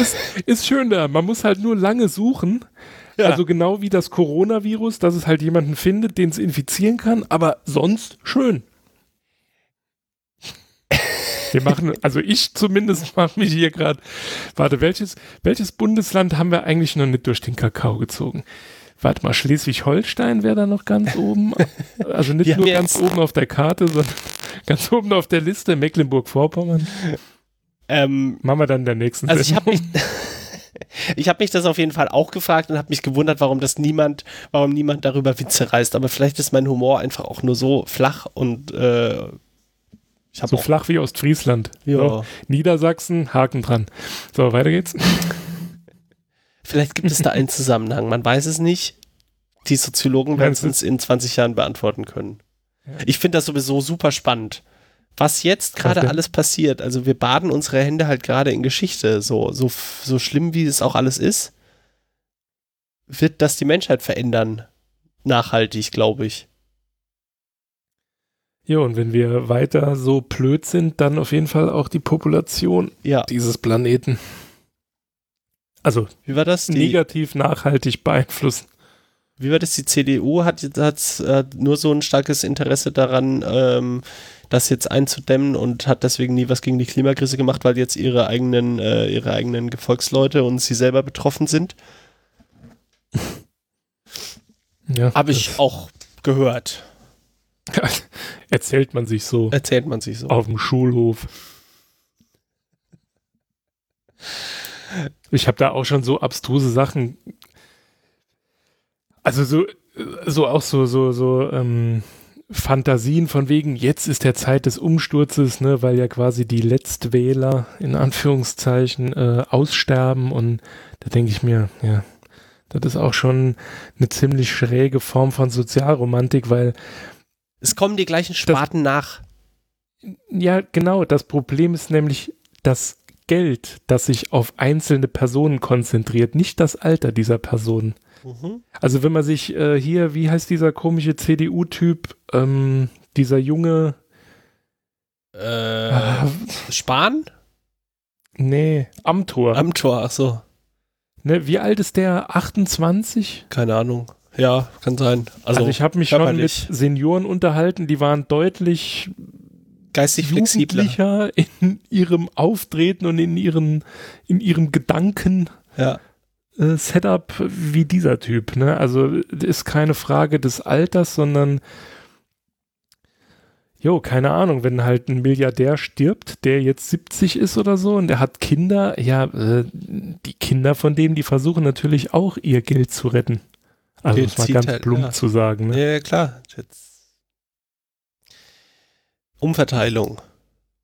ist, ist schön da. Man muss halt nur lange suchen. Ja. Also genau wie das Coronavirus, dass es halt jemanden findet, den es infizieren kann, aber sonst schön. Wir machen, also ich zumindest mache mich hier gerade. Warte, welches, welches Bundesland haben wir eigentlich noch nicht durch den Kakao gezogen? Warte mal, Schleswig-Holstein wäre da noch ganz oben. Also nicht nur ganz oben auf der Karte, sondern (laughs) ganz oben auf der Liste, Mecklenburg-Vorpommern. Ähm, Machen wir dann in der nächsten Also ich habe mich, (laughs) ich habe mich das auf jeden Fall auch gefragt und habe mich gewundert, warum das niemand, warum niemand darüber Witze reißt. Aber vielleicht ist mein Humor einfach auch nur so flach und äh, so flach wie Ostfriesland. So, Niedersachsen, Haken dran. So, weiter geht's. (laughs) Vielleicht gibt es da einen Zusammenhang, man weiß es nicht. Die Soziologen werden es uns in 20 Jahren beantworten können. Ja. Ich finde das sowieso super spannend was jetzt gerade alles passiert. Also wir baden unsere Hände halt gerade in Geschichte. So, so, so schlimm wie es auch alles ist, wird das die Menschheit verändern. Nachhaltig, glaube ich. Ja, und wenn wir weiter so blöd sind, dann auf jeden Fall auch die Population ja. dieses Planeten. Also, wie war das? Die, negativ nachhaltig beeinflussen. Wie war das? Die CDU hat, hat äh, nur so ein starkes Interesse daran, ähm, das jetzt einzudämmen und hat deswegen nie was gegen die Klimakrise gemacht, weil jetzt ihre eigenen, äh, ihre eigenen Gefolgsleute und sie selber betroffen sind. (laughs) Ja, Habe ich auch gehört. (laughs) Erzählt man sich so. Erzählt man sich so. Auf dem Schulhof. Ich habe da auch schon so abstruse Sachen. Also so, so auch so, so, so, ähm, Fantasien von wegen, jetzt ist der Zeit des Umsturzes, ne, weil ja quasi die Letztwähler in Anführungszeichen äh, aussterben und da denke ich mir, ja, das ist auch schon eine ziemlich schräge Form von Sozialromantik, weil es kommen die gleichen Sparten das, nach. Ja, genau. Das Problem ist nämlich das Geld, das sich auf einzelne Personen konzentriert, nicht das Alter dieser Personen. Mhm. Also wenn man sich äh, hier, wie heißt dieser komische CDU-Typ, ähm, dieser junge äh, ah, Spahn? Nee, Amtor. Amtor, ach so. Ne, wie alt ist der? 28? Keine Ahnung. Ja, kann sein. Also, also ich habe mich schon mit Senioren unterhalten, die waren deutlich geistig flexibler in ihrem Auftreten und in ihren in ihrem Gedanken. Ja. Äh, Setup wie dieser Typ. Ne? Also ist keine Frage des Alters, sondern Jo, keine Ahnung, wenn halt ein Milliardär stirbt, der jetzt 70 ist oder so und der hat Kinder, ja, äh, die Kinder von dem, die versuchen natürlich auch ihr Geld zu retten. Also das mal ganz halt, plump ja. zu sagen. Ne? Ja, klar. Jetzt Umverteilung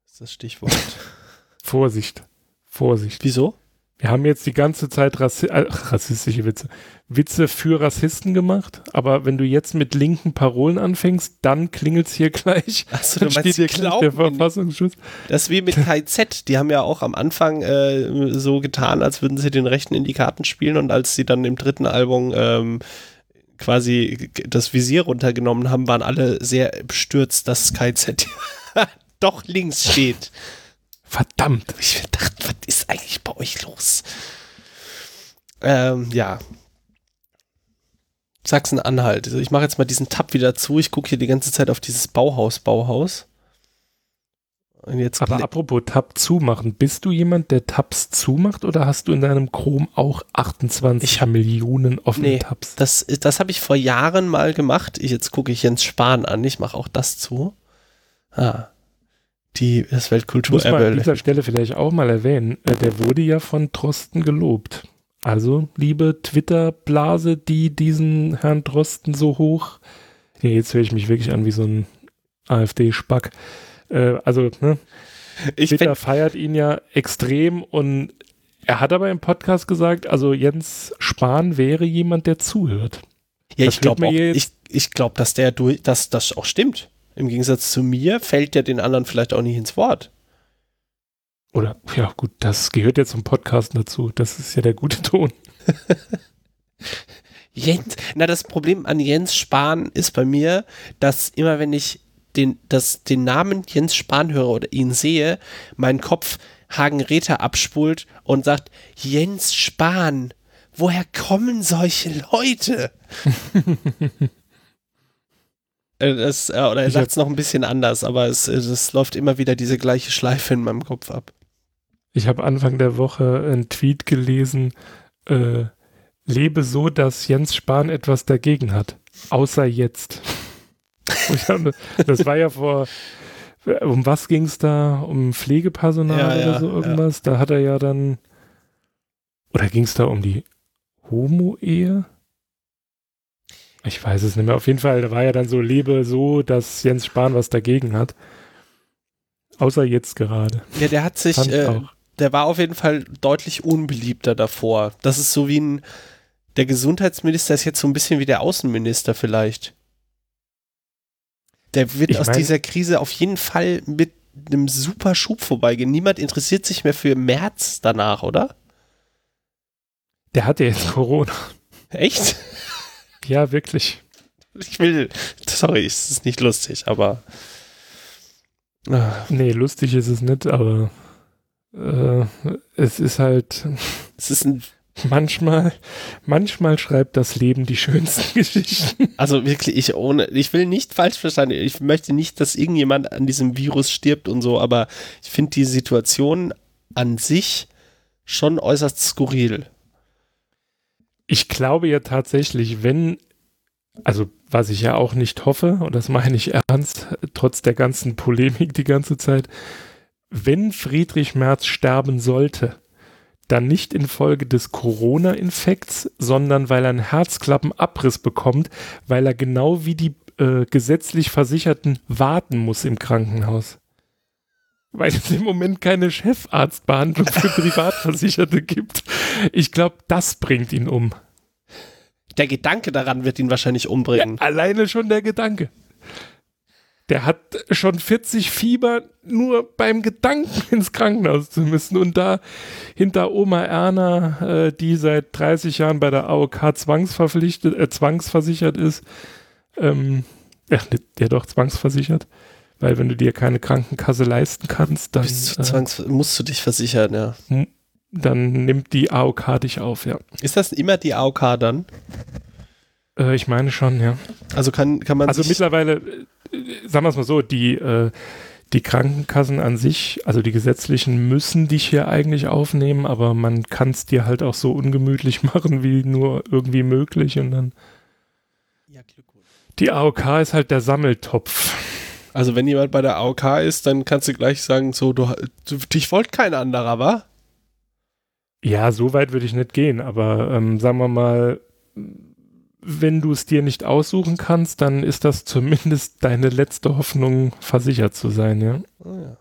ist das Stichwort. (laughs) Vorsicht. Vorsicht. Wieso? Wir haben jetzt die ganze Zeit Rassi äh, rassistische Witze, Witze für Rassisten gemacht, aber wenn du jetzt mit linken Parolen anfängst, dann klingelt es hier (laughs) gleich. Achso, du meinst hier gleich der Verfassungsschutz. Das ist wie mit KZ, die haben ja auch am Anfang äh, so getan, als würden sie den Rechten in die Karten spielen und als sie dann im dritten Album ähm, quasi das Visier runtergenommen haben, waren alle sehr bestürzt, dass KZ (laughs) doch links steht. Verdammt. Ich dachte, was ist eigentlich bei euch los? Ähm, ja. Sachsen-Anhalt. Also ich mache jetzt mal diesen Tab wieder zu. Ich gucke hier die ganze Zeit auf dieses Bauhaus, Bauhaus. Aber apropos Tab zumachen, bist du jemand, der Tabs zumacht oder hast du in deinem Chrome auch 28 ich hab, Millionen offene nee, Tabs? Das, das habe ich vor Jahren mal gemacht. Ich, jetzt gucke ich Jens Spahn an. Ich mache auch das zu. Ah. Die, das Weltkulturerbe. Muss man an dieser Stelle vielleicht auch mal erwähnen. Äh, der wurde ja von Drosten gelobt. Also, liebe Twitter-Blase, die diesen Herrn Drosten so hoch. Ja, jetzt höre ich mich wirklich an wie so ein AfD-Spack. Äh, also, ne? Ich Twitter feiert ihn ja extrem und er hat aber im Podcast gesagt, also Jens Spahn wäre jemand, der zuhört. Ja, das ich glaube ich, ich glaub, dass der durch, dass das auch stimmt. Im Gegensatz zu mir fällt der den anderen vielleicht auch nicht ins Wort. Oder, ja, gut, das gehört ja zum Podcast dazu. Das ist ja der gute Ton. (laughs) Jens, na, das Problem an Jens Spahn ist bei mir, dass immer wenn ich den, das, den Namen Jens Spahn höre oder ihn sehe, mein Kopf Hagen Räther abspult und sagt, Jens Spahn, woher kommen solche Leute? (laughs) Äh, das, äh, oder er sagt es noch ein bisschen anders, aber es, es läuft immer wieder diese gleiche Schleife in meinem Kopf ab. Ich habe Anfang der Woche einen Tweet gelesen, äh, lebe so, dass Jens Spahn etwas dagegen hat, außer jetzt. (laughs) das war ja vor, um was ging es da? Um Pflegepersonal ja, oder ja, so irgendwas? Ja. Da hat er ja dann, oder ging es da um die Homo-Ehe? Ich weiß es nicht mehr. Auf jeden Fall, da war ja dann so, lebe so, dass Jens Spahn was dagegen hat. Außer jetzt gerade. Ja, der hat sich, äh, der war auf jeden Fall deutlich unbeliebter davor. Das ist so wie ein, der Gesundheitsminister ist jetzt so ein bisschen wie der Außenminister vielleicht. Der wird ich aus mein, dieser Krise auf jeden Fall mit einem super Schub vorbeigehen. Niemand interessiert sich mehr für März danach, oder? Der hatte jetzt Corona. Echt? (laughs) Ja, wirklich. Ich will, sorry, es ist nicht lustig, aber. Ah. Nee, lustig ist es nicht, aber äh, es ist halt. (laughs) Es ist ein Manchmal, manchmal schreibt das Leben die schönsten (laughs) Geschichten. Also wirklich, ich ohne, ich will nicht falsch verstanden, ich möchte nicht, dass irgendjemand an diesem Virus stirbt und so, aber ich finde die Situation an sich schon äußerst skurril. Ich glaube ja tatsächlich, wenn, also was ich ja auch nicht hoffe, und das meine ich ernst, trotz der ganzen Polemik die ganze Zeit, wenn Friedrich Merz sterben sollte, dann nicht infolge des Corona-Infekts, sondern weil er einen Herzklappenabriss bekommt, weil er genau wie die äh, gesetzlich Versicherten warten muss im Krankenhaus. Weil es im Moment keine Chefarztbehandlung für (laughs) Privatversicherte gibt. Ich glaube, das bringt ihn um. Der Gedanke daran wird ihn wahrscheinlich umbringen. Ja, alleine schon der Gedanke. Der hat schon 40 Fieber, nur beim Gedanken (laughs) ins Krankenhaus zu müssen. Und da hinter Oma Erna, äh, die seit 30 Jahren bei der AOK zwangsverpflichtet, äh, zwangsversichert ist, ähm, ja, (laughs) der doch zwangsversichert, weil wenn du dir keine Krankenkasse leisten kannst, dann du äh, musst du dich versichern, ja. Dann nimmt die AOK dich auf, ja. Ist das immer die AOK dann? Äh, ich meine schon, ja. Also kann, kann man. Also mittlerweile, äh, sagen wir es mal so, die, äh, die Krankenkassen an sich, also die gesetzlichen, müssen dich hier eigentlich aufnehmen, aber man kann es dir halt auch so ungemütlich (laughs) machen, wie nur irgendwie möglich und dann. Ja, Glückwunsch. Die AOK ist halt der Sammeltopf. Also wenn jemand bei der AOK ist, dann kannst du gleich sagen, so, du, dich wollt kein anderer, wa? Ja, so weit würde ich nicht gehen, aber ähm, sagen wir mal, wenn du es dir nicht aussuchen kannst, dann ist das zumindest deine letzte Hoffnung, versichert zu sein, ja. Oh ja.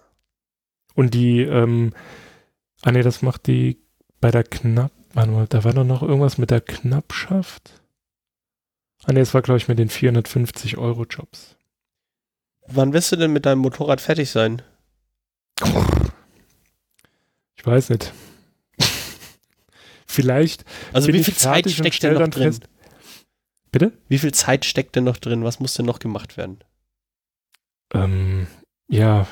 Und die, ähm, ah ne, das macht die bei der Knapp, warte mal, da war doch noch irgendwas mit der Knappschaft. Ah ne, es war, glaube ich, mit den 450 Euro Jobs. Wann wirst du denn mit deinem Motorrad fertig sein? Ich weiß nicht. Vielleicht. Also wie viel Zeit steckt denn noch drin? Fest. Bitte? Wie viel Zeit steckt denn noch drin? Was muss denn noch gemacht werden? Ähm, ja,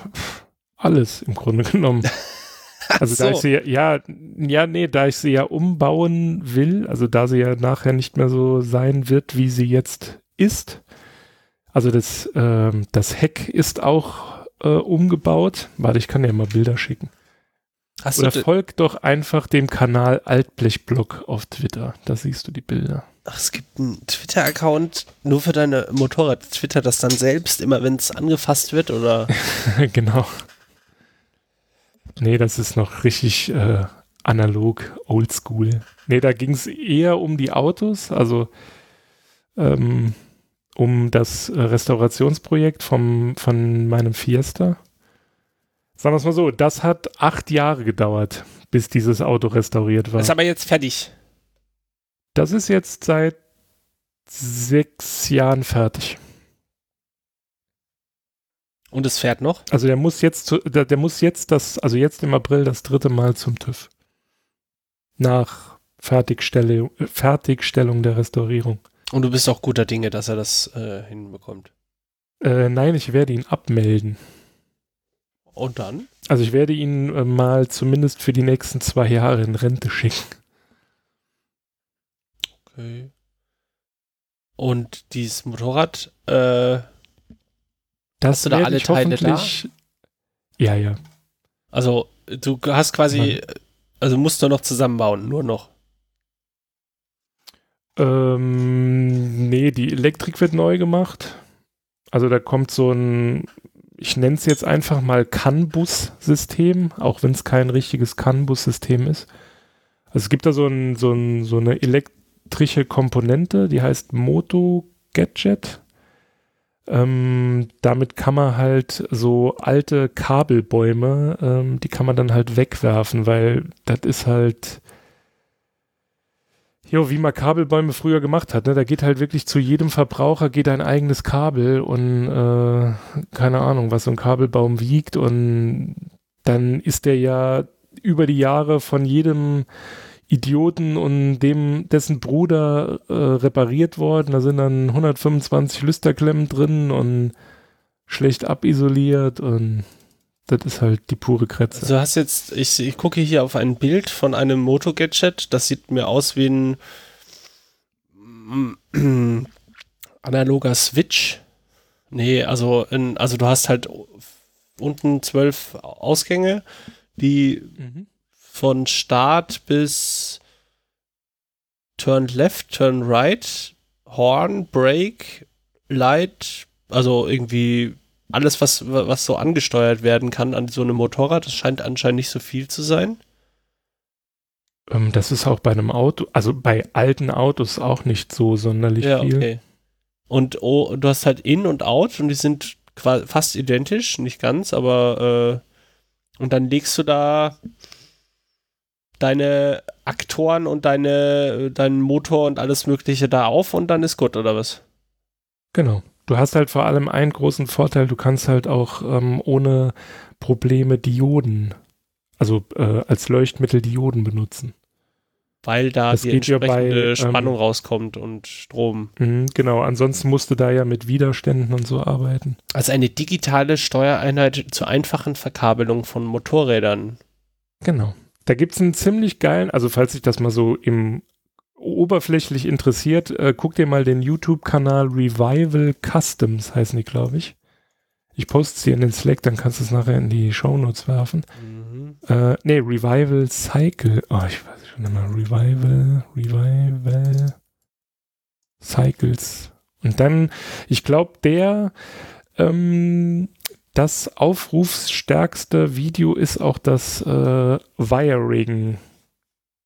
alles im Grunde genommen. (laughs) Also so. da ich sie ja, ja, nee, da ich sie ja umbauen will, also da sie ja nachher nicht mehr so sein wird, wie sie jetzt ist. Also das, äh, das Heck ist auch äh, umgebaut. Warte, ich kann dir mal Bilder schicken. Hast Oder folgt doch einfach dem Kanal Altblechblock auf Twitter. Da siehst du die Bilder. Ach, es gibt einen Twitter-Account nur für deine Motorrad. Twitter das dann selbst, immer wenn es angefasst wird, oder? (laughs) genau. Nee, das ist noch richtig äh, analog, oldschool. Nee, da ging es eher um die Autos, also ähm, um das äh, Restaurationsprojekt vom, von meinem Fiesta. Sagen wir es mal so, das hat acht Jahre gedauert, bis dieses Auto restauriert war. ist aber jetzt fertig. Das ist jetzt seit sechs Jahren fertig. Und es fährt noch? Also der muss jetzt, zu, der, der, muss jetzt das, also jetzt im April das dritte Mal zum TÜV. Nach Fertigstellung, Fertigstellung der Restaurierung. Und du bist auch guter Dinge, dass er das äh, hinbekommt. Äh, nein, ich werde ihn abmelden. Und dann? Also ich werde ihn äh, mal zumindest für die nächsten zwei Jahre in Rente schicken. Okay. Und dieses Motorrad, äh, das hast du da alle Teile da? Ja, ja. Also du hast quasi, Mann. also musst du noch zusammenbauen, nur noch. Ähm, nee, die Elektrik wird neu gemacht. Also da kommt so ein ich nenne es jetzt einfach mal CAN-Bus-System, auch wenn es kein richtiges CAN-Bus-System ist. Also es gibt da so, ein, so, ein, so eine elektrische Komponente, die heißt Moto Gadget. Ähm, damit kann man halt so alte Kabelbäume, ähm, die kann man dann halt wegwerfen, weil das ist halt Jo, wie man Kabelbäume früher gemacht hat, ne? Da geht halt wirklich zu jedem Verbraucher geht ein eigenes Kabel und äh, keine Ahnung, was so ein Kabelbaum wiegt und dann ist der ja über die Jahre von jedem Idioten und dem dessen Bruder äh, repariert worden. Da sind dann 125 Lüsterklemmen drin und schlecht abisoliert und das ist halt die pure Kretze. Also du hast jetzt, ich, ich gucke hier auf ein Bild von einem Moto-Gadget, das sieht mir aus wie ein mm, (clears throat) analoger Switch. Nee, also, in, also du hast halt unten zwölf Ausgänge, die mhm. von Start bis Turn Left, Turn Right, Horn, Brake, Light, also irgendwie alles, was, was so angesteuert werden kann an so einem Motorrad, das scheint anscheinend nicht so viel zu sein. Ähm, das ist auch bei einem Auto, also bei alten Autos auch nicht so sonderlich ja, viel. Okay. Und oh, du hast halt In und Out und die sind fast identisch, nicht ganz, aber äh, und dann legst du da deine Aktoren und deine, deinen Motor und alles Mögliche da auf und dann ist gut, oder was? Genau. Du hast halt vor allem einen großen Vorteil, du kannst halt auch ähm, ohne Probleme Dioden, also äh, als Leuchtmittel Dioden benutzen. Weil da das die entsprechende bei, Spannung ähm, rauskommt und Strom. Mh, genau, ansonsten musst du da ja mit Widerständen und so arbeiten. Also eine digitale Steuereinheit zur einfachen Verkabelung von Motorrädern. Genau. Da gibt es einen ziemlich geilen, also falls ich das mal so im oberflächlich interessiert, äh, guck dir mal den YouTube-Kanal Revival Customs, heißen die, glaube ich. Ich poste sie in den Slack, dann kannst du es nachher in die Shownotes werfen. Mhm. Äh, nee, Revival Cycle. Oh, ich weiß schon immer. Revival, Revival Cycles. Und dann, ich glaube, der, ähm, das aufrufsstärkste Video ist auch das äh, Wiring.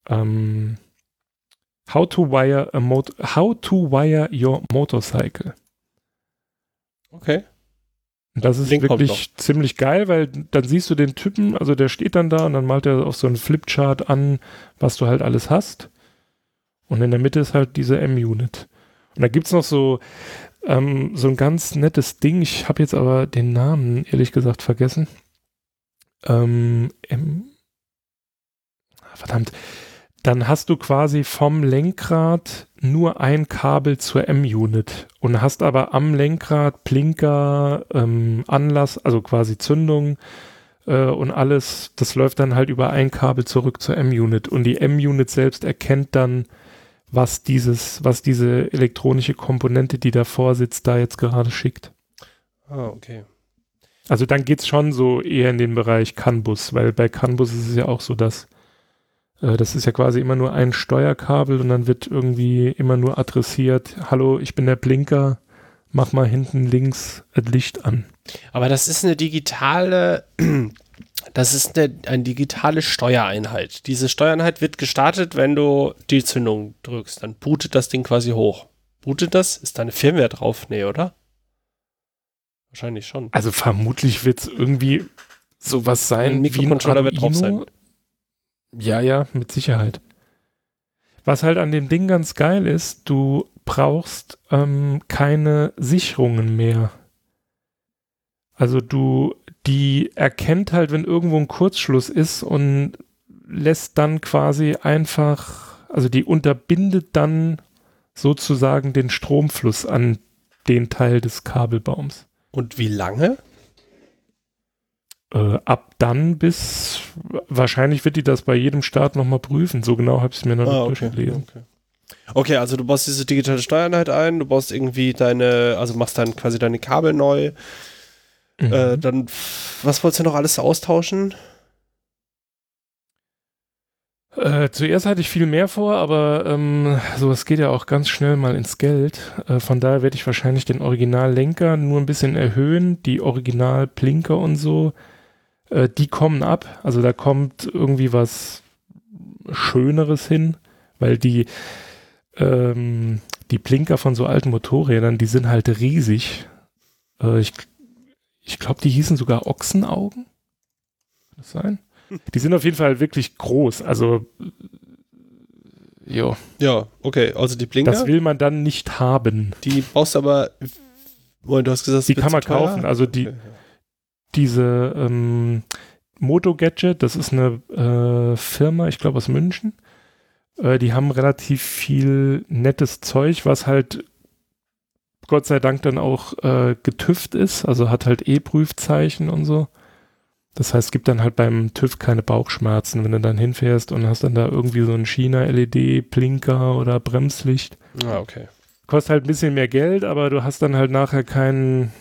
Ähm, How to wire a mot How to wire your motorcycle. Okay. das ist Link wirklich ziemlich geil, weil dann siehst du den Typen, also der steht dann da und dann malt er auf so einen Flipchart an, was du halt alles hast. Und in der Mitte ist halt diese M-Unit. Und da gibt es noch so, ähm, so ein ganz nettes Ding. Ich habe jetzt aber den Namen ehrlich gesagt vergessen. Ähm, M. Verdammt dann hast du quasi vom Lenkrad nur ein Kabel zur M-Unit und hast aber am Lenkrad Blinker, ähm, Anlass, also quasi Zündung, Äh, und alles, das läuft dann halt über ein Kabel zurück zur M-Unit. Und die M-Unit selbst erkennt dann, was dieses, was diese elektronische Komponente, die davor sitzt, da jetzt gerade schickt. Ah, okay. Also dann geht es schon so eher in den Bereich CAN-Bus, weil bei CAN-Bus ist es ja auch so, dass das ist ja quasi immer nur ein Steuerkabel und dann wird irgendwie immer nur adressiert, hallo, ich bin der Blinker, mach mal hinten links das Licht an. Aber das ist eine digitale, (clears throat) das ist eine, eine digitale Steuereinheit. Diese Steuereinheit wird gestartet, wenn du die Zündung drückst. Dann bootet das Ding quasi hoch. Bootet das? Ist da eine Firmware drauf? Nee, oder? Wahrscheinlich schon. Also vermutlich wird es irgendwie sowas sein. Ein Mikrocontroller wird drauf sein. Ja, ja, mit Sicherheit. Was halt an dem Ding ganz geil ist, du brauchst ähm, keine Sicherungen mehr. Also du, die erkennt halt, wenn irgendwo ein Kurzschluss ist und lässt dann quasi einfach, also die unterbindet dann sozusagen den Stromfluss an den Teil des Kabelbaums. Und wie lange? Äh, ab dann bis, wahrscheinlich wird die das bei jedem Start nochmal prüfen. So genau habe ich es mir noch ah, nicht okay, durchgelesen. Okay. okay, also du baust diese digitale Steuereinheit ein, du baust irgendwie deine, also machst dann quasi deine Kabel neu. Mhm. Äh, dann, was wolltest du noch alles austauschen? Äh, zuerst hatte ich viel mehr vor, aber ähm, sowas geht ja auch ganz schnell mal ins Geld. Äh, von daher werde ich wahrscheinlich den Originallenker nur ein bisschen erhöhen, die Originalblinker und so, äh, die kommen ab. Also da kommt irgendwie was Schöneres hin, weil die, ähm, die Blinker von so alten Motorrädern, die sind halt riesig. Äh, ich ich glaube, die hießen sogar Ochsenaugen. Kann das sein? (laughs) Die sind auf jeden Fall wirklich groß. Also, jo. Ja, okay. Also die Blinker. Das will man dann nicht haben. Die brauchst du aber. Du hast gesagt, die kann man kaufen. Also die, okay. Diese ähm, Moto Gadget, das ist eine äh, Firma, ich glaube aus München. Äh, die haben relativ viel nettes Zeug, was halt Gott sei Dank dann auch äh, getüft ist, also hat halt E-Prüfzeichen und so. Das heißt, es gibt dann halt beim TÜV keine Bauchschmerzen, wenn du dann hinfährst und hast dann da irgendwie so ein China-LED-Blinker oder Bremslicht. Ah, okay. Kostet halt ein bisschen mehr Geld, aber du hast dann halt nachher keinen,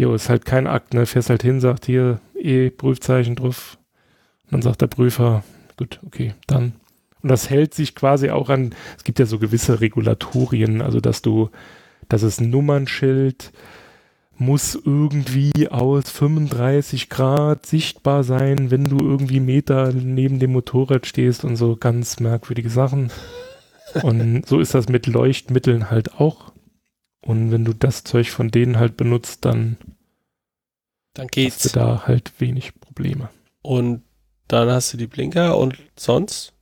jo, ist halt kein Akt, ne? Fährst halt hin, sagt hier E-Prüfzeichen drauf. Und dann sagt der Prüfer, gut, okay, dann. Und das hält sich quasi auch an, es gibt ja so gewisse Regulatorien, also dass du, dass es Nummernschild, muss irgendwie aus 35 Grad sichtbar sein, wenn du irgendwie Meter neben dem Motorrad stehst und so ganz merkwürdige Sachen. Und so ist das mit Leuchtmitteln halt auch. Und wenn du das Zeug von denen halt benutzt, dann, dann geht's. hast du da halt wenig Probleme. Und dann hast du die Blinker und sonst?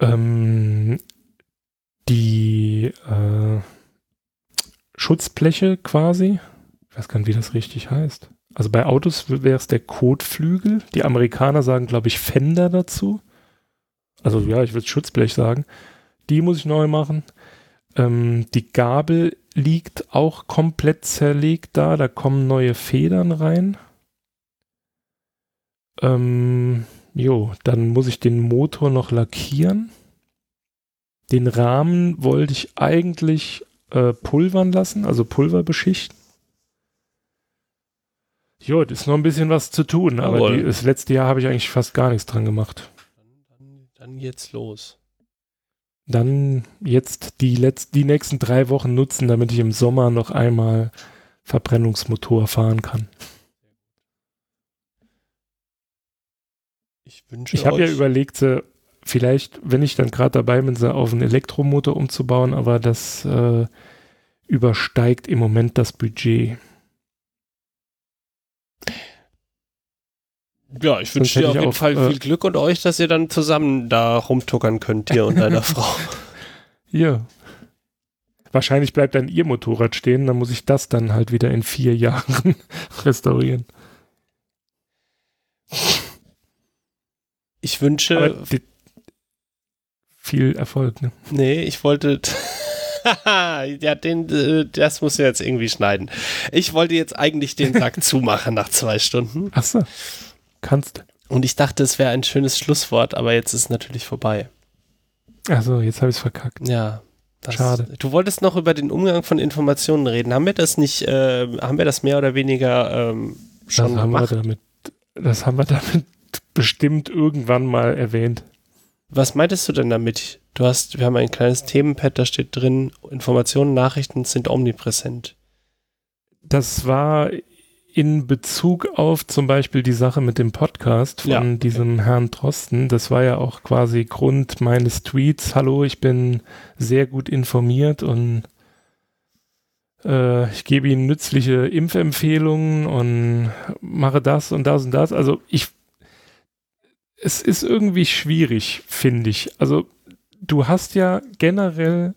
Ähm, die äh, Schutzbleche quasi. Ich weiß gar nicht, wie das richtig heißt. Also bei Autos wäre es der Kotflügel. Die Amerikaner sagen, glaube ich, Fender dazu. Also ja, ich würde Schutzblech sagen. Die muss ich neu machen. Ähm, die Gabel liegt auch komplett zerlegt da. Da kommen neue Federn rein. Ähm, jo, dann muss ich den Motor noch lackieren. Den Rahmen wollte ich eigentlich äh, pulvern lassen, also Pulver beschichten. Jo, das ist noch ein bisschen was zu tun, aber die, das letzte Jahr habe ich eigentlich fast gar nichts dran gemacht. Dann, dann, dann jetzt los. Dann jetzt die, letz die nächsten drei Wochen nutzen, damit ich im Sommer noch einmal Verbrennungsmotor fahren kann. Ich wünsche Ich habe ja überlegt, vielleicht, wenn ich dann gerade dabei bin, sie auf einen Elektromotor umzubauen, aber das äh, übersteigt im Moment das Budget. Ja, ich wünsche dir auf jeden auf, Fall äh, viel Glück und euch, dass ihr dann zusammen da rumtuckern könnt, dir und deiner (laughs) Frau. Ja. Wahrscheinlich bleibt dann ihr Motorrad stehen, dann muss ich das dann halt wieder in vier Jahren (laughs) restaurieren. Ich wünsche. Viel Erfolg, ne? Nee, ich wollte, (laughs) ja, den, äh, das muss du jetzt irgendwie schneiden. Ich wollte jetzt eigentlich den Sack zumachen nach zwei Stunden. Achso, kannst. Und ich dachte, es wäre ein schönes Schlusswort, aber jetzt ist es natürlich vorbei. Also jetzt habe ich es verkackt. Ja. Das, Schade. Du wolltest noch über den Umgang von Informationen reden. Haben wir das nicht, äh, haben wir das mehr oder weniger ähm, schon das gemacht? Haben wir damit, das haben wir (laughs) damit bestimmt irgendwann mal erwähnt. Was meintest du denn damit? Du hast, wir haben ein kleines Themenpad, da steht drin, Informationen, Nachrichten sind omnipräsent. Das war in Bezug auf zum Beispiel die Sache mit dem Podcast von ja. diesem Herrn Drosten. Das war ja auch quasi Grund meines Tweets. Hallo, ich bin sehr gut informiert und äh, ich gebe Ihnen nützliche Impfempfehlungen und mache das und das und das. Also ich, es ist irgendwie schwierig, finde ich. Also du hast ja generell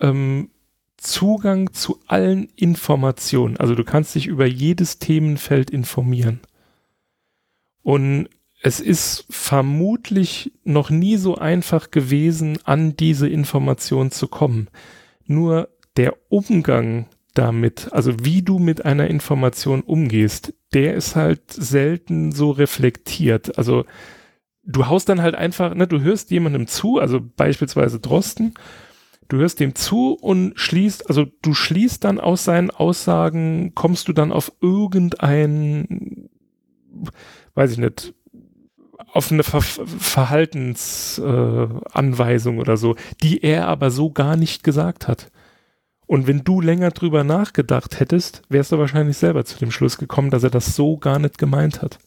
ähm, Zugang zu allen Informationen. Also du kannst dich über jedes Themenfeld informieren. Und es ist vermutlich noch nie so einfach gewesen, an diese Information zu kommen. Nur der Umgang damit, also wie du mit einer Information umgehst, der ist halt selten so reflektiert. Also du haust dann halt einfach, ne, du hörst jemandem zu, also beispielsweise Drosten, Du hörst dem zu und schließt, also du schließt dann aus seinen Aussagen, kommst du dann auf irgendein, weiß ich nicht, auf eine Ver Verhaltensanweisung äh, oder so, die er aber so gar nicht gesagt hat. Und wenn du länger drüber nachgedacht hättest, wärst du wahrscheinlich selber zu dem Schluss gekommen, dass er das so gar nicht gemeint hat.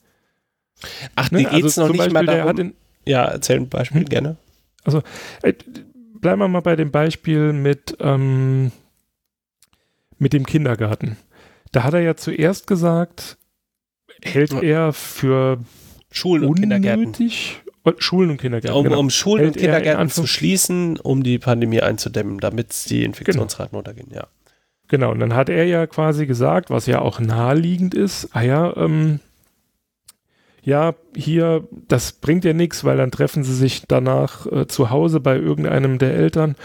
Ach, ne? dir geht's also noch nicht Beispiel, mal darum. In, ja, erzähl ein Beispiel hm? gerne. Also, äh, bleiben wir mal bei dem Beispiel mit, ähm, mit dem Kindergarten. Da hat er ja zuerst gesagt, hält er für Schulen und Kindergärten. Schulen und Kindergärten. Um, genau. um Schulen hält und Kindergärten zu schließen, um die Pandemie einzudämmen, damit die Infektionsraten genau. runtergehen, ja. Genau, und dann hat er ja quasi gesagt, was ja auch naheliegend ist, ah ja, ähm, ja, hier, das bringt ja nichts, weil dann treffen sie sich danach äh, zu Hause bei irgendeinem der Eltern,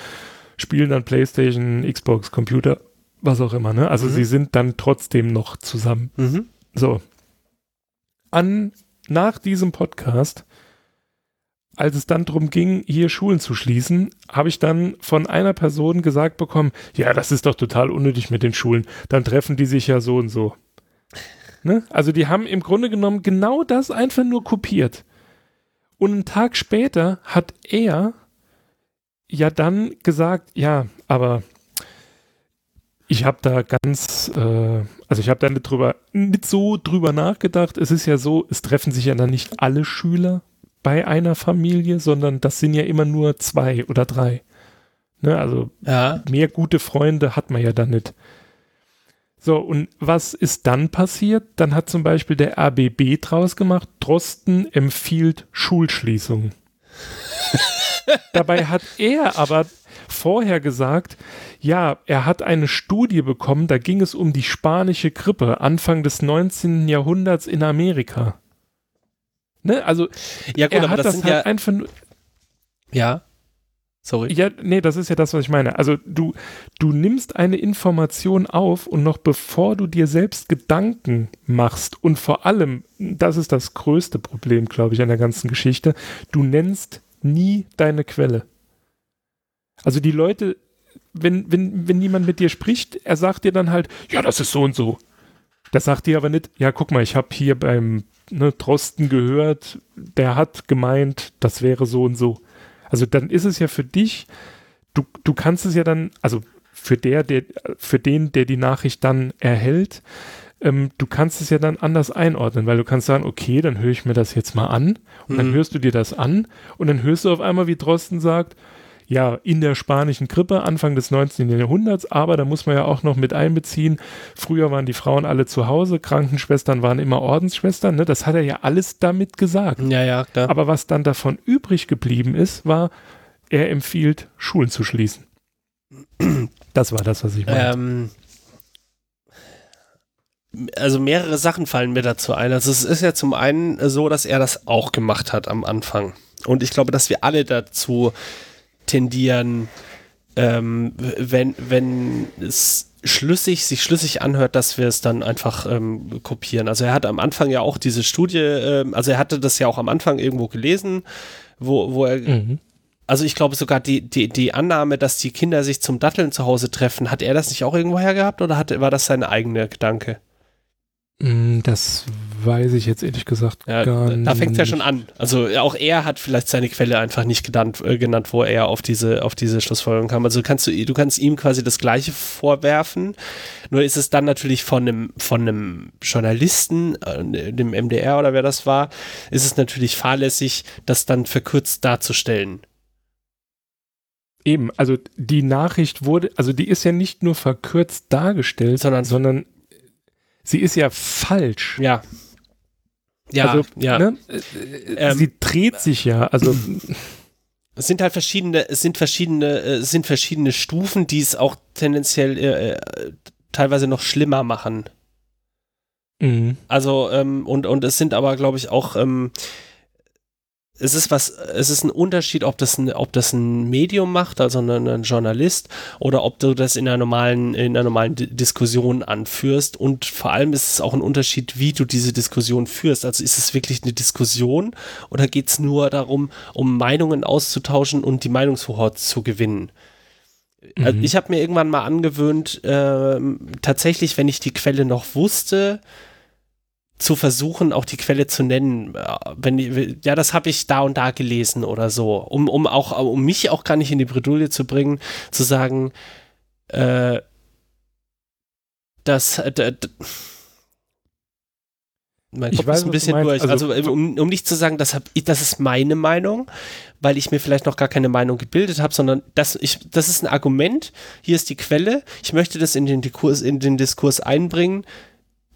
spielen dann Playstation, Xbox, Computer, was auch immer, ne? Also mhm. sie sind dann trotzdem noch zusammen. Mhm. So. An, nach diesem Podcast, als es dann darum ging, hier Schulen zu schließen, habe ich dann von einer Person gesagt bekommen, ja, das ist doch total unnötig mit den Schulen. Dann treffen die sich ja so und so. Ne? Also die haben im Grunde genommen genau das einfach nur kopiert. Und einen Tag später hat er ja dann gesagt, ja, aber ich habe da ganz, äh, also ich habe da nicht drüber, nicht so drüber nachgedacht. Es ist ja so, es treffen sich ja dann nicht alle Schüler bei einer Familie, sondern das sind ja immer nur zwei oder drei. Ne, also ja. mehr gute Freunde hat man ja dann nicht. So, und was ist dann passiert? Dann hat zum Beispiel der RBB draus gemacht, Drosten empfiehlt Schulschließung. (laughs) Dabei hat er aber vorher gesagt, ja, er hat eine Studie bekommen, da ging es um die spanische Grippe Anfang des 19. Jahrhunderts in Amerika. Ne? Also, ja, gut, er hat das, das halt ja einfach nur. Ja. Sorry. Ja, nee, das ist ja das, was ich meine. Also du, du nimmst eine Information auf und noch bevor du dir selbst Gedanken machst und vor allem, das ist das größte Problem, glaube ich, an der ganzen Geschichte, du nennst nie deine Quelle. Also die Leute, wenn, wenn, wenn jemand mit dir spricht, er sagt dir dann halt, ja, das ist so und so. Das sagt dir aber nicht, ja, guck mal, ich habe hier beim ne, Drosten gehört, der hat gemeint, das wäre so und so also dann ist es ja für dich, du, du kannst es ja dann, also für der, der, für den, der die Nachricht dann erhält, ähm, du kannst es ja dann anders einordnen, weil du kannst sagen, okay, dann höre ich mir das jetzt mal an und mhm. dann hörst du dir das an und dann hörst du auf einmal, wie Drosten sagt, ja, in der spanischen Grippe Anfang des 19. Jahrhunderts, aber da muss man ja auch noch mit einbeziehen, früher waren die Frauen alle zu Hause, Krankenschwestern waren immer Ordensschwestern, ne? das hat er ja alles damit gesagt. Ja, ja, klar. Aber was dann davon übrig geblieben ist, war, er empfiehlt, Schulen zu schließen. Das war das, was ich meine. Ähm, also mehrere Sachen fallen mir dazu ein. Also es ist ja zum einen so, dass er das auch gemacht hat am Anfang. Und ich glaube, dass wir alle dazu tendieren, ähm, wenn, wenn es schlüssig, sich schlüssig anhört, dass wir es dann einfach ähm, kopieren. Also er hat am Anfang ja auch diese Studie, äh, also er hatte das ja auch am Anfang irgendwo gelesen, wo, wo er, mhm. also ich glaube sogar die, die, die Annahme, dass die Kinder sich zum Datteln zu Hause treffen, hat er das nicht auch irgendwo her gehabt oder hat, war das seine eigene Gedanke? Mm, das weiß ich jetzt ehrlich gesagt ja, gar nicht. Da fängt es ja schon an. Also auch er hat vielleicht seine Quelle einfach nicht genannt, äh, genannt, wo er auf diese, auf diese Schlussfolgerung kam. Also kannst du, du kannst ihm quasi das Gleiche vorwerfen. Nur ist es dann natürlich von einem, von einem Journalisten, äh, dem MDR oder wer das war, ist es natürlich fahrlässig, das dann verkürzt darzustellen. Eben, also die Nachricht wurde, also die ist ja nicht nur verkürzt dargestellt, sondern, sondern sie ist ja falsch. Ja. Ja, also, ja. Ne? Ähm, sie dreht sich ja, also. Es sind halt verschiedene, es sind verschiedene, es äh, sind verschiedene Stufen, die es auch tendenziell äh, äh, teilweise noch schlimmer machen. Mhm. Also, ähm, und, und es sind aber, glaube ich, auch ähm, es ist was, es ist ein Unterschied, ob das ein, ob das ein Medium macht, also ein, ein Journalist, oder ob du das in einer normalen, in einer normalen D Diskussion anführst. Und vor allem ist es auch ein Unterschied, wie du diese Diskussion führst. Also ist es wirklich eine Diskussion oder geht es nur darum, um Meinungen auszutauschen und die Meinungshoheit zu gewinnen? Also mhm. ich habe mir irgendwann mal angewöhnt, äh, tatsächlich, wenn ich die Quelle noch wusste, zu versuchen, auch die Quelle zu nennen. Wenn, ja, das habe ich da und da gelesen oder so, um, um auch, um mich auch gar nicht in die Bredouille zu bringen, zu sagen, äh, das, äh, mein Kopf weiß, ist ein bisschen durch. Also, also um, um, nicht zu sagen, das, hab ich, das ist meine Meinung, weil ich mir vielleicht noch gar keine Meinung gebildet habe, sondern das, ich, das ist ein Argument, hier ist die Quelle, ich möchte das in den Diskurs, in den Diskurs einbringen,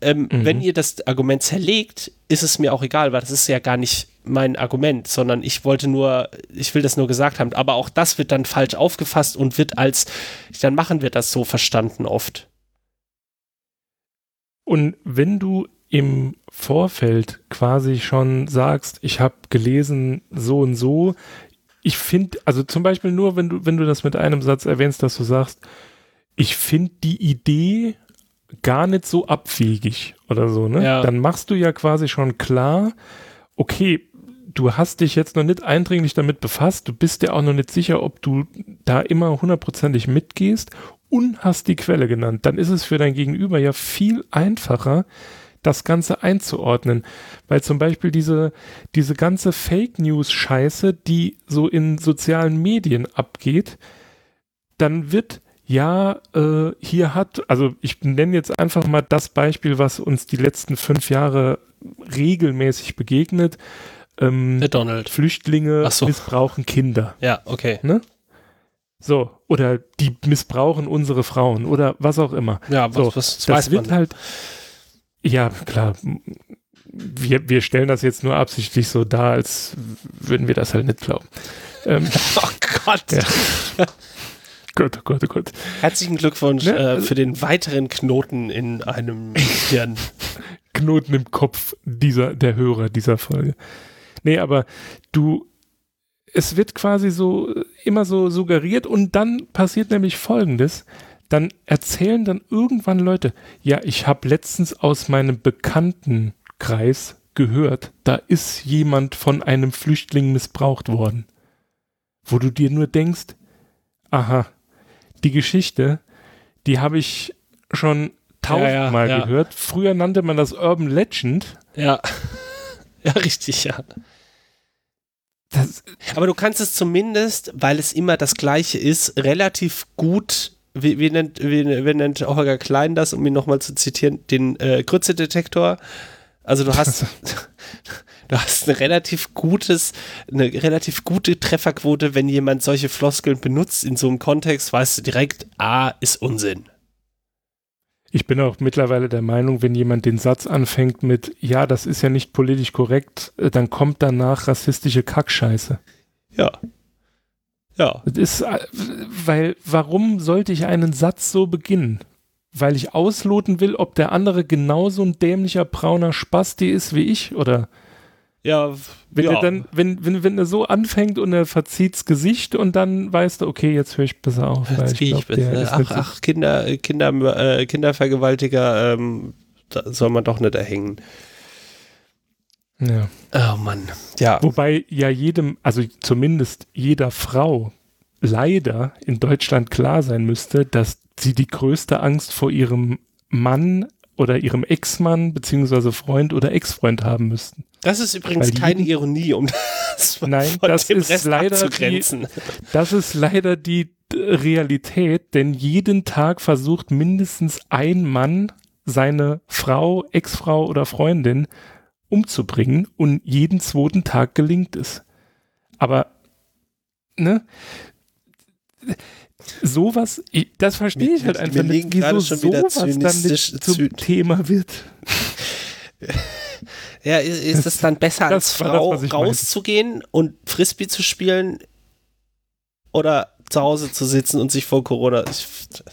ähm, mhm. Wenn ihr das Argument zerlegt, ist es mir auch egal, weil das ist ja gar nicht mein Argument, sondern ich wollte nur, ich will das nur gesagt haben. Aber auch das wird dann falsch aufgefasst und wird als, dann machen wir das so verstanden oft. Und wenn du im Vorfeld quasi schon sagst, ich habe gelesen so und so, ich finde, also zum Beispiel nur, wenn du, wenn du das mit einem Satz erwähnst, dass du sagst, ich finde die Idee gar nicht so abwegig oder so, ne? Ja. Dann machst du ja quasi schon klar, okay, du hast dich jetzt noch nicht eindringlich damit befasst, du bist dir auch noch nicht sicher, ob du da immer hundertprozentig mitgehst und hast die Quelle genannt. Dann ist es für dein Gegenüber ja viel einfacher, das Ganze einzuordnen. Weil zum Beispiel diese, diese ganze Fake News Scheiße, die so in sozialen Medien abgeht, dann wird ja, äh, hier hat, also ich nenne jetzt einfach mal das Beispiel, was uns die letzten fünf Jahre regelmäßig begegnet. Ähm, Donald. Flüchtlinge so. missbrauchen Kinder. (laughs) Ja, okay. Ne? So, oder die missbrauchen unsere Frauen oder was auch immer. Ja, was, so, was das weiß wird man. halt. Ja, klar. Wir, wir stellen das jetzt nur absichtlich so dar, als würden wir das halt nicht glauben. Ähm, (laughs) oh Gott. Ja. (laughs) Gott, Gott, Gott. Herzlichen Glückwunsch ne? äh, für den weiteren Knoten in einem (laughs) Hirn. Knoten im Kopf dieser, der Hörer dieser Folge. Nee, aber du, es wird quasi so immer so suggeriert und dann passiert nämlich Folgendes. Dann erzählen dann irgendwann Leute, ja, ich habe letztens aus meinem Bekanntenkreis gehört, da ist jemand von einem Flüchtling missbraucht worden. Wo du dir nur denkst, aha, die Geschichte, die habe ich schon tausendmal ja, ja, ja. gehört. Früher nannte man das Urban Legend. Ja. (laughs) Ja, richtig, ja. Das, aber du kannst es zumindest, weil es immer das Gleiche ist, relativ gut, wie, wie, nennt, wie, wie nennt Holger Klein das, um ihn nochmal zu zitieren, den äh, Grütze-Detektor. Also du hast, (laughs) du hast eine relativ gutes, eine relativ gute Trefferquote, wenn jemand solche Floskeln benutzt in so einem Kontext, weißt du direkt, A ist Unsinn. Ich bin auch mittlerweile der Meinung, wenn jemand den Satz anfängt mit, ja, das ist ja nicht politisch korrekt, äh, dann kommt danach rassistische Kackscheiße. Ja. Ja. Das ist, äh, weil, warum sollte ich einen Satz so beginnen? Weil ich ausloten will, ob der andere genauso ein dämlicher brauner Spasti ist wie ich oder Ja, wenn ja. er dann, wenn, wenn, wenn er so anfängt und er verzieht's Gesicht und dann weißt du, okay, jetzt höre ich besser auf. Jetzt gehe ich, besser. Ach, ach, Kinder, Kinder, äh, Kindervergewaltiger, ähm, da soll man doch nicht erhängen. Ja. Oh Mann. Ja. Wobei ja jedem, also zumindest jeder Frau leider in Deutschland klar sein müsste, dass sie die größte Angst vor ihrem Mann oder ihrem Ex-Mann beziehungsweise Freund oder Ex-Freund haben müssten. Das ist übrigens Weil keine Ironie, um (laughs) das von, Nein, von das dem ist Rest leider die- abzugrenzen. Das ist leider die Realität, denn jeden Tag versucht mindestens ein Mann seine Frau, Ex-Frau oder Freundin umzubringen und jeden zweiten Tag gelingt es. Aber, ne? Sowas, ich, das verstehe Mir- ich halt einfach nicht, wieso sowas dann nicht zum zyn- Thema wird. (laughs) Ja, ist, ist es dann besser als Das das, Frau was ich meinte. rauszugehen und Frisbee zu spielen oder zu Hause zu sitzen und sich vor Corona. Ich, (laughs)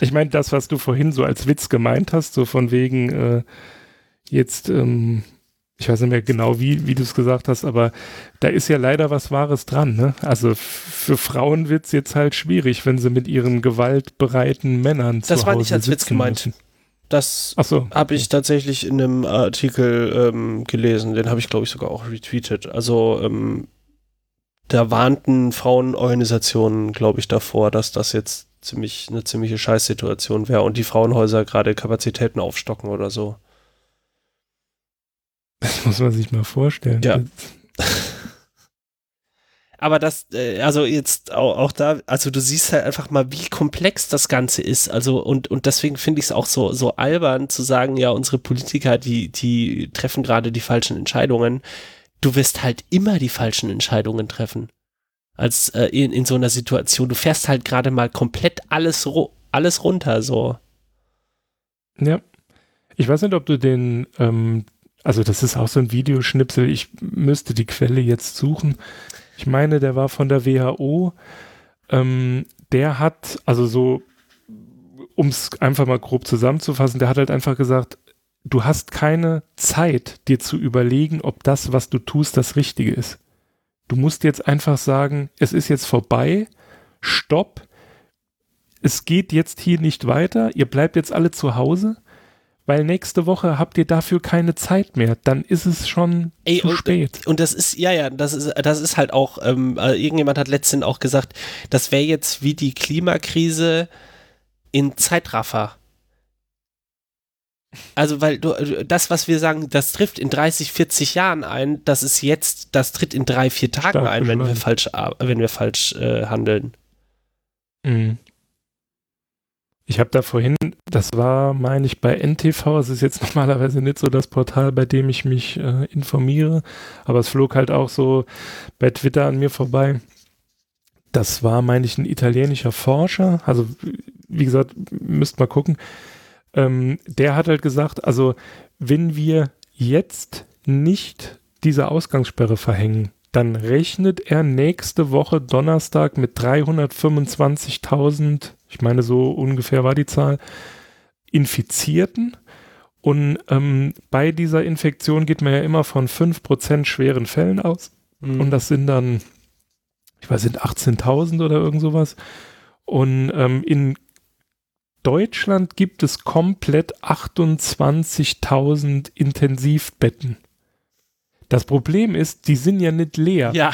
Ich meine, das, was du vorhin so als Witz gemeint hast, so von wegen äh, jetzt, ähm, ich weiß nicht mehr genau, wie, wie du es gesagt hast, aber da ist ja leider was Wahres dran. Ne? Also für Frauen wird es jetzt halt schwierig, wenn sie mit ihren gewaltbereiten Männern zu Das war Hause nicht als Witz gemeint. müssen. das so. habe ich tatsächlich in einem Artikel ähm, gelesen. Den habe ich, glaube ich, sogar auch retweetet. Also ähm, da warnten Frauenorganisationen, glaube ich, davor, dass das jetzt ziemlich eine ziemliche Scheißsituation wäre und die Frauenhäuser gerade Kapazitäten aufstocken oder so. (laughs) Das muss man sich mal vorstellen. Ja. (laughs) Aber das, äh, also jetzt auch, da, also du siehst halt einfach mal, wie komplex das Ganze ist. Also und, und deswegen finde ich es auch so, so albern zu sagen, ja, unsere Politiker, die, die treffen gerade die falschen Entscheidungen. Du wirst halt immer die falschen Entscheidungen treffen. Als äh, in, in so einer Situation. Du fährst halt gerade mal komplett alles, alles runter, so. Ja. Ich weiß nicht, ob du den, ähm, also das ist auch so ein Videoschnipsel, ich müsste die Quelle jetzt suchen. Ich meine, der war von der WHO. Ähm, der hat, also so, um es einfach mal grob zusammenzufassen, der hat halt einfach gesagt, du hast keine Zeit, dir zu überlegen, ob das, was du tust, das Richtige ist. Du musst jetzt einfach sagen, es ist jetzt vorbei, stopp, es geht jetzt hier nicht weiter, ihr bleibt jetzt alle zu Hause, weil nächste Woche habt ihr dafür keine Zeit mehr, dann ist es schon Ey, zu und- spät. Und das ist, ja, ja, das ist, das ist halt auch, ähm, äh, irgendjemand hat letztens auch gesagt, das wäre jetzt wie die Klimakrise in Zeitraffer. Also, weil du, äh, das, was wir sagen, das trifft in 30, 40 Jahren ein, das ist jetzt, das tritt in drei, vier Tagen Stark ein, wenn wir falsch, ar- wenn wir falsch äh, handeln. Mhm. Ich habe da vorhin, das war, meine ich, bei NTV, es ist jetzt (laughs) normalerweise nicht so das Portal, bei dem ich mich äh, informiere, aber es flog halt auch so bei Twitter an mir vorbei. Das war, meine ich, ein italienischer Forscher, also wie gesagt, müsst mal gucken. Ähm, der hat halt gesagt, also wenn wir jetzt nicht diese Ausgangssperre verhängen, dann rechnet er nächste Woche Donnerstag mit 325.000, ich meine so ungefähr war die Zahl, Infizierten. Und ähm, bei dieser Infektion geht man ja immer von 5% schweren Fällen aus. Und das sind dann, ich weiß nicht, 18.000 oder irgend sowas. Und ähm, in Deutschland gibt es komplett 28.000 Intensivbetten. Das Problem ist, die sind ja nicht leer. ja,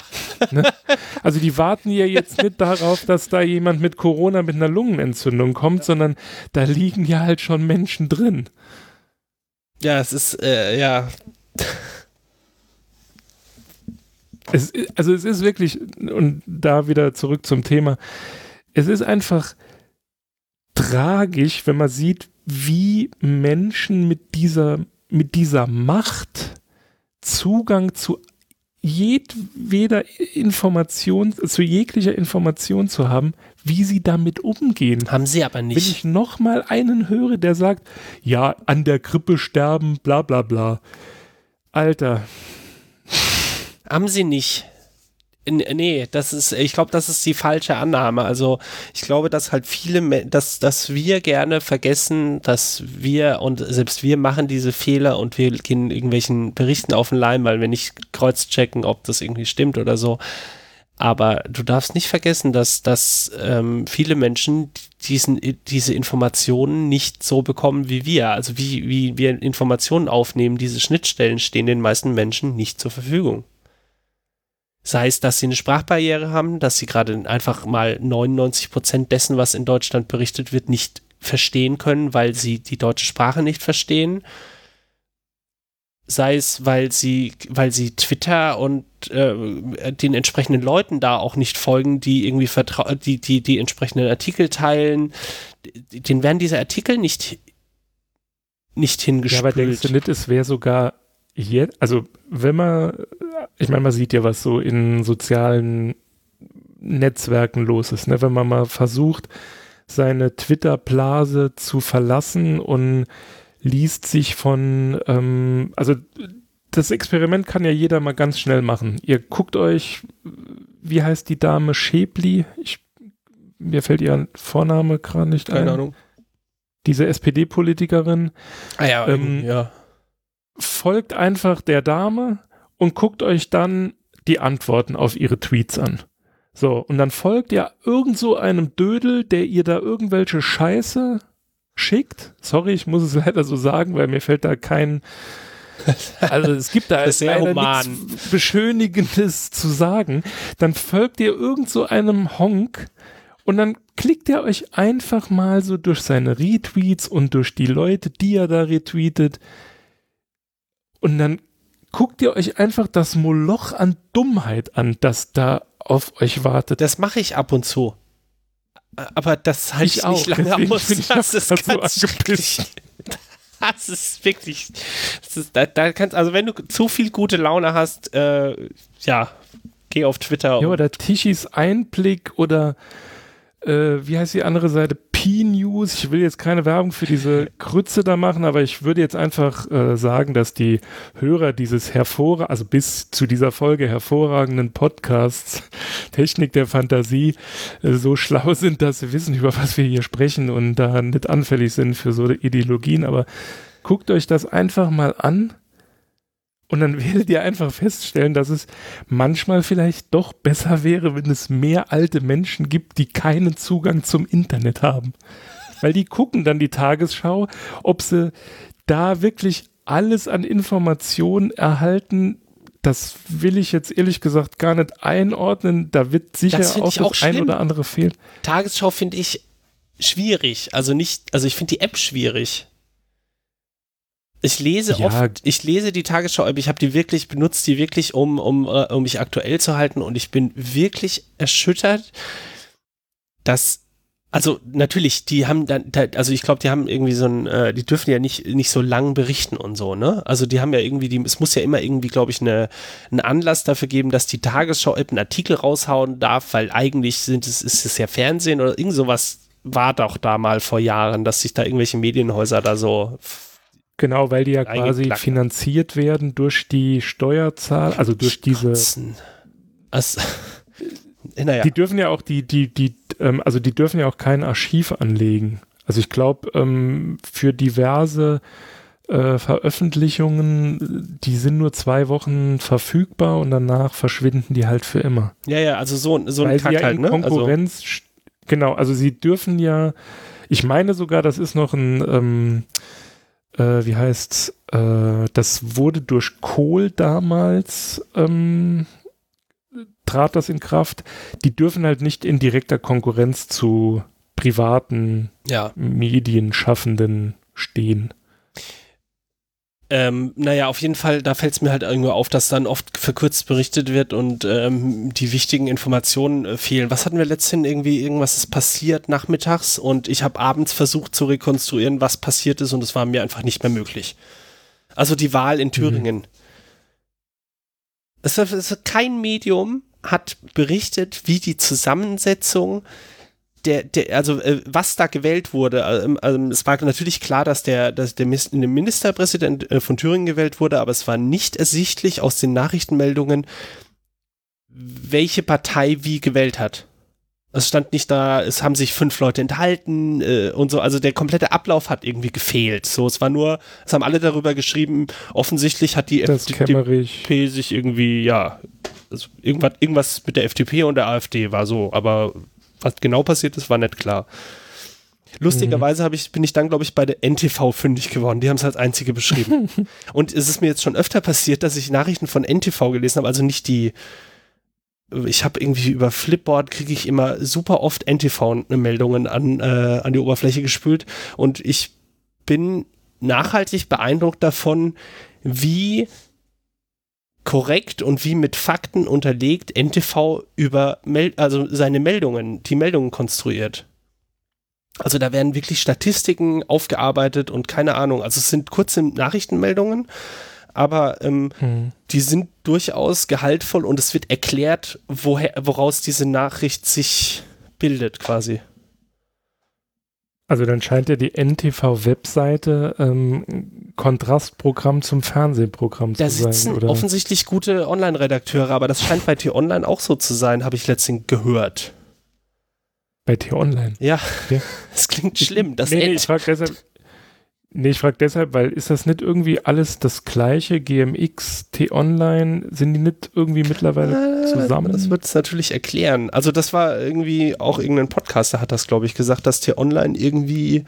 Also die warten ja jetzt nicht darauf, dass da jemand mit Corona mit einer Lungenentzündung kommt, sondern da liegen ja halt schon Menschen drin. ja, es ist, äh, ja, Es, also es ist wirklich, und da wieder zurück zum Thema, es ist einfach tragisch, wenn man sieht, wie Menschen mit dieser, mit dieser Macht Zugang zu jedweder Information, zu jeglicher Information zu haben, wie sie damit umgehen. haben sie aber Wenn nicht. ich noch mal einen höre, der sagt, ja, an der Grippe sterben, bla bla bla. Alter, Haben sie nicht. Nee, das ist, ich glaube, das ist die falsche Annahme. Also ich glaube, dass halt viele, dass, dass wir gerne vergessen, dass wir und selbst wir machen diese Fehler und wir gehen irgendwelchen Berichten auf den Leim, weil wir nicht kreuzchecken, ob das irgendwie stimmt oder so. Aber du darfst nicht vergessen, dass, dass ähm, viele Menschen diesen, diese Informationen nicht so bekommen wie wir. Also wie, wie wir Informationen aufnehmen, diese Schnittstellen stehen den meisten Menschen nicht zur Verfügung. Sei es, dass sie eine Sprachbarriere haben, dass sie gerade einfach mal 99 Prozent dessen, was in Deutschland berichtet wird, nicht verstehen können, weil sie die deutsche Sprache nicht verstehen. Sei es, weil sie, weil sie Twitter und äh, den entsprechenden Leuten da auch nicht folgen, die irgendwie vertra die, die, die entsprechenden Artikel teilen. Den werden diese Artikel nicht, nicht hingespült. Ja, aber denkst du nicht, es wäre sogar jetzt, also wenn man, ich meine, man sieht ja, was so in sozialen Netzwerken los ist, ne? wenn man mal versucht, seine Twitter-Blase zu verlassen und liest sich von, ähm, also das Experiment kann ja jeder mal ganz schnell machen. Ihr guckt euch, wie heißt die Dame Schäbli? Ich, mir fällt ihr Vorname gerade nicht Keine ein. Keine Ahnung. Diese SPD-Politikerin. Ah ja, ähm, ja folgt einfach der Dame und guckt euch dann die Antworten auf ihre Tweets an. So, und dann folgt ihr irgend so einem Dödel, der ihr da irgendwelche Scheiße schickt. Sorry, ich muss es (laughs) leider so sagen, weil mir fällt da kein, also es gibt da (laughs) sehr nichts Beschönigendes zu sagen. Dann folgt ihr irgend so einem Honk und dann klickt er euch einfach mal so durch seine Retweets und durch die Leute, die er da retweetet, und dann guckt ihr euch einfach das Moloch an Dummheit an, das da auf euch wartet. Das mache ich ab und zu. Aber das halte ich, ich nicht lange aus. Das ist ganz so Das ist wirklich. Das ist, da, da kannst, also wenn du zu viel gute Laune hast, äh, ja, geh auf Twitter. Ja, oder Tischis Einblick oder äh, wie heißt die andere Seite? P-News. Ich will jetzt keine Werbung für diese Krütze da machen, aber ich würde jetzt einfach äh, sagen, dass die Hörer dieses hervorragenden, also bis zu dieser Folge hervorragenden Podcasts (laughs) Technik der Fantasie äh, so schlau sind, dass sie wissen, über was wir hier sprechen und da nicht anfällig sind für so Ideologien. Aber guckt euch das einfach mal an und dann werdet ihr einfach feststellen, dass es manchmal vielleicht doch besser wäre, wenn es mehr alte Menschen gibt, die keinen Zugang zum Internet haben. Weil die gucken dann die Tagesschau, ob sie da wirklich alles an Informationen erhalten, das will ich jetzt ehrlich gesagt gar nicht einordnen. Da wird sicher auch das auch ein oder andere fehlen. Tagesschau finde ich schwierig. Also nicht, also ich finde die App schwierig. Ich lese ja. oft, ich lese die Tagesschau, aber ich habe die wirklich benutzt, die wirklich, um, um, uh, um mich aktuell zu halten und ich bin wirklich erschüttert, dass, also natürlich, die haben dann, also ich glaube, die haben irgendwie so ein, äh, die dürfen ja nicht, nicht so lang berichten und so, ne? Also die haben ja irgendwie, die, es muss ja immer irgendwie, glaube ich, eine, einen Anlass dafür geben, dass die Tagesschau einen Artikel raushauen darf, weil eigentlich sind es, ist es ja Fernsehen oder irgend sowas war doch da mal vor Jahren, dass sich da irgendwelche Medienhäuser da so Genau, weil die ja quasi finanziert werden durch die Steuerzahl, also durch diese. Also, (laughs) naja. Die dürfen ja auch die, die, die, ähm, also die dürfen ja auch kein Archiv anlegen. Also ich glaube, ähm, für diverse äh, Veröffentlichungen, die sind nur zwei Wochen verfügbar und danach verschwinden die halt für immer. Ja, ja, also so, so ein Kack ja halt, ne? Also Konkurrenz, also genau, also sie dürfen ja, ich meine sogar, das ist noch ein, ähm, äh, wie heißt, äh, das wurde durch Kohl damals, ähm, trat das in Kraft. Die dürfen halt nicht in direkter Konkurrenz zu privaten ja. Medienschaffenden stehen. Ähm, naja, auf jeden Fall, da fällt es mir halt irgendwo auf, dass dann oft verkürzt berichtet wird und ähm, die wichtigen Informationen äh, fehlen. Was hatten wir letztens irgendwie? Irgendwas ist passiert nachmittags und ich habe abends versucht zu rekonstruieren, was passiert ist und es war mir einfach nicht mehr möglich. Also die Wahl in Thüringen. Mhm. Es, es, kein Medium hat berichtet, wie die Zusammensetzung der, der, also äh, was da gewählt wurde, äh, äh, es war natürlich klar, dass der, dass der Ministerpräsident äh, von Thüringen gewählt wurde, aber es war nicht ersichtlich aus den Nachrichtenmeldungen, welche Partei wie gewählt hat. Es stand nicht da, es haben sich fünf Leute enthalten äh, und so. Also der komplette Ablauf hat irgendwie gefehlt. So, es war nur, es haben alle darüber geschrieben. Offensichtlich hat die das FDP sich irgendwie, ja, also irgendwas, irgendwas mit der FDP und der AfD war so. Aber was genau passiert ist, war nicht klar. Lustigerweise mhm. ich, bin ich dann, glaube ich, bei der NTV fündig geworden. Die haben es als einzige beschrieben. (laughs) und es ist mir jetzt schon öfter passiert, dass ich Nachrichten von NTV gelesen habe, also nicht die ich habe irgendwie über Flipboard kriege ich immer super oft NTV-Meldungen an, äh, an die Oberfläche gespült und ich bin nachhaltig beeindruckt davon, wie korrekt und wie mit Fakten unterlegt NTV über Mel also seine Meldungen, die Meldungen konstruiert. Also da werden wirklich Statistiken aufgearbeitet und keine Ahnung. Also es sind kurze Nachrichtenmeldungen, aber ähm, hm. die sind durchaus gehaltvoll und es wird erklärt, woher, woraus diese Nachricht sich bildet quasi. Also dann scheint ja die NTV-Webseite ähm, Kontrastprogramm zum Fernsehprogramm da zu sein. Da sitzen oder? offensichtlich gute Online-Redakteure, aber das scheint bei T-Online auch so zu sein, habe ich letztens gehört. Bei T-Online? Ja, okay. (laughs) das klingt schlimm. Das nee, nee, ich frage deshalb, Nee, ich frage deshalb, weil ist das nicht irgendwie alles das gleiche? GMX, T-Online, sind die nicht irgendwie mittlerweile zusammen? Das wird es natürlich erklären. Also das war irgendwie, auch irgendein Podcaster hat das, glaube ich, gesagt, dass T-Online irgendwie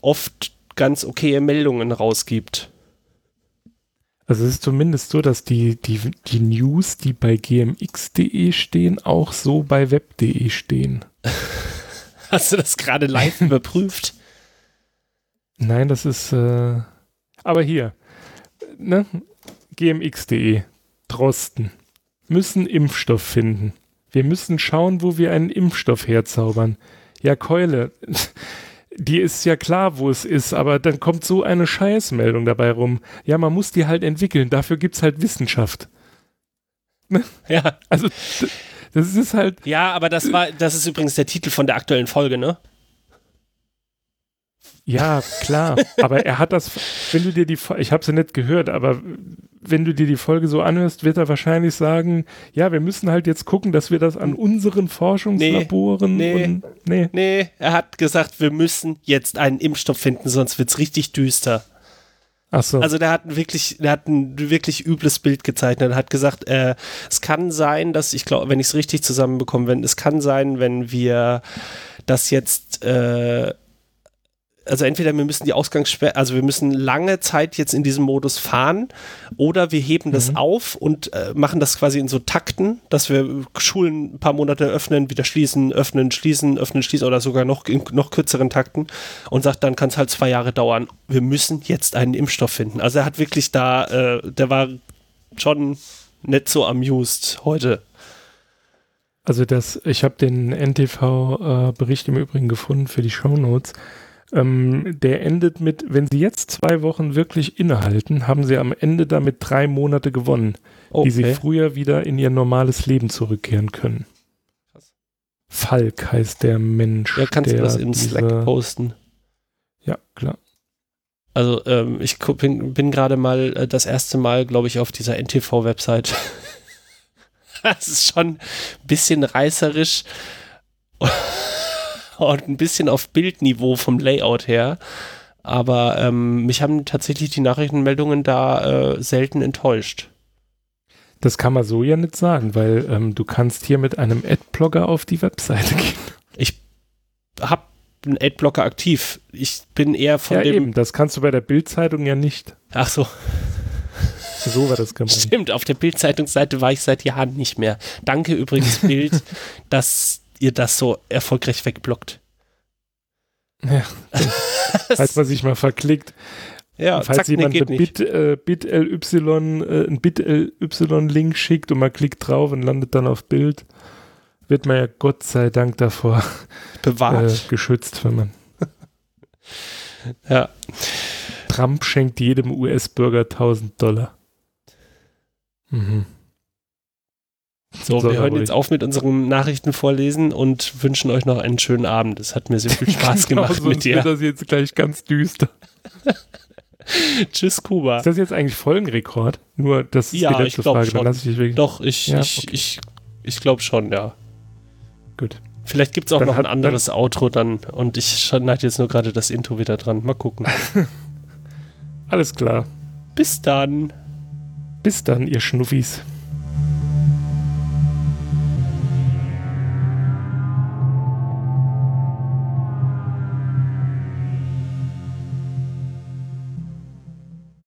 oft ganz okaye Meldungen rausgibt. Also es ist zumindest so, dass die, die, die News, die bei gmx.de stehen, auch so bei web.de stehen. (laughs) Hast du das gerade live überprüft? Nein, das ist. Äh, aber hier, ne? gmx.de, Drosten, müssen Impfstoff finden. Wir müssen schauen, wo wir einen Impfstoff herzaubern. Ja, Keule, (laughs) die ist ja klar, wo es ist, aber dann kommt so eine Scheißmeldung dabei rum. Ja, man muss die halt entwickeln, dafür gibt es halt Wissenschaft. Ne? Ja. Also, das ist halt. Ja, aber das war, das ist übrigens der Titel von der aktuellen Folge, ne? Ja, klar. aber er hat das, wenn du dir die, ich habe sie nicht gehört, aber wenn du dir die Folge so anhörst, wird er wahrscheinlich sagen, ja, wir müssen halt jetzt gucken, dass wir das an unseren Forschungslaboren nee, nee, nee. nee, er hat gesagt, wir müssen jetzt einen Impfstoff finden, sonst wird es richtig düster. Ach so. Also der hat wirklich, der hat ein wirklich übles Bild gezeichnet. Er hat gesagt, äh, es kann sein, dass ich glaube, wenn ich es richtig zusammenbekomme, wenn es kann sein, wenn wir das jetzt äh, also entweder wir müssen die Ausgangssperre, also wir müssen lange Zeit jetzt in diesem Modus fahren oder wir heben das mhm. auf und äh, machen das quasi in so Takten, dass wir Schulen ein paar Monate öffnen, wieder schließen, öffnen, schließen, öffnen, schließen oder sogar noch in noch kürzeren Takten und sagt, dann kann es halt zwei Jahre dauern. Wir müssen jetzt einen Impfstoff finden. Also er hat wirklich da, äh, der war schon nicht so amused heute. Also das, ich habe den NTV-Bericht äh, im Übrigen gefunden für die Show Notes. Ähm, der endet mit, wenn Sie jetzt zwei Wochen wirklich innehalten, haben Sie am Ende damit drei Monate gewonnen, okay. die Sie früher wieder in Ihr normales Leben zurückkehren können. Krass. Falk heißt der Mensch. Ja, kannst du das in Slack posten? Ja, klar. Also ähm, ich bin, bin gerade mal äh, das erste Mal, glaube ich, auf dieser NTV-Website. (laughs) das ist schon ein bisschen reißerisch und ein bisschen auf Bildniveau vom Layout her. Aber ähm, mich haben tatsächlich die Nachrichtenmeldungen da äh, selten enttäuscht. Das kann man so ja nicht sagen, weil ähm, du kannst hier mit einem Adblocker auf die Webseite (laughs) gehen. Ich habe einen Adblocker aktiv. Ich bin eher von ja, dem. Eben, das kannst du bei der Bildzeitung ja nicht. Ach so. So war das gemeint. (laughs) Stimmt, auf der Bildzeitungsseite war ich seit Jahren nicht mehr. Danke übrigens, Bild, (laughs) dass ihr das so erfolgreich wegblockt. Ja, (laughs) falls man sich mal verklickt. Ja, falls zack, jemand nee, ein Bit, äh, Bit LY, äh, ein Bit LY-Link schickt und man klickt drauf und landet dann auf Bild, wird man ja Gott sei Dank davor bewahrt, äh, geschützt, wenn man. (laughs) ja. Trump schenkt jedem US-Bürger 1000 Dollar. Mhm. So, so wir hören jetzt auf mit unserem Nachrichtenvorlesen und wünschen euch noch einen schönen Abend. Es hat mir sehr viel (laughs) Spaß genau, gemacht mit dir. Wird das jetzt gleich ganz düster. (laughs) Tschüss, Kuba. Ist das jetzt eigentlich Folgenrekord? Nur, das ist ja, die letzte Frage. Schon. Dann lass ich dich wirklich. Doch, ich, ja, ich, okay. ich Ich glaube schon, ja. Gut. Vielleicht gibt es auch dann noch ein anderes Outro dann und ich schneide jetzt nur gerade das Intro wieder dran. Mal gucken. (laughs) Alles klar. Bis dann. Bis dann, ihr Schnuffis.